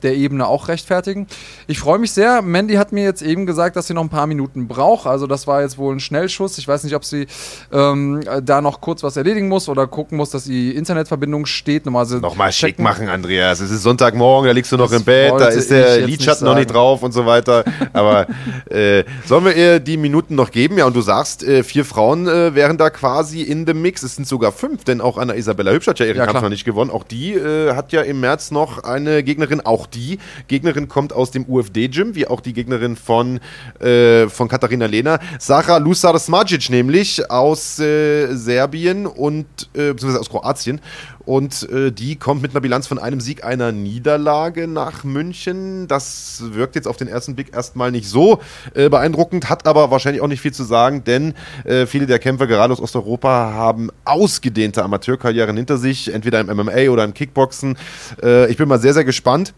der Ebene auch rechtfertigen. Ich freue mich sehr. Mandy hat mir jetzt eben gesagt, dass sie noch ein paar Minuten braucht. Also das war jetzt wohl ein Schnellschuss. Ich weiß nicht, ob sie ähm, da noch kurz was erledigen muss oder gucken muss, dass die Internetverbindung steht. Nochmal, Nochmal schick machen, Andreas. Es ist Sonntagmorgen, da liegst du noch das im Bett, da ist der Lidschatten noch nicht drauf und so weiter. Aber äh, sollen wir ihr die Minuten noch geben? Ja, und du sagst, äh, vier Frauen äh, wären da quasi in dem Mix. Es sind sogar fünf, denn auch Anna Isabella Hübsch hat ja ihren ja, Kampf noch nicht gewonnen. Auch die äh, hat ja im März noch eine Gegnerin, auch die Gegnerin kommt aus dem UFD-Gym, wie auch die Gegnerin von, äh, von Katharina Lehner. Sarah Lusar Smajic nämlich aus äh, Serbien und äh, beziehungsweise aus Kroatien. Und äh, die kommt mit einer Bilanz von einem Sieg, einer Niederlage nach München. Das wirkt jetzt auf den ersten Blick erstmal nicht so äh, beeindruckend, hat aber wahrscheinlich auch nicht viel zu sagen, denn äh, viele der Kämpfer, gerade aus Osteuropa, haben ausgedehnte Amateurkarrieren hinter sich, entweder im MMA oder im Kickboxen. Äh, ich bin mal sehr, sehr gespannt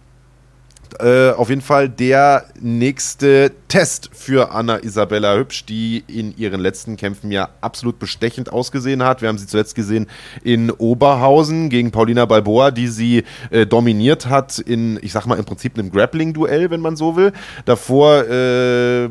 äh, auf jeden Fall der nächste Test für Anna Isabella Hübsch, die in ihren letzten Kämpfen ja absolut bestechend ausgesehen hat. Wir haben sie zuletzt gesehen in Oberhausen gegen Paulina Balboa, die sie äh, dominiert hat in, ich sag mal, im Prinzip einem Grappling-Duell, wenn man so will. Davor äh,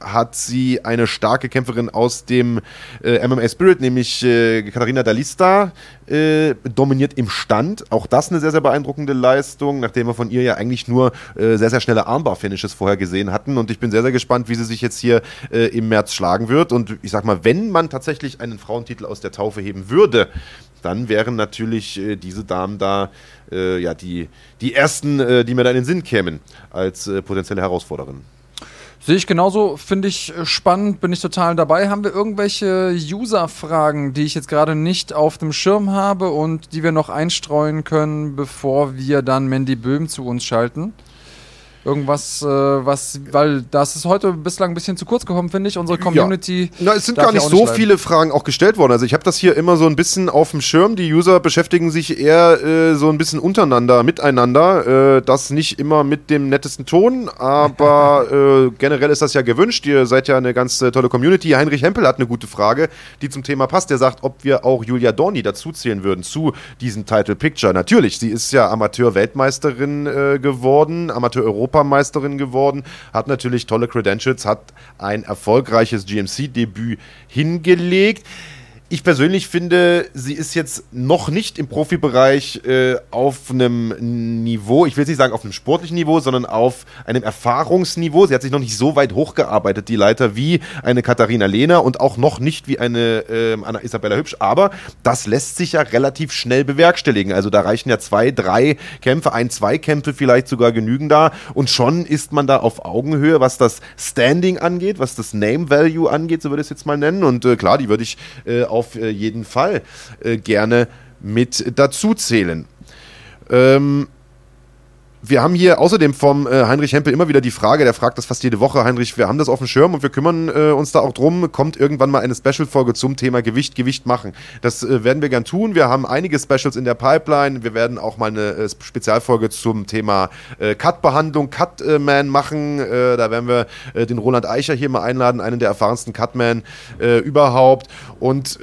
hat sie eine starke Kämpferin aus dem äh, MMA Spirit, nämlich äh, Katharina Dalista, äh, dominiert im Stand. Auch das eine sehr, sehr beeindruckende Leistung, nachdem wir von ihr ja eigentlich nur äh, sehr, sehr schnelle Armbar-Finishes vorher gesehen hatten. Und ich bin sehr, sehr gespannt, wie sie sich jetzt hier äh, im März schlagen wird. Und ich sag mal, wenn man tatsächlich einen Frauentitel aus der Taufe heben würde, dann wären natürlich äh, diese Damen da äh, ja die, die ersten, die mir da in den Sinn kämen als potenzielle Herausforderin. Sehe ich genauso, finde ich äh, spannend, bin ich total dabei. Haben wir irgendwelche User-Fragen, die ich jetzt gerade nicht auf dem Schirm habe und die wir noch einstreuen können, bevor wir dann Mandy Böhm zu uns schalten? Irgendwas, äh, was, weil das ist heute bislang ein bisschen zu kurz gekommen, finde ich. Unsere Community. Na, es sind gar nicht so leiden. viele Fragen auch gestellt worden. Also ich habe das hier immer so ein bisschen auf dem Schirm. Die User beschäftigen sich eher äh, so ein bisschen untereinander, miteinander. Äh, das nicht immer mit dem nettesten Ton, aber äh, generell ist das ja gewünscht. Ihr seid ja eine ganz äh, tolle Community. Heinrich Hempel hat eine gute Frage, die zum Thema passt. Der sagt, ob wir auch Julia Dorni dazuzählen würden zu diesem Title Picture. Natürlich, sie ist ja Amateur-Weltmeisterin äh, geworden, Amateur-Europameisterin geworden, hat natürlich tolle Credentials, hat ein erfolgreiches GMC-Debüt hingelegt. Ich persönlich finde, sie ist jetzt noch nicht im Profibereich äh, auf einem Niveau, ich will nicht sagen auf einem sportlichen Niveau, sondern auf einem Erfahrungsniveau. Sie hat sich noch nicht so weit hochgearbeitet, die Leiter, wie eine Katharina Lehner und auch noch nicht wie eine ähm, Anna Isabella Hübsch. Aber das lässt sich ja relativ schnell bewerkstelligen. Also da reichen ja zwei, drei Kämpfe, ein, zwei Kämpfe vielleicht sogar genügen da. Und schon ist man da auf Augenhöhe, was das Standing angeht, was das Name Value angeht, so würde ich es jetzt mal nennen. Und äh, klar, die würde ich äh, auf äh, jeden Fall äh, gerne mit dazu zählen. Ähm, wir haben hier außerdem vom äh, Heinrich Hempel immer wieder die Frage, der fragt das fast jede Woche, Heinrich, wir haben das auf dem Schirm und wir kümmern äh, uns da auch drum, kommt irgendwann mal eine Special-Folge zum Thema Gewicht, Gewicht machen. Das äh, werden wir gern tun. Wir haben einige Specials in der Pipeline. Wir werden auch mal eine äh, Spezialfolge zum Thema äh, Cut-Behandlung, Cut-Man machen. Äh, da werden wir den Roland Eicher hier mal einladen, einen der erfahrensten Cut-Man überhaupt. Und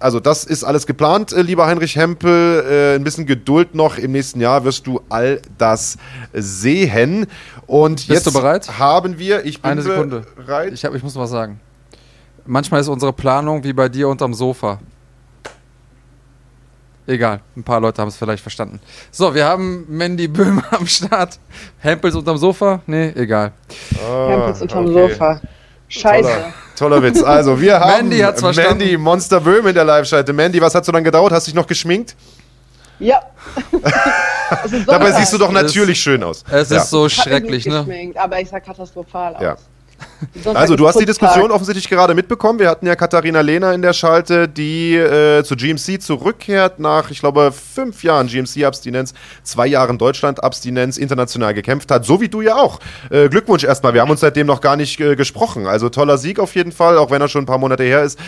also das ist alles geplant, äh, lieber Heinrich Hempel. Äh, ein bisschen Geduld noch. Im nächsten Jahr wirst du all das sehen. Und Bist jetzt du bereit? haben wir, ich bin Eine Sekunde. bereit. Ich, hab, ich muss was sagen. Manchmal ist unsere Planung wie bei dir unterm Sofa. Egal, ein paar Leute haben es vielleicht verstanden. So, wir haben Mandy Böhmer am Start. Hempels unterm Sofa? Nee, egal. Campus unterm Ah, okay. Sofa. Scheiße. Toller, toller Witz. Also, wir haben Mandy hat's verstanden. Mandy Monster Böhm in der Live-Schalte. Mandy, was hat so lange gedauert? Hast dich noch geschminkt? Ja. Es Dabei siehst du doch Es- natürlich schön aus. Es Ja. ist so Ich hab mich schrecklich, nicht ne? geschminkt, Aber ich sah katastrophal aus. Ja. Also, du hast die. Diskussion offensichtlich gerade mitbekommen. Wir hatten ja Katharina Lehner in der Schalte, die äh, zu GMC zurückkehrt nach, ich glaube, fünf Jahren GMC-Abstinenz, zwei Jahren Deutschland-Abstinenz, international gekämpft hat, so wie du ja auch. Äh, Glückwunsch erstmal. Wir haben uns seitdem noch gar nicht äh, gesprochen. Also toller Sieg auf jeden Fall, auch wenn er schon ein paar Monate her ist.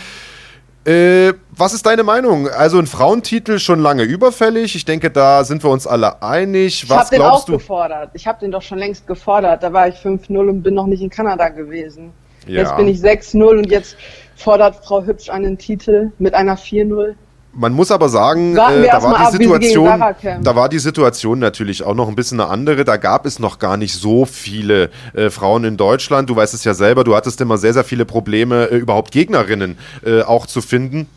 Äh, was ist deine Meinung? Also ein Frauentitel schon lange überfällig. Ich denke, da sind wir uns alle einig. Ich Was habe den auch du? gefordert. Ich habe den doch schon längst gefordert. Da war ich 5-0 und bin noch nicht in Kanada gewesen. Ja. Jetzt bin ich 6-0 und jetzt fordert Frau Hübsch einen Titel mit einer 4-0. Man muss aber sagen, äh, da, war ab, da war die Situation natürlich auch noch ein bisschen eine andere. Da gab es noch gar nicht so viele äh, Frauen in Deutschland. Du weißt es ja selber, du hattest immer sehr, sehr viele Probleme, äh, überhaupt Gegnerinnen äh, auch zu finden.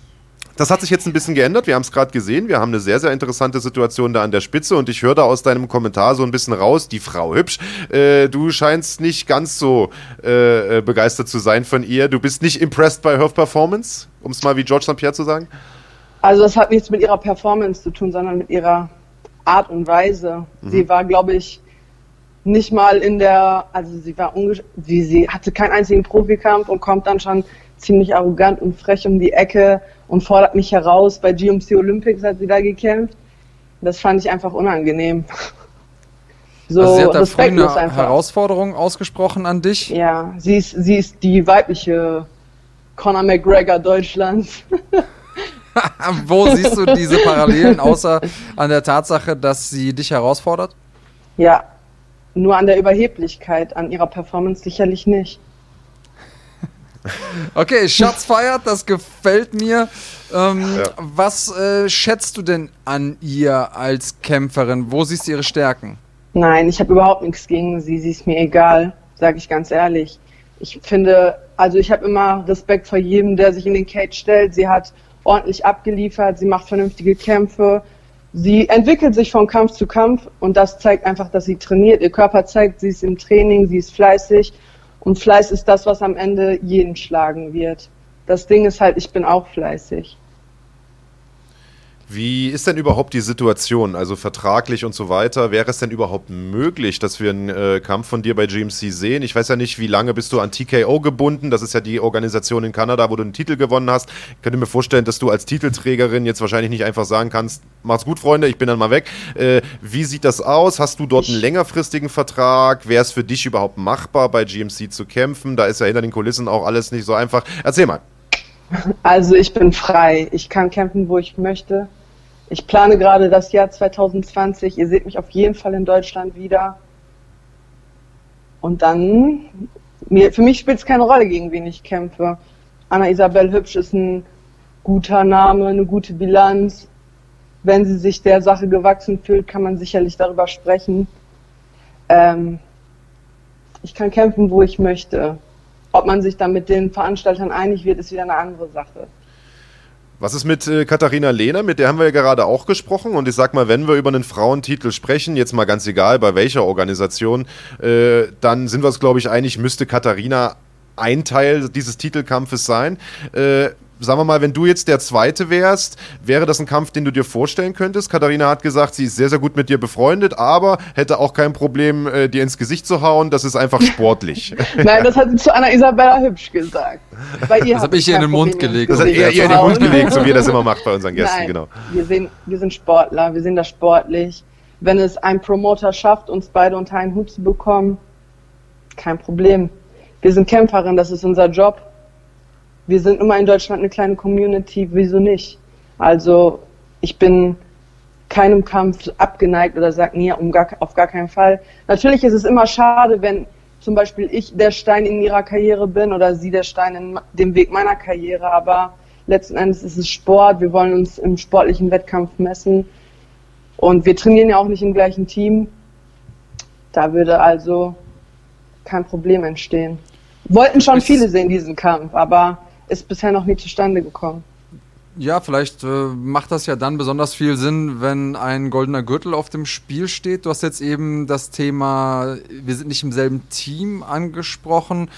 Das hat sich jetzt ein bisschen geändert. Wir haben es gerade gesehen. Wir haben eine sehr, sehr interessante Situation da an der Spitze. Und ich höre da aus deinem Kommentar so ein bisschen raus, die Frau hübsch. Äh, du scheinst nicht ganz so äh, äh, begeistert zu sein von ihr. Du bist nicht impressed by her performance, um es mal wie George St. Pierre zu sagen. Also das hat nichts mit ihrer Performance zu tun, sondern mit ihrer Art und Weise. Mhm. Sie war, glaube ich, nicht mal in der, also sie war sie, sie hatte keinen einzigen Profikampf und kommt dann schon ziemlich arrogant und frech um die Ecke und fordert mich heraus. Bei GMC Olympics hat sie da gekämpft. Das fand ich einfach unangenehm. So also sie hat da früh eine einfach. Herausforderung ausgesprochen an dich. Ja, sie ist, sie ist die weibliche Conor McGregor Deutschlands. Wo siehst du diese Parallelen, außer an der Tatsache, dass sie dich herausfordert? Ja, nur an der Überheblichkeit, an ihrer Performance sicherlich nicht. Okay, Schatz feiert, das gefällt mir. Ähm, Ja. Was äh, schätzt du denn an ihr als Kämpferin? Wo siehst du ihre Stärken? Nein, ich habe überhaupt nichts gegen sie, sie ist mir egal, sage ich ganz ehrlich. Ich finde, also ich habe immer Respekt vor jedem, der sich in den Cage stellt. Sie hat ordentlich abgeliefert, sie macht vernünftige Kämpfe. Sie entwickelt sich von Kampf zu Kampf und das zeigt einfach, dass sie trainiert. Ihr Körper zeigt, sie ist im Training, sie ist fleißig und Fleiß ist das, was am Ende jeden schlagen wird. Das Ding ist halt, ich bin auch fleißig. Wie ist denn überhaupt die Situation, also vertraglich und so weiter? Wäre es denn überhaupt möglich, dass wir einen äh, Kampf von dir bei GMC sehen? Ich weiß ja nicht, wie lange bist du an TKO gebunden? Das ist ja die Organisation in Kanada, wo du einen Titel gewonnen hast. Ich könnte mir vorstellen, dass du als Titelträgerin jetzt wahrscheinlich nicht einfach sagen kannst, macht's gut, Freunde, ich bin dann mal weg. Äh, wie sieht das aus? Hast du dort einen längerfristigen Vertrag? Wäre es für dich überhaupt machbar, bei GMC zu kämpfen? Da ist ja hinter den Kulissen auch alles nicht so einfach. Erzähl mal. Also ich bin frei. Ich kann kämpfen, wo ich möchte. Ich plane gerade das Jahr 2020. Ihr seht mich auf jeden Fall in Deutschland wieder. Und dann, mir, für mich spielt es keine Rolle, gegen wen ich kämpfe. Anna Isabel Hübsch ist ein guter Name, eine gute Bilanz. Wenn sie sich der Sache gewachsen fühlt, kann man sicherlich darüber sprechen. Ähm, ich kann kämpfen, wo ich möchte. Ob man sich dann mit den Veranstaltern einig wird, ist wieder eine andere Sache. Was ist mit äh, Katharina Lehner? Mit der haben wir ja gerade auch gesprochen. Und ich sag mal, wenn wir über einen Frauentitel sprechen, jetzt mal ganz egal bei welcher Organisation, äh, dann sind wir uns, glaube ich, einig, müsste Katharina ein Teil dieses Titelkampfes sein. Äh, sagen wir mal, wenn du jetzt der Zweite wärst, wäre das ein Kampf, den du dir vorstellen könntest? Katharina hat gesagt, sie ist sehr, sehr gut mit dir befreundet, aber hätte auch kein Problem, äh, dir ins Gesicht zu hauen. Das ist einfach sportlich. Nein, das hat sie zu Anna Isabella Hübsch gesagt. Bei ihr das habe ich ihr in den Mund gelegt. Das hat er ihr in den Mund gelegt, so wie er das immer macht bei unseren Gästen, Nein, genau. Wir, sehen, wir sind Sportler, wir sehen das sportlich. Wenn es ein Promoter schafft, uns beide unter einen Hut zu bekommen, kein Problem. Wir sind Kämpferin, das ist unser Job wir sind immer in Deutschland eine kleine Community, wieso nicht? Also ich bin keinem Kampf abgeneigt oder sage, nee, um gar, auf gar keinen Fall. Natürlich ist es immer schade, wenn zum Beispiel ich der Stein in ihrer Karriere bin oder sie der Stein in dem Weg meiner Karriere, aber letzten Endes ist es Sport, wir wollen uns im sportlichen Wettkampf messen und wir trainieren ja auch nicht im gleichen Team. Da würde also kein Problem entstehen. Wollten schon viele sehen, diesen Kampf, aber ist bisher noch nie zustande gekommen. Ja, vielleicht äh, macht das ja dann besonders viel Sinn, wenn ein goldener Gürtel auf dem Spiel steht. Du hast jetzt eben das Thema, wir sind nicht im selben Team angesprochen.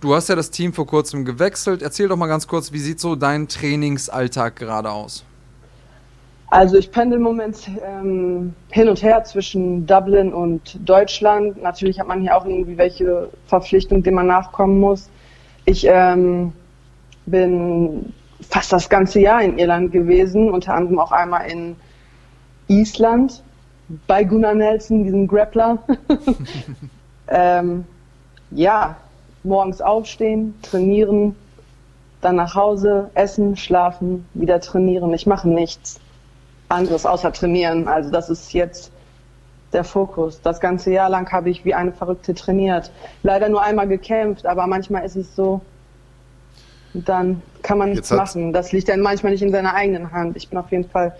Du hast ja das Team vor kurzem gewechselt. Erzähl doch mal ganz kurz, wie sieht so dein Trainingsalltag gerade aus? Also ich pendel im Moment ähm, hin und her zwischen Dublin und Deutschland. Natürlich hat man hier auch irgendwie welche Verpflichtungen, denen man nachkommen muss. Ich ähm, bin fast das ganze Jahr in Irland gewesen, unter anderem auch einmal in Island bei Gunnar Nelson, diesem Grappler. ähm, ja, morgens aufstehen, trainieren, dann nach Hause, essen, schlafen, wieder trainieren. Ich mache nichts anderes außer trainieren. Also das ist jetzt der Fokus. Das ganze Jahr lang habe ich wie eine Verrückte trainiert. Leider nur einmal gekämpft, aber manchmal ist es so, dann kann man nichts machen. Das liegt dann manchmal nicht in seiner eigenen Hand. Ich bin auf jeden Fall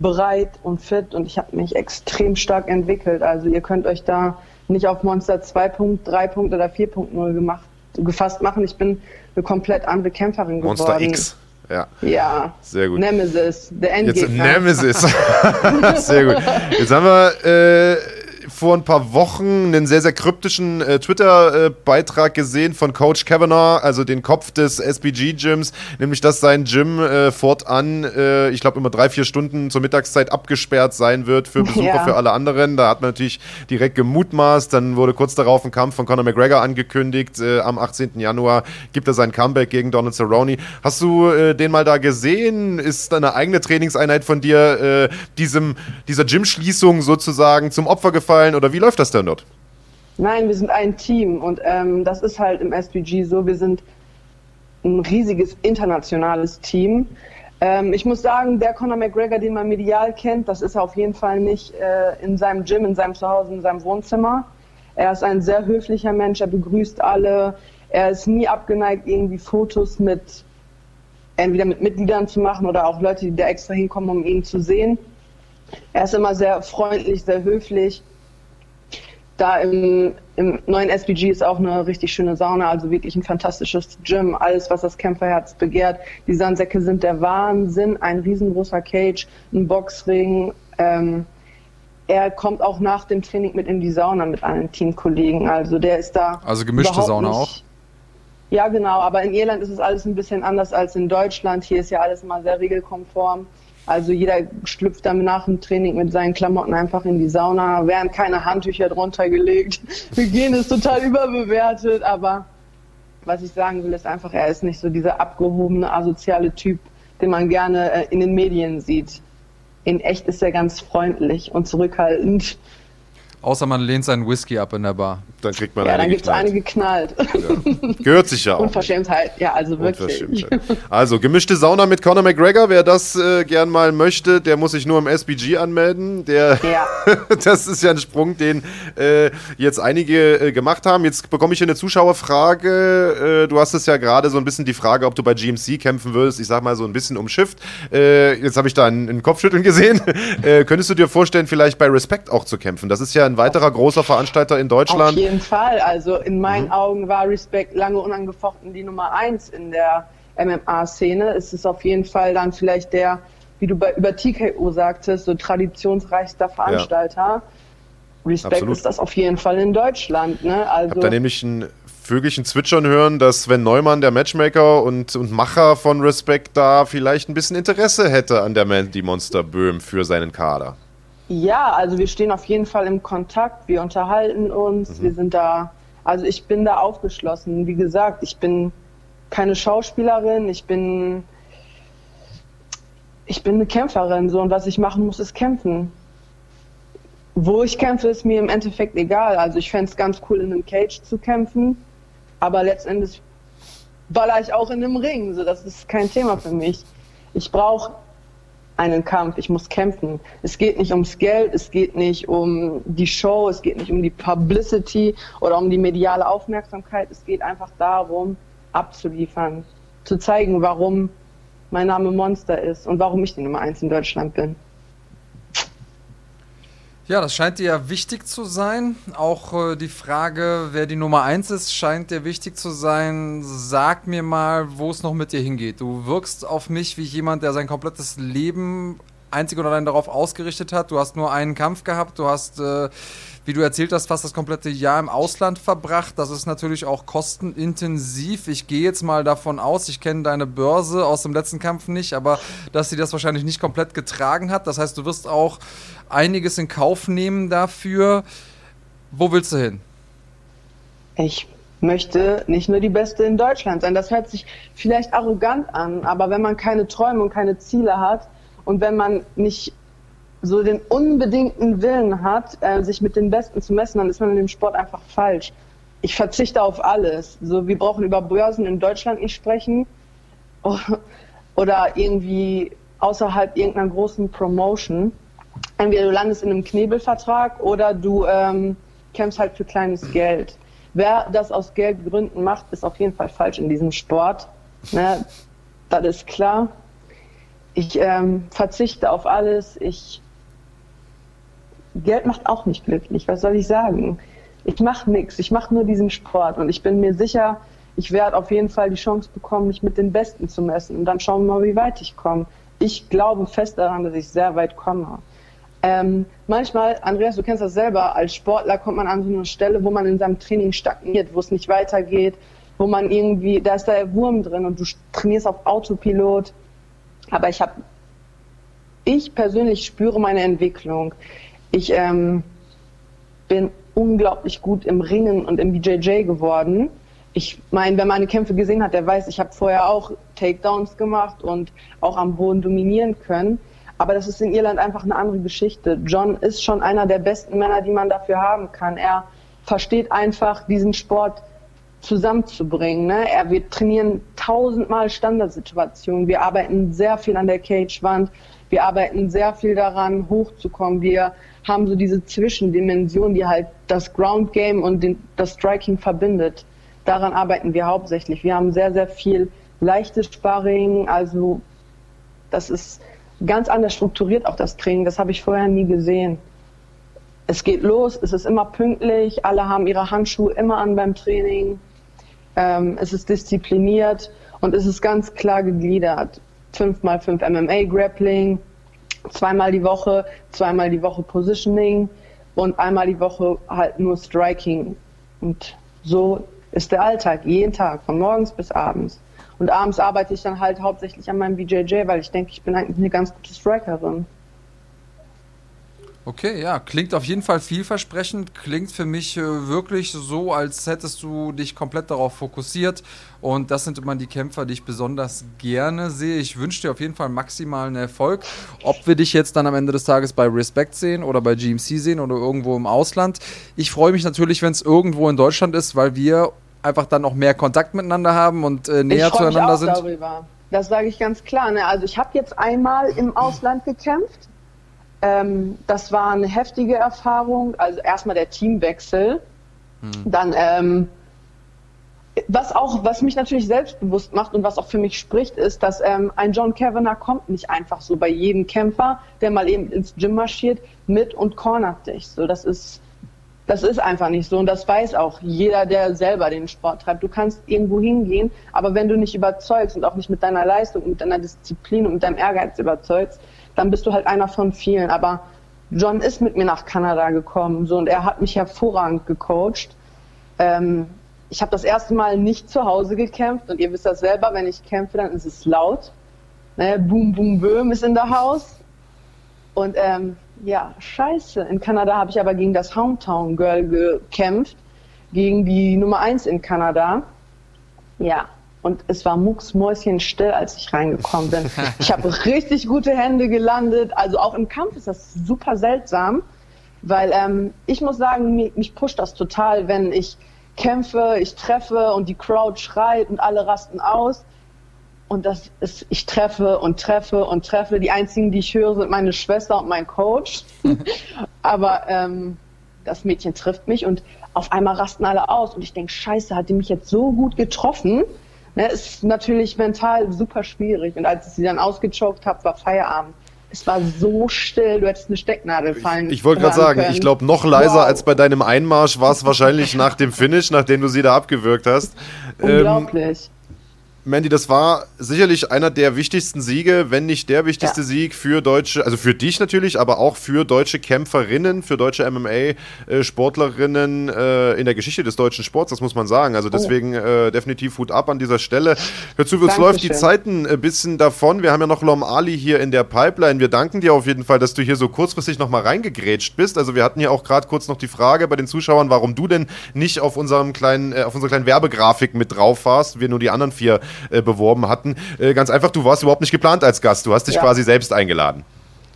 bereit und fit und ich habe mich extrem stark entwickelt. Also ihr könnt euch da nicht auf Monster 2.3. oder 4.0 gemacht, gefasst machen. Ich bin eine komplett andere Kämpferin geworden. Monster X. Ja. Ja. Sehr gut. Nemesis, der Endgegner. Jetzt, Nemesis. sehr gut. Jetzt haben wir äh, vor ein paar Wochen einen sehr, sehr kryptischen äh, Twitter-Beitrag gesehen von Coach Kavanaugh, also den Kopf des SBG-Gyms, nämlich dass sein Gym äh, fortan, äh, ich glaube, immer drei, vier Stunden zur Mittagszeit abgesperrt sein wird für Besucher, ja. für alle anderen. Da hat man natürlich direkt gemutmaßt. Dann wurde kurz darauf ein Kampf von Conor McGregor angekündigt. Äh, am 18. Januar gibt er sein Comeback gegen Donald Cerrone. Hast du äh, den mal da gesehen? Ist eine eigene Trainingseinheit von dir äh, diesem, dieser Gym-Schließung sozusagen zum Opfer gefallen? Aufteilen oder wie läuft das denn dort? Nein, wir sind ein Team und ähm, das ist halt im SPG so. Wir sind ein riesiges internationales Team. Ähm, ich muss sagen, der Conor McGregor, den man medial kennt, das ist er auf jeden Fall nicht äh, in seinem Gym, in seinem Zuhause, in seinem Wohnzimmer. Er ist ein sehr höflicher Mensch, er begrüßt alle. Er ist nie abgeneigt, irgendwie Fotos mit entweder mit Mitgliedern zu machen oder auch Leute, die da extra hinkommen, um ihn zu sehen. Er ist immer sehr freundlich, sehr höflich da im, im neuen SBG ist auch eine richtig schöne Sauna, also wirklich ein fantastisches Gym, alles, was das Kämpferherz begehrt. Die Sandsäcke sind der Wahnsinn, ein riesengroßer Cage, ein Boxring. Ähm, er kommt auch nach dem Training mit in die Sauna mit allen Teamkollegen, also der ist da. Also gemischte Sauna auch? Ja, genau, aber in Irland ist es alles ein bisschen anders als in Deutschland. Hier ist ja alles immer sehr regelkonform. Also jeder schlüpft dann nach dem Training mit seinen Klamotten einfach in die Sauna, werden keine Handtücher drunter gelegt. Hygiene ist total überbewertet, aber was ich sagen will, ist einfach, er ist nicht so dieser abgehobene, asoziale Typ, den man gerne äh, in den Medien sieht. In echt ist er ganz freundlich und zurückhaltend. Außer man lehnt seinen Whisky ab in der Bar. Dann kriegt man Ja, eine dann gibt es geknallt. eine geknallt. Ja. Gehört sich ja auch. Unverschämtheit, ja, also wirklich. Unverschämtheit. Also, gemischte Sauna mit Conor McGregor. Wer das äh, gern mal möchte, der muss sich nur im SBG anmelden. Der, Ja. das ist ja ein Sprung, den äh, jetzt einige äh, gemacht haben. Jetzt bekomme ich hier eine Zuschauerfrage. Äh, du hast es ja gerade so ein bisschen die Frage, ob du bei GMC kämpfen würdest. Ich sag mal so ein bisschen umschifft. Äh, jetzt habe ich da einen, einen Kopfschütteln gesehen. äh, könntest du dir vorstellen, vielleicht bei Respect auch zu kämpfen? Das ist ja ein weiterer großer Veranstalter in Auf Deutschland. jeden Fall. Also in meinen Augen war Respect lange unangefochten die Nummer eins in der MMA-Szene. Es ist auf jeden Fall dann vielleicht der, wie du bei, über TKO sagtest, so traditionsreichster Veranstalter. Respect Absolut. ist das auf jeden Fall in Deutschland. Ne? Ich Also habe da nämlich ein Vögelchen zwitschern hören, dass Sven Neumann, der Matchmaker und, und Macher von Respect, da vielleicht ein bisschen Interesse hätte an der Mandy Monster Böhm für seinen Kader. Ja, also wir stehen auf jeden Fall im Kontakt, wir unterhalten uns, wir sind da, also ich bin da aufgeschlossen. Wie gesagt, ich bin keine Schauspielerin, ich bin, ich bin eine Kämpferin, so und was ich machen muss, ist kämpfen. Wo ich kämpfe, ist mir im Endeffekt egal. Also ich fände es ganz cool, in einem Cage zu kämpfen, aber letztendlich baller ich auch in einem Ring, so das ist kein Thema für mich. Ich brauche einen Kampf, ich muss kämpfen. Es geht nicht ums Geld, es geht nicht um die Show, es geht nicht um die Publicity oder um die mediale Aufmerksamkeit, es geht einfach darum, abzuliefern, zu zeigen, warum mein Name Monster ist und warum ich die Nummer eins in Deutschland bin. Ja, das scheint dir ja wichtig zu sein. Auch äh, die Frage, wer die Nummer eins ist, scheint dir wichtig zu sein. Sag mir mal, wo es noch mit dir hingeht. Du wirkst auf mich wie jemand, der sein komplettes Leben einzig und allein darauf ausgerichtet hat. Du hast nur einen Kampf gehabt. Du hast, äh, wie du erzählt hast, fast das komplette Jahr im Ausland verbracht. Das ist natürlich auch kostenintensiv. Ich gehe jetzt mal davon aus, ich kenne deine Börse aus dem letzten Kampf nicht, aber dass sie das wahrscheinlich nicht komplett getragen hat. Das heißt, du wirst auch einiges in Kauf nehmen dafür. Wo willst du hin? Ich möchte nicht nur die Beste in Deutschland sein. Das hört sich vielleicht arrogant an, aber wenn man keine Träume und keine Ziele hat und wenn man nicht so den unbedingten Willen hat, äh, sich mit den Besten zu messen, dann ist man in dem Sport einfach falsch. Ich verzichte auf alles. So, wir brauchen über Börsen in Deutschland nicht sprechen oder irgendwie außerhalb irgendeiner großen Promotion. Entweder du landest in einem Knebelvertrag oder du ähm, kämpfst halt für kleines Geld. Wer das aus Geldgründen macht, ist auf jeden Fall falsch in diesem Sport. Ne? Das ist klar. Ich ähm, verzichte auf alles. Ich Geld macht auch nicht glücklich. Was soll ich sagen? Ich mache nichts. Ich mache nur diesen Sport und ich bin mir sicher, ich werde auf jeden Fall die Chance bekommen, mich mit den Besten zu messen. Und dann schauen wir mal, wie weit ich komme. Ich glaube fest daran, dass ich sehr weit komme. Ähm, manchmal, Andreas, du kennst das selber, als Sportler kommt man an so eine Stelle, wo man in seinem Training stagniert, wo es nicht weitergeht, wo man irgendwie, da ist der Wurm drin und du trainierst auf Autopilot. Aber ich habe, ich persönlich spüre meine Entwicklung. Ich ähm, bin unglaublich gut im Ringen und im BJJ geworden. Ich meine, wer meine Kämpfe gesehen hat, der weiß, ich habe vorher auch Takedowns gemacht und auch am Boden dominieren können. Aber das ist in Irland einfach eine andere Geschichte. John ist schon einer der besten Männer, die man dafür haben kann. Er versteht einfach, diesen Sport zusammenzubringen. Ne? Er, wir trainieren tausendmal Standardsituationen. Wir arbeiten sehr viel an der Cagewand. Wir arbeiten sehr viel daran, hochzukommen. Wir haben so diese Zwischendimension, die halt das Ground Game und den, das Striking verbindet. Daran arbeiten wir hauptsächlich. Wir haben sehr, sehr viel leichtes Sparring. Also das ist ganz anders strukturiert, auch das Training. Das habe ich vorher nie gesehen. Es geht los, es ist immer pünktlich, alle haben ihre Handschuhe immer an beim Training. Ähm, es ist diszipliniert und es ist ganz klar gegliedert. 5x5 MMA Grappling, zweimal die Woche, zweimal die Woche Positioning und einmal die Woche halt nur Striking. Und so ist der Alltag, jeden Tag, von morgens bis abends. Und abends arbeite ich dann halt hauptsächlich an meinem BJJ, weil ich denke, ich bin eigentlich eine ganz gute Strikerin. Okay, ja, klingt auf jeden Fall vielversprechend. Klingt für mich äh, wirklich so, als hättest du dich komplett darauf fokussiert. Und das sind immer die Kämpfer, die ich besonders gerne sehe. Ich wünsche dir auf jeden Fall maximalen Erfolg. Ob wir dich jetzt dann am Ende des Tages bei Respect sehen oder bei GMC sehen oder irgendwo im Ausland. Ich freue mich natürlich, wenn es irgendwo in Deutschland ist, weil wir einfach dann noch mehr Kontakt miteinander haben und äh, näher ich zueinander auch sind. Darüber. Das sage ich ganz klar. Ne? Also ich habe jetzt einmal im Ausland gekämpft. Ähm, das war eine heftige Erfahrung. Also erstmal der Teamwechsel. Dann, ähm, was auch, was mich natürlich selbstbewusst macht und was auch für mich spricht, ist, dass ähm, ein John Kavanagh kommt nicht einfach so bei jedem Kämpfer, der mal eben ins Gym marschiert, mit und cornert dich. So, das ist, das ist einfach nicht so und das weiß auch jeder, der selber den Sport treibt. Du kannst irgendwo hingehen, aber wenn du nicht überzeugst und auch nicht mit deiner Leistung, mit deiner Disziplin und deinem Ehrgeiz überzeugst, dann bist du halt einer von vielen. Aber John ist mit mir nach Kanada gekommen so und er hat mich hervorragend gecoacht. Ähm, ich habe das erste Mal nicht zu Hause gekämpft und ihr wisst das selber, wenn ich kämpfe, dann ist es laut. Ne? Boom, boom, boom ist in der Haus. Und ähm, ja, scheiße. In Kanada habe ich aber gegen das Hometown Girl gekämpft, gegen die Nummer eins in Kanada. Ja, und es war mucksmäuschenstill, als ich reingekommen bin. Ich habe richtig gute Hände gelandet. Also auch im Kampf ist das super seltsam, weil ähm, ich muss sagen, mich, mich pusht das total, wenn ich kämpfe, ich treffe und die Crowd schreit und alle rasten aus. Und das ist, ich treffe und treffe und treffe. Die einzigen, die ich höre, sind meine Schwester und mein Coach. Aber ähm, das Mädchen trifft mich und auf einmal rasten alle aus. Und ich denke, scheiße, hat die mich jetzt so gut getroffen? Ne, ist natürlich mental super schwierig. Und als ich sie dann ausgechoked habe, war Feierabend. Es war so still, du hättest eine Stecknadel fallen Ich wollte gerade sagen, können. ich glaube, noch leiser Wow. als bei deinem Einmarsch war es wahrscheinlich nach dem Finish, nachdem du sie da abgewürgt hast. Ähm, Unglaublich. Mandy, das war sicherlich einer der wichtigsten Siege, wenn nicht der wichtigste Ja. Sieg für deutsche, also für dich natürlich, aber auch für deutsche Kämpferinnen, für deutsche MMA-Sportlerinnen äh, in der Geschichte des deutschen Sports, das muss man sagen. Also deswegen äh, definitiv Hut ab an dieser Stelle. Hör zu, uns läuft die Dankeschön. Zeit ein bisschen davon. Wir haben ja noch Lom Ali hier in der Pipeline. Wir danken dir auf jeden Fall, dass du hier so kurzfristig nochmal reingegrätscht bist. Also wir hatten ja auch gerade kurz noch die Frage bei den Zuschauern, warum du denn nicht auf unserem kleinen, äh, auf unserer kleinen Werbegrafik mit drauf warst. Wir nur die anderen vier äh, beworben hatten. Äh, ganz einfach, du warst überhaupt nicht geplant als Gast. Du hast dich Ja. quasi selbst eingeladen.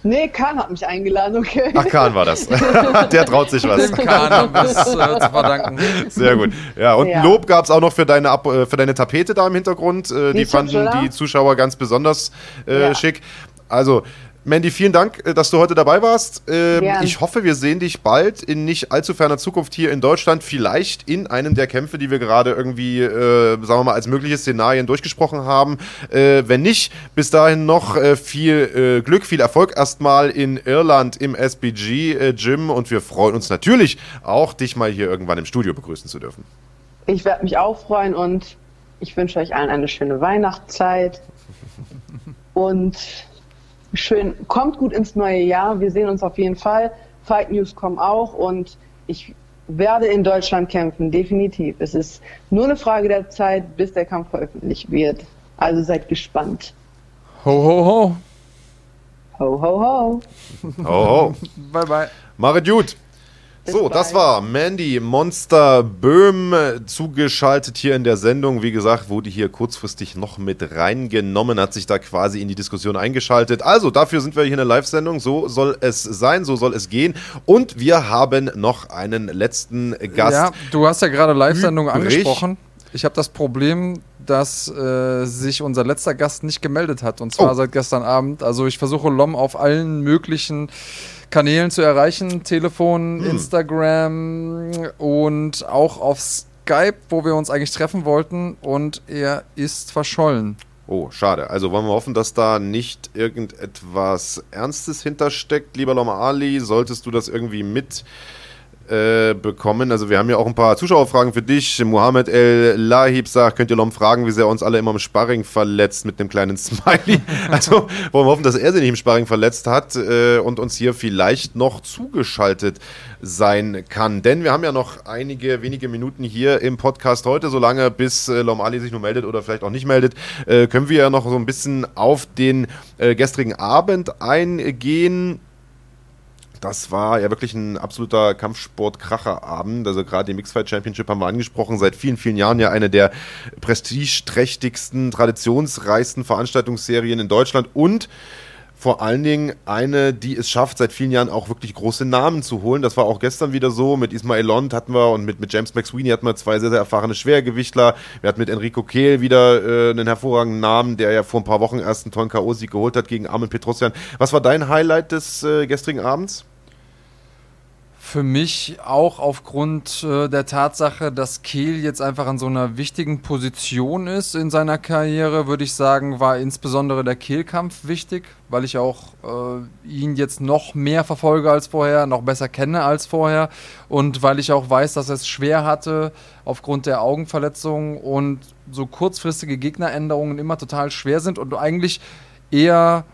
Nee, Kahn hat mich eingeladen, okay. Ach, Kahn war das. der traut sich was. Kahn haben wir es äh, zu verdanken. Sehr gut. Ja, und Ja. ein Lob gab es auch noch für deine, Ab äh, für deine Tapete da im Hintergrund. Äh, die Die fanden die Zuschauer ganz besonders äh, Ja. schick. Also, Mandy, vielen Dank, äh, dass du heute dabei warst. Ähm, Gern. ich hoffe, wir sehen dich bald in nicht allzu ferner Zukunft hier in Deutschland. Vielleicht in einem der Kämpfe, die wir gerade irgendwie, äh, sagen wir mal, als mögliche Szenarien durchgesprochen haben. Äh, wenn nicht, bis dahin noch äh, viel äh, Glück, viel Erfolg erstmal in Irland im SBG äh, Gym und wir freuen uns natürlich auch, dich mal hier irgendwann im Studio begrüßen zu dürfen. Ich werde mich auch freuen und ich wünsche euch allen eine schöne Weihnachtszeit. Und schön, kommt gut ins neue Jahr. Wir sehen uns auf jeden Fall. Fight News kommen auch und ich werde in Deutschland kämpfen, definitiv. Es ist nur eine Frage der Zeit, bis der Kampf veröffentlicht wird. Also seid gespannt. Ho, ho, ho. Ho, ho, ho. Ho, ho. Bye, bye. Marit gut. So, das war Mandy Monster Böhm äh, zugeschaltet hier in der Sendung. Wie gesagt, wurde hier kurzfristig noch mit reingenommen, hat sich da quasi in die Diskussion eingeschaltet. Also, dafür sind wir hier in der Live-Sendung. So soll es sein, so soll es gehen. Und wir haben noch einen letzten Gast. Ja, du hast ja gerade Live-Sendung angesprochen. Ich habe das Problem, dass äh, sich unser letzter Gast nicht gemeldet hat. Und zwar Oh. seit gestern Abend. Also ich versuche Lom auf allen möglichen Kanälen zu erreichen. Telefon, Hm. Instagram und auch auf Skype, wo wir uns eigentlich treffen wollten. Und er ist verschollen. Oh, schade. Also wollen wir hoffen, dass da nicht irgendetwas Ernstes hintersteckt. Lieber Loma Ali, solltest du das irgendwie mit äh, bekommen. Also wir haben ja auch ein paar Zuschauerfragen für dich. Mohamed El Lahib sagt, könnt ihr Lom fragen, wie sehr uns alle immer im Sparring verletzt mit dem kleinen Smiley. Also wollen wir hoffen, dass er sich nicht im Sparring verletzt hat äh, und uns hier vielleicht noch zugeschaltet sein kann. Denn wir haben ja noch einige wenige Minuten hier im Podcast heute, solange bis äh, Lom Ali sich nur meldet oder vielleicht auch nicht meldet, äh, können wir ja noch so ein bisschen auf den äh, gestrigen Abend eingehen. Das war ja wirklich ein absoluter Kampfsport-Kracherabend. Also gerade die Mixfight Championship haben wir angesprochen. Seit vielen, vielen Jahren ja eine der prestigeträchtigsten, traditionsreichsten Veranstaltungsserien in Deutschland und vor allen Dingen eine, die es schafft, seit vielen Jahren auch wirklich große Namen zu holen. Das war auch gestern wieder so. Mit Ismail Lond hatten wir und mit, mit James McSweeney hatten wir zwei sehr, sehr erfahrene Schwergewichtler. Wir hatten mit Enrico Kehl wieder äh, einen hervorragenden Namen, der ja vor ein paar Wochen erst einen tollen K.O.-Sieg geholt hat gegen Armin Petrosian. Was war dein Highlight des äh, gestrigen Abends? Für mich auch aufgrund äh, der Tatsache, dass Kehl jetzt einfach an so einer wichtigen Position ist in seiner Karriere, würde ich sagen, war insbesondere der Kehlkampf wichtig, weil ich auch äh, ihn jetzt noch mehr verfolge als vorher, noch besser kenne als vorher und weil ich auch weiß, dass er es schwer hatte aufgrund der Augenverletzung und so kurzfristige Gegneränderungen immer total schwer sind und eigentlich eher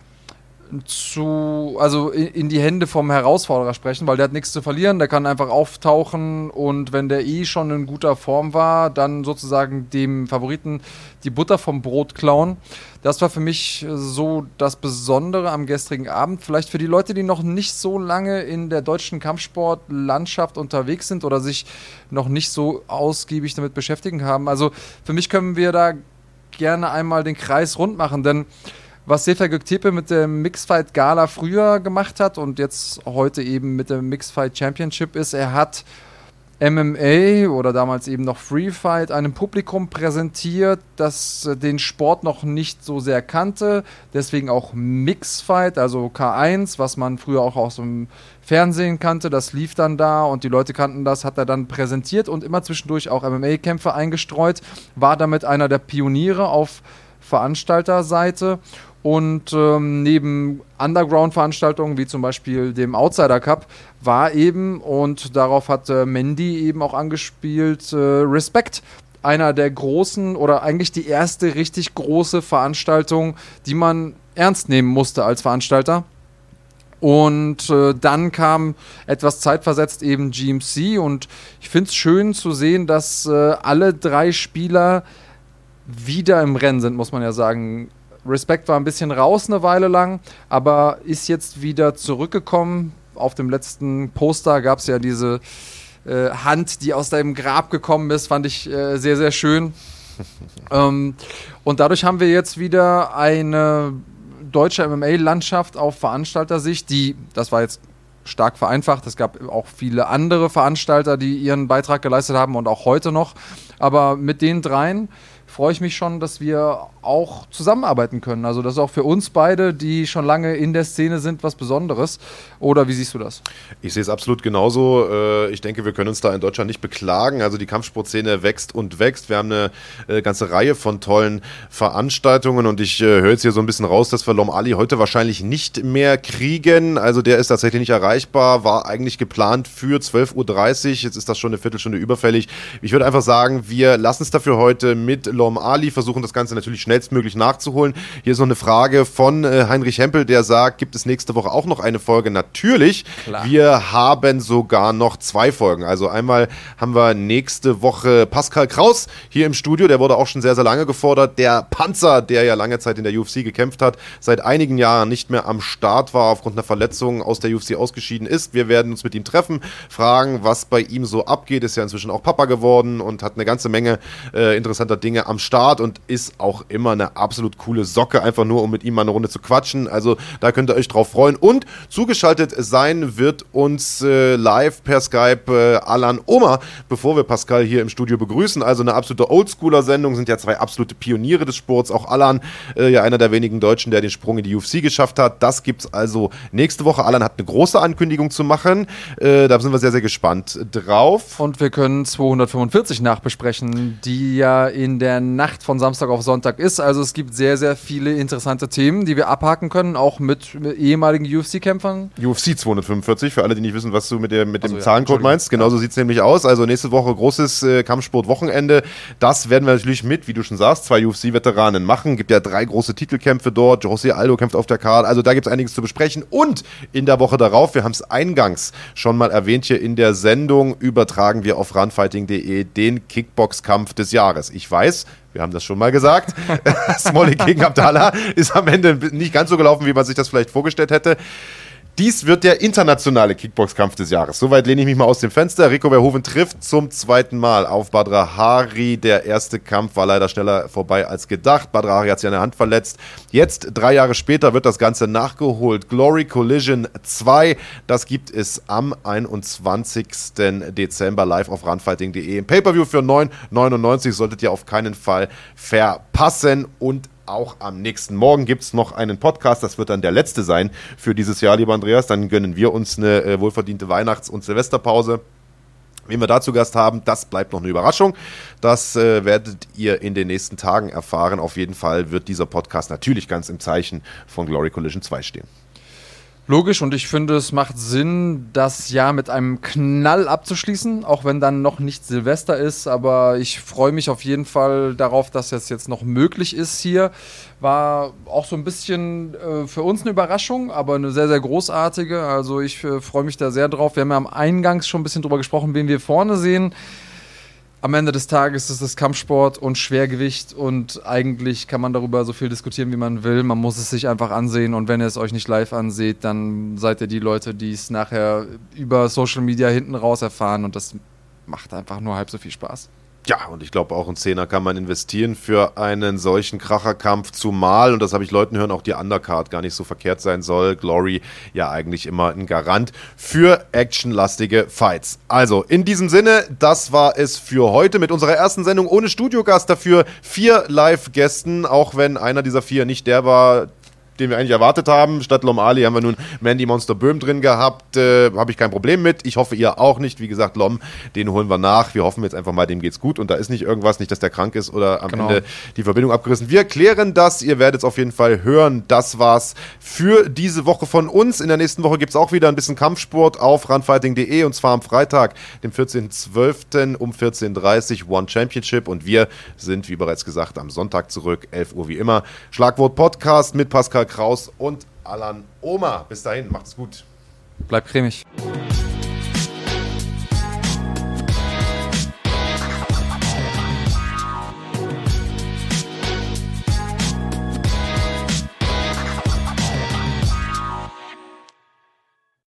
zu, also in, die Hände vom Herausforderer sprechen, weil der hat nichts zu verlieren, der kann einfach auftauchen und wenn der eh schon in guter Form war, dann sozusagen dem Favoriten die Butter vom Brot klauen. Das war für mich so das Besondere am gestrigen Abend. Vielleicht für die Leute, die noch nicht so lange in der deutschen Kampfsportlandschaft unterwegs sind oder sich noch nicht so ausgiebig damit beschäftigen haben. Also für mich können wir da gerne einmal den Kreis rund machen, denn was Sefer Göktepe mit dem Mixfight Gala früher gemacht hat und jetzt heute eben mit dem Mixfight Championship ist, er hat MMA oder damals eben noch Free Fight einem Publikum präsentiert, das den Sport noch nicht so sehr kannte. Deswegen auch Mixfight, also K1, was man früher auch aus dem Fernsehen kannte. Das lief dann da und die Leute kannten das, hat er dann präsentiert und immer zwischendurch auch MMA-Kämpfe eingestreut. War damit einer der Pioniere auf Veranstalterseite und ähm, neben Underground-Veranstaltungen wie zum Beispiel dem Outsider Cup war eben, und darauf hat äh, Mandy eben auch angespielt, äh, Respect. Einer der großen oder eigentlich die erste richtig große Veranstaltung, die man ernst nehmen musste als Veranstalter. Und äh, dann kam etwas zeitversetzt eben GMC und ich finde es schön zu sehen, dass äh, alle drei Spieler wieder im Rennen sind, muss man ja sagen. Respect war ein bisschen raus eine Weile lang, aber ist jetzt wieder zurückgekommen. Auf dem letzten Poster gab es ja diese äh, Hand, die aus deinem Grab gekommen ist, fand ich äh, sehr, sehr schön. ähm, und dadurch haben wir jetzt wieder eine deutsche MMA-Landschaft auf Veranstaltersicht, die, das war jetzt stark vereinfacht, es gab auch viele andere Veranstalter, die ihren Beitrag geleistet haben und auch heute noch. Aber mit den dreien freue ich mich schon, dass wir auch zusammenarbeiten können. Also das ist auch für uns beide, die schon lange in der Szene sind, was Besonderes. Oder wie siehst du das? Ich sehe es absolut genauso. Äh, ich denke, wir können uns da in Deutschland nicht beklagen. Also die Kampfsportszene wächst und wächst. Wir haben eine äh, ganze Reihe von tollen Veranstaltungen und ich äh, höre jetzt hier so ein bisschen raus, dass wir Lom Ali heute wahrscheinlich nicht mehr kriegen. Also der ist tatsächlich nicht erreichbar, war eigentlich geplant für 12.30 Uhr. Jetzt ist das schon eine Viertelstunde überfällig. Ich würde einfach sagen, wir lassen es dafür heute mit Lom Ali, versuchen das Ganze natürlich schnellstmöglich nachzuholen. Hier ist noch eine Frage von äh, Heinrich Hempel, der sagt, gibt es nächste Woche auch noch eine Folge? Natürlich. Klar. Wir haben sogar noch zwei Folgen. Also einmal haben wir nächste Woche Pascal Kraus hier im Studio, der wurde auch schon sehr, sehr lange gefordert. Der Panzer, der ja lange Zeit in der UFC gekämpft hat, seit einigen Jahren nicht mehr am Start war, aufgrund einer Verletzung aus der UFC ausgeschieden ist. Wir werden uns mit ihm treffen, fragen, was bei ihm so abgeht. Ist ja inzwischen auch Papa geworden und hat eine ganze Menge äh, interessanter Dinge am am Start und ist auch immer eine absolut coole Socke, einfach nur um mit ihm mal eine Runde zu quatschen. Also da könnt ihr euch drauf freuen. Und zugeschaltet sein wird uns äh, live per Skype äh, Alan Oma, bevor wir Pascal hier im Studio begrüßen. Also eine absolute Oldschooler-Sendung, sind ja zwei absolute Pioniere des Sports. Auch Alan, äh, ja einer der wenigen Deutschen, der den Sprung in die UFC geschafft hat. Das gibt es also nächste Woche. Alan hat eine große Ankündigung zu machen. Äh, da sind wir sehr, sehr gespannt drauf. Und wir können 245 nachbesprechen, die ja in der Nacht von Samstag auf Sonntag ist. Ist. Also es gibt sehr, sehr viele interessante Themen, die wir abhaken können, auch mit, ehemaligen UFC-Kämpfern. UFC 245, für alle, die nicht wissen, was du mit, der, mit dem ja, Zahlencode Entschuldigung. meinst. Genauso sieht es nämlich aus. Also nächste Woche großes äh, Kampfsport-Wochenende. Das werden wir natürlich mit, wie du schon sagst, zwei UFC-Veteranen machen. Gibt ja drei große Titelkämpfe dort. José Aldo kämpft auf der Karte. Also da gibt es einiges zu besprechen. Und in der Woche darauf, wir haben es eingangs schon mal erwähnt hier in der Sendung, übertragen wir auf runfighting.de den Kickbox-Kampf des Jahres. Ich weiß, wir haben das schon mal gesagt. Smolik gegen Abdallah ist am Ende nicht ganz so gelaufen, wie man sich das vielleicht vorgestellt hätte. Dies wird der internationale Kickboxkampf des Jahres. Soweit lehne ich mich mal aus dem Fenster. Rico Verhoeven trifft zum zweiten Mal auf Badra Hari. Der erste Kampf war leider schneller vorbei als gedacht. Badra Hari hat sich an der Hand verletzt. Jetzt, drei Jahre später, wird das Ganze nachgeholt. Glory Collision 2, das gibt es am 21. Dezember live auf runfighting.de. Im Pay-Per-View für 9,99 solltet ihr auf keinen Fall verpassen. Und auch am nächsten Morgen gibt es noch einen Podcast. Das wird dann der letzte sein für dieses Jahr, lieber Andreas. Dann gönnen wir uns eine äh, wohlverdiente Weihnachts- und Silvesterpause. Wen wir dazu Gast haben, das bleibt noch eine Überraschung. Das äh, werdet ihr in den nächsten Tagen erfahren. Auf jeden Fall wird dieser Podcast natürlich ganz im Zeichen von Glory Collision 2 stehen. Logisch und ich finde, es macht Sinn, das Jahr mit einem Knall abzuschließen, auch wenn dann noch nicht Silvester ist. Aber ich freue mich auf jeden Fall darauf, dass das jetzt noch möglich ist hier. War auch so ein bisschen äh, für uns eine Überraschung, aber eine sehr, sehr großartige. Also ich äh, freue mich da sehr drauf. Wir haben ja am Eingangs schon ein bisschen drüber gesprochen, wen wir vorne sehen. Am Ende des Tages ist es Kampfsport und Schwergewicht und eigentlich kann man darüber so viel diskutieren, wie man will. Man muss es sich einfach ansehen und wenn ihr es euch nicht live anseht, dann seid ihr die Leute, die es nachher über Social Media hinten raus erfahren und das macht einfach nur halb so viel Spaß. Ja, und ich glaube, auch einen Zehner kann man investieren für einen solchen Kracherkampf, zumal, und das habe ich Leuten hören, auch die Undercard gar nicht so verkehrt sein soll. Glory ja eigentlich immer ein Garant für actionlastige Fights. Also, in diesem Sinne, das war es für heute mit unserer ersten Sendung ohne Studiogast. Dafür vier Live-Gästen, auch wenn einer dieser vier nicht der war, den wir eigentlich erwartet haben. Statt Lom Ali haben wir nun Mandy Monster Böhm drin gehabt. Äh, Habe ich kein Problem mit. Ich hoffe, ihr auch nicht. Wie gesagt, Lom, den holen wir nach. Wir hoffen jetzt einfach mal, dem geht's gut und da ist nicht irgendwas, nicht, dass der krank ist oder am Genau. Ende die Verbindung abgerissen. Wir klären das. Ihr werdet es auf jeden Fall hören. Das war's für diese Woche von uns. In der nächsten Woche gibt's auch wieder ein bisschen Kampfsport auf runfighting.de und zwar am Freitag, dem 14.12. um 14.30 Uhr One Championship und wir sind, wie bereits gesagt, am Sonntag zurück, 11 Uhr wie immer. Schlagwort Podcast mit Pascal Kraus und Alan Oma. Bis dahin, macht's gut. Bleibt cremig.